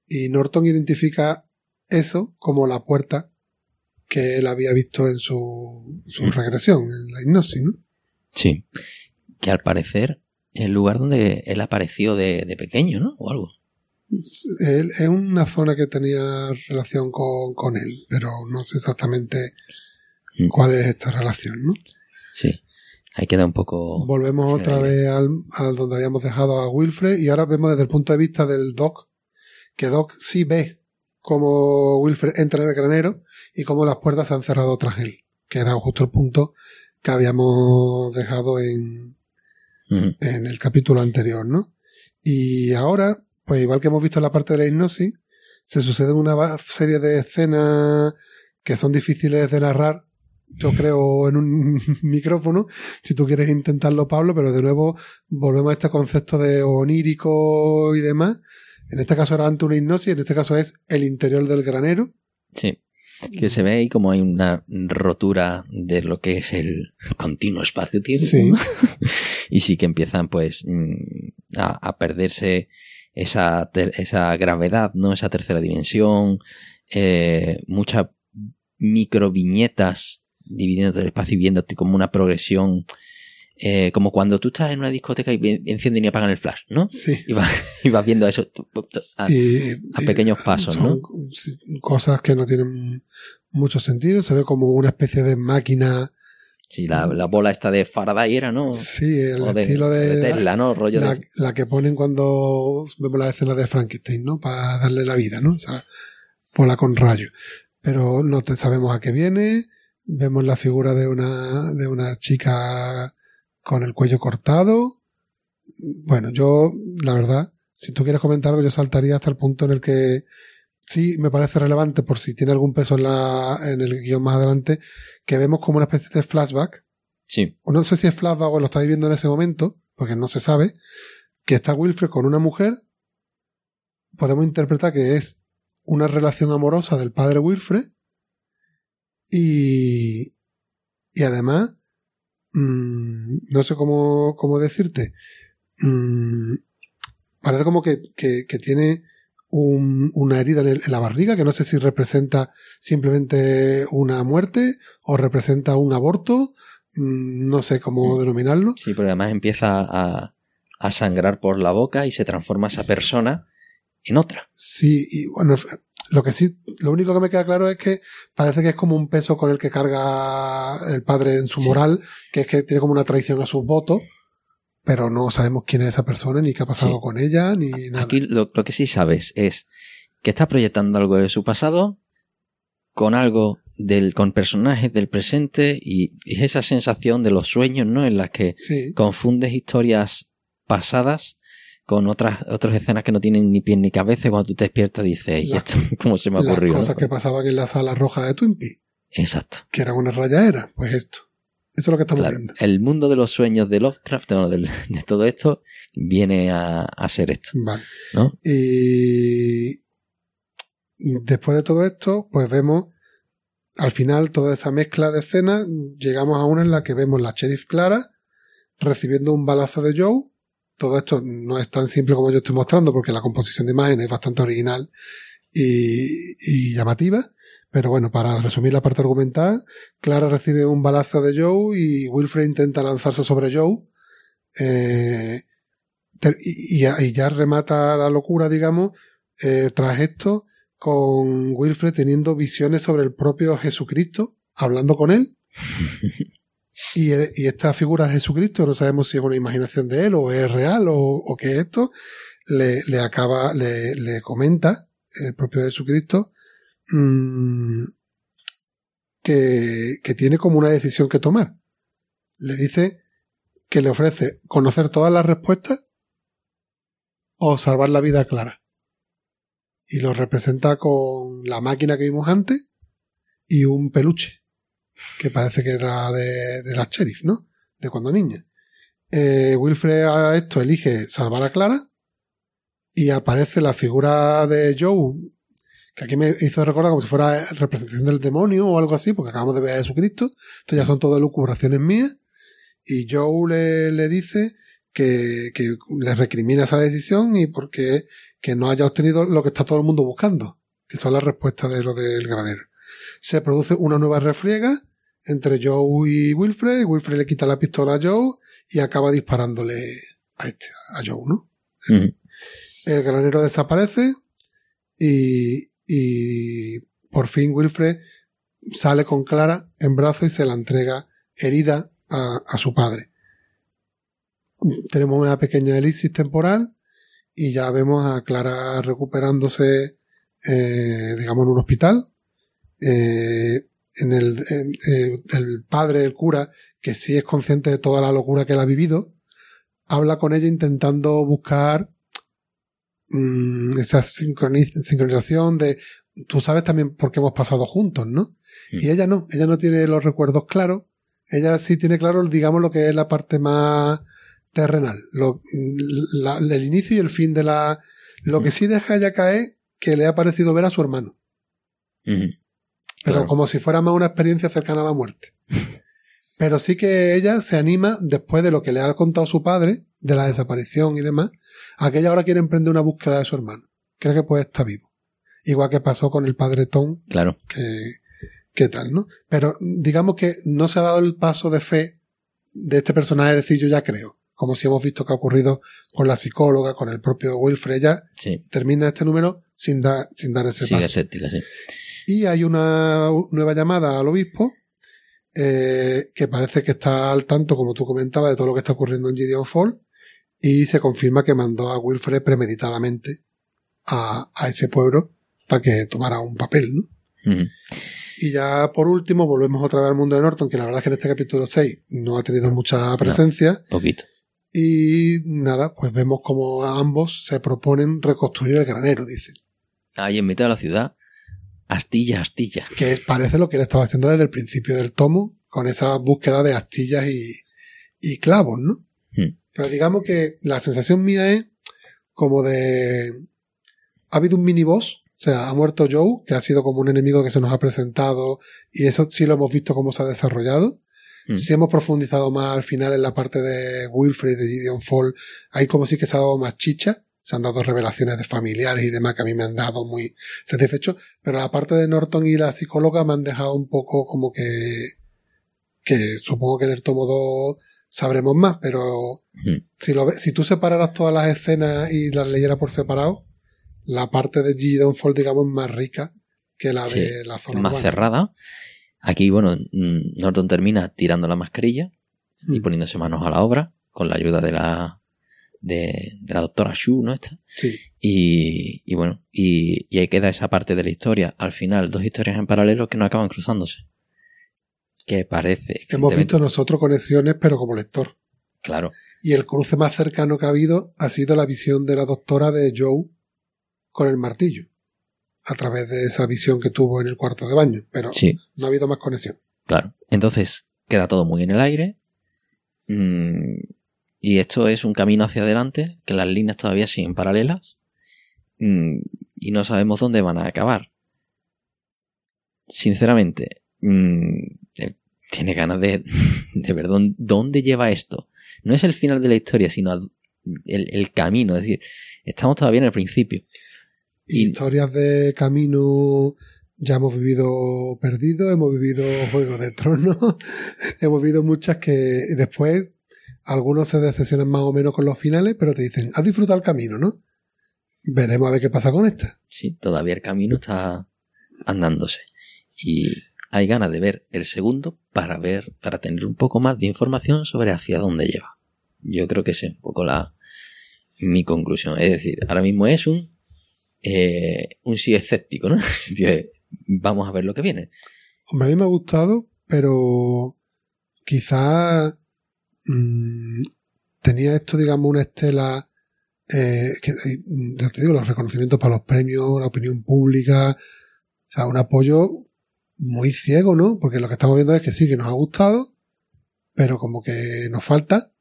Y Norton identifica eso como la puerta que él había visto en su, su regresión, en la hipnosis, ¿no? Sí. Que al parecer el lugar donde él apareció de, de pequeño, ¿no? O algo. Él- es una zona que tenía relación con, con él, pero no sé exactamente Mm. cuál es esta relación, ¿no? Sí. Ahí queda un poco... Volvemos otra vez al, al donde habíamos dejado a Wilfred y ahora vemos desde el punto de vista del Doc que Doc sí ve cómo Wilfred entra en el granero y cómo las puertas se han cerrado tras él, que era justo el punto que habíamos dejado en, Ujú. en el capítulo anterior, ¿no? Y ahora, pues igual que hemos visto en la parte de la hipnosis, se sucede una serie de escenas que son difíciles de narrar yo creo en un micrófono, si tú quieres intentarlo, Pablo, pero de nuevo volvemos a este concepto de onírico y demás. En este caso era ante una hipnosis, en este caso es el interior del granero. Sí. Que se ve ahí como hay una rotura de lo que es el continuo espacio-tiempo. Sí. y sí que empiezan pues mm, a, a perderse esa, esa gravedad, ¿no? Esa tercera dimensión, eh, muchas microviñetas dividiendo el espacio y viéndote como una progresión, eh, como cuando tú estás en una discoteca y encienden y apagan el flash, ¿no? Sí. Y vas, y vas viendo eso a, y, a y pequeños pasos, son ¿no? cosas que no tienen mucho sentido. Se ve como una especie de máquina. Sí, la, la bola esta de Faraday era, ¿no? Sí, el O estilo de, de Tesla, ¿no? Rollo la, de... la que ponen cuando vemos la escena de Frankenstein, ¿no? Para darle la vida, ¿no? O sea, bola con rayo. Pero no te sabemos a qué viene. Vemos la figura de una, de una chica con el cuello cortado. Bueno, yo, la verdad, si tú quieres comentar algo, yo saltaría hasta el punto en el que sí me parece relevante por si tiene algún peso en la, en el guion más adelante, que vemos como una especie de flashback. Sí, o no sé si es flashback o lo estáis viendo en ese momento, porque no se sabe, que está Wilfred con una mujer, podemos interpretar que es una relación amorosa del padre Wilfred. Y, y además, mm, no sé cómo, cómo decirte, mm, parece como que, que, que tiene un- una herida en, el- en la barriga, que no sé si representa simplemente una muerte o representa un aborto, mm, no sé cómo denominarlo. sí, pero además empieza a, a sangrar por la boca y se transforma esa persona en otra. Sí, y bueno, lo que sí, lo único que me queda claro es que parece que es como un peso con el que carga el padre en su Sí. moral, que es que tiene como una traición a sus votos, pero no sabemos quién es esa persona, ni qué ha pasado Sí. con ella, ni nada. Aquí lo, lo que sí sabes es que está proyectando algo de su pasado con algo del, con personajes del presente y, y esa sensación de los sueños, ¿no? En las que Sí, confundes historias pasadas con otras, otras escenas que no tienen ni pie ni cabeza y cuando tú te despiertas dices, ¿y esto cómo se me ha las ocurrido? cosas no?". que pasaban en la sala roja de Twin Peaks, Exacto. que eran una rayaera, pues esto. Eso es lo que estamos Claro, viendo. el mundo de los sueños de Lovecraft, no, de todo esto, viene a, a ser esto, Vale. ¿no? Y después de todo esto, pues vemos al final toda esa mezcla de escenas, llegamos a una en la que vemos la sheriff Clara recibiendo un balazo de Joe. Todo esto no es tan simple como yo estoy mostrando porque la composición de imagen es bastante original y, y llamativa. Pero bueno, para resumir la parte argumental, Clara recibe un balazo de Joe y Wilfred intenta lanzarse sobre Joe. Eh, y, ya- y ya remata la locura, digamos, eh, tras esto, con Wilfred teniendo visiones sobre el propio Jesucristo, hablando con él. Y, y esta figura de Jesucristo, no sabemos si es una imaginación de él o es real o, o qué es esto, le, le acaba, le, le comenta el propio Jesucristo mm, que, que tiene como una decisión que tomar. Le dice que le ofrece conocer todas las respuestas o salvar la vida Clara. Y lo representa con la máquina que vimos antes y un peluche, que parece que era de, de la sheriff, ¿no? De cuando niña. Eh, Wilfred a esto elige salvar a Clara y aparece la figura de Joe, que aquí me hizo recordar como si fuera representación del demonio o algo así, porque acabamos de ver a Jesucristo. Esto ya son todas lucubraciones mías. Y Joe le, le dice que, que le recrimina esa decisión y porque que no haya obtenido lo que está todo el mundo buscando, que son las respuestas de lo del granero. Se produce una nueva refriega entre Joe y Wilfred, Wilfred le quita la pistola a Joe y acaba disparándole a este, a Joe, ¿no? El granero desaparece y, y por fin Wilfred sale con Clara en brazos y se la entrega herida a, su padre. Tenemos una pequeña elipsis temporal y ya vemos a Clara recuperándose, eh, digamos, en un hospital. Eh, en el, eh, el padre, el cura, que sí es consciente de toda la locura que él ha vivido, habla con ella intentando buscar mm, esa sincroni- sincronización de tú sabes también por qué hemos pasado juntos, ¿no? Y ella no, ella no tiene los recuerdos claros. Ella sí tiene claro, digamos, lo que es la parte más terrenal. Lo- la- el inicio y el fin de la... Lo que sí deja ella caer, que le ha parecido ver a su hermano. Pero Claro. como si fuera más una experiencia cercana a la muerte. Pero sí que ella se anima, después de lo que le ha contado su padre, de la desaparición y demás, a que ella ahora quiere emprender una búsqueda de su hermano. Cree que puede estar vivo. Igual que pasó con el padre Tom, Claro. que, que tal, ¿no? Pero digamos que no se ha dado el paso de fe de este personaje de decir yo ya creo. Como si hemos visto que ha ocurrido con la psicóloga, con el propio Wilfred. Ella Sí. termina este número sin, dar sin dar ese Sigue paso. escéptica, sí. Y hay una nueva llamada al obispo eh, que parece que está al tanto, como tú comentabas, de todo lo que está ocurriendo en Gideon Fall y se confirma que mandó a Wilfred premeditadamente a, a ese pueblo para que tomara un papel, ¿no? Y ya por último volvemos otra vez al mundo de Norton, que la verdad es que en este capítulo 6 no ha tenido mucha presencia. Poquito. Y nada, pues vemos como ambos se proponen reconstruir el granero, dicen. Ahí en mitad de la ciudad, astilla, astilla. que parece lo que él estaba haciendo desde el principio del tomo, con esa búsqueda de astillas y, y clavos, ¿no? Pero digamos que la sensación mía es como de... Ha habido un mini boss, o sea, ha muerto Joe, que ha sido como un enemigo que se nos ha presentado, y eso sí lo hemos visto cómo se ha desarrollado. Hmm. Si hemos profundizado más al final en la parte de Wilfred, de Gideon Fall, ahí como sí que se ha dado más chicha, se han dado revelaciones de familiares y demás que a mí me han dado muy satisfecho, pero la parte de Norton y la psicóloga me han dejado un poco como que, que supongo que en el tomo 2 sabremos más, pero si lo ve- si tú separaras todas las escenas y las leyeras por separado, la parte de Gideon Fall, digamos, es más rica que la Sí, de la zona más urbana. cerrada. Aquí, bueno, mm, Norton termina tirando la mascarilla y Mm. poniéndose manos a la obra con la ayuda de la de, de la doctora Shu, ¿no? Esta. Sí, Y, y bueno, y, y ahí queda esa parte de la historia. Al final, dos historias en paralelo que no acaban cruzándose. Que parece. hemos visto nosotros conexiones, pero como lector. Claro, Y el cruce más cercano que ha habido ha sido la visión de la doctora de Joe con el martillo. A través de esa visión que tuvo en el cuarto de baño. Pero sí, no ha habido más conexión. claro. Entonces, queda todo muy en el aire. Mm, y esto es un camino hacia adelante, que las líneas todavía siguen paralelas. Mm, y no sabemos dónde van a acabar. Sinceramente, mm, tiene ganas de, de ver dónde, dónde lleva esto. No es el final de la historia, sino el, el camino. Es decir, estamos todavía en el principio. Y- Historias de camino ya hemos vivido Perdido, hemos vivido Juego de Tronos, hemos vivido muchas que después algunos se decepcionan más o menos con los finales, pero te dicen, has disfrutado el camino, ¿no? Veremos a ver qué pasa con esta. Sí, todavía el camino está andándose. Y hay ganas de ver el segundo para ver, para tener un poco más de información sobre hacia dónde lleva. Yo creo que es un poco la mi conclusión. Es decir, ahora mismo es un eh, un sí escéptico, ¿no? Vamos a ver lo que viene. Hombre, a mí me ha gustado, pero quizá mm, tenía esto, digamos, una estela eh, que, eh, ya te digo, los reconocimientos para los premios, la opinión pública, o sea, un apoyo muy ciego, ¿no? Porque lo que estamos viendo es que sí, que nos ha gustado, pero como que nos falta,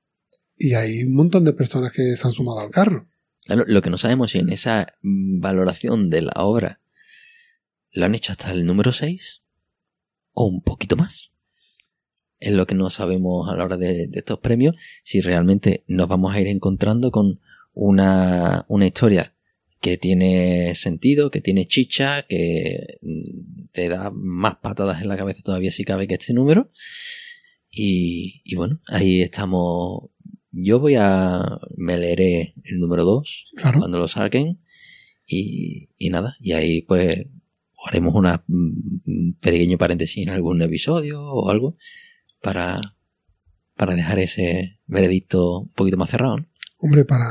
y hay un montón de personas que se han sumado al carro. Claro, lo que no sabemos si en esa valoración de la obra lo han hecho hasta el número 6 o un poquito más. Es lo que no sabemos a la hora de, de estos premios, si realmente nos vamos a ir encontrando con una, una historia que tiene sentido, que tiene chicha, que mm, te da más patadas en la cabeza todavía si cabe que este número. Y, y bueno, ahí estamos. Yo voy a. Me leeré el número 2 Claro. cuando lo saquen. Y, y nada, y ahí pues haremos una mm, un pequeño paréntesis en algún episodio o algo para, para dejar ese veredicto un poquito más cerrado. ¿no? Hombre, para.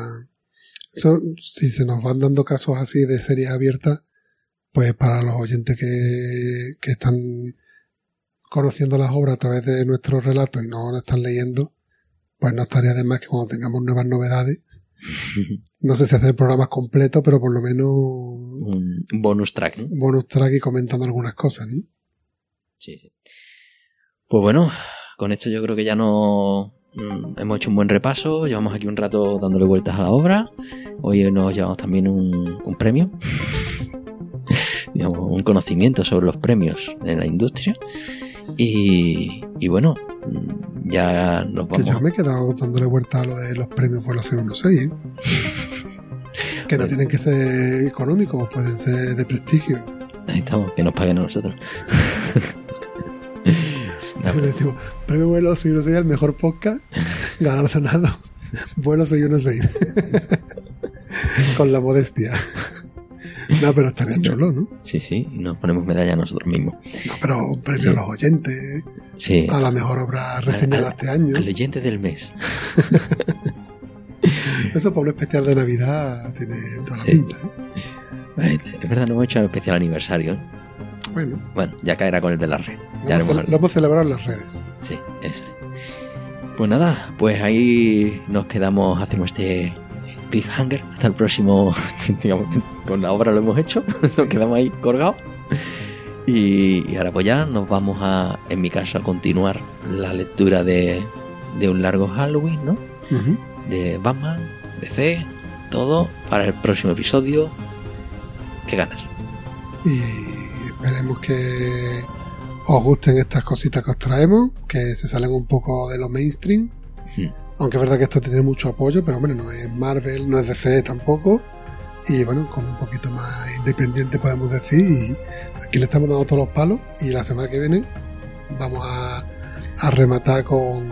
eso, si se nos van dando casos así de series abiertas, pues para los oyentes que, que están conociendo las obras a través de nuestros relatos y no lo están leyendo, pues no estaría de más que cuando tengamos nuevas novedades, no sé si hacer programas completos, pero por lo menos un bonus track, ¿no? bonus track y comentando algunas cosas, ¿no? Sí, sí. Pues bueno, con esto yo creo que ya no mm, hemos hecho un buen repaso. Llevamos aquí un rato dándole vueltas a la obra. Hoy nos llevamos también un, un premio. Un conocimiento sobre los premios de la industria. Y, y bueno, ya nos Que vamos. yo me he quedado dándole vuelta a lo de los premios vuelo 616, ¿eh? que no tienen que ser económicos, pueden ser de prestigio. Ahí estamos, que nos paguen a nosotros. No, Le decimos, premio vuelo 616 el mejor podcast galardonado. vuelo 616. Con la modestia. No, pero estaría chulo, ¿no? sí, sí, nos ponemos medalla nosotros mismos. No, pero un premio a los oyentes, Sí. a la mejor obra reseñada Al- este año. Al oyente del mes. Eso para un especial de Navidad tiene toda la Sí. pinta. ¿eh? Es verdad, no hemos hecho el especial aniversario. Bueno, Bueno, ya caerá con el de la red. lo Ya hemos, lo hemos celebrado en las redes. Sí, eso. Pues nada, pues ahí nos quedamos, hacemos este cliffhanger hasta el próximo, digamos, con la obra lo hemos hecho, nos quedamos ahí colgados. Y, y ahora pues ya nos vamos a, en mi caso, a continuar la lectura de, de un largo Halloween, ¿no? Ujú. De Batman, DC, todo para el próximo episodio. ¿Qué ganas? Y esperemos que os gusten estas cositas que os traemos, que se salen un poco de lo mainstream. Hmm. Aunque es verdad que esto tiene mucho apoyo, pero bueno, no es Marvel, no es DC tampoco. Y bueno, como un poquito más independiente podemos decir. Y aquí le estamos dando todos los palos. Y la semana que viene vamos a, a rematar con,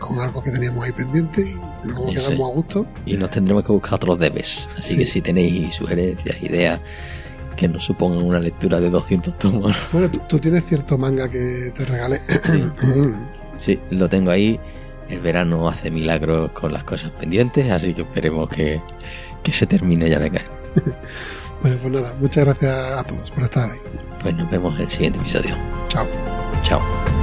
con algo que teníamos ahí pendiente. Y nos vamos a gusto. Y nos tendremos que buscar otros debes. Así Sí. que si tenéis sugerencias, ideas que nos supongan una lectura de 200 tomos, Bueno, tú, tú tienes cierto manga que te regale. Sí, lo tengo ahí. El verano hace milagros con las cosas pendientes, así que esperemos que, que se termine ya de caer. bueno, pues nada, muchas gracias a todos por estar ahí. Pues nos vemos en el siguiente episodio. Chao. Chao.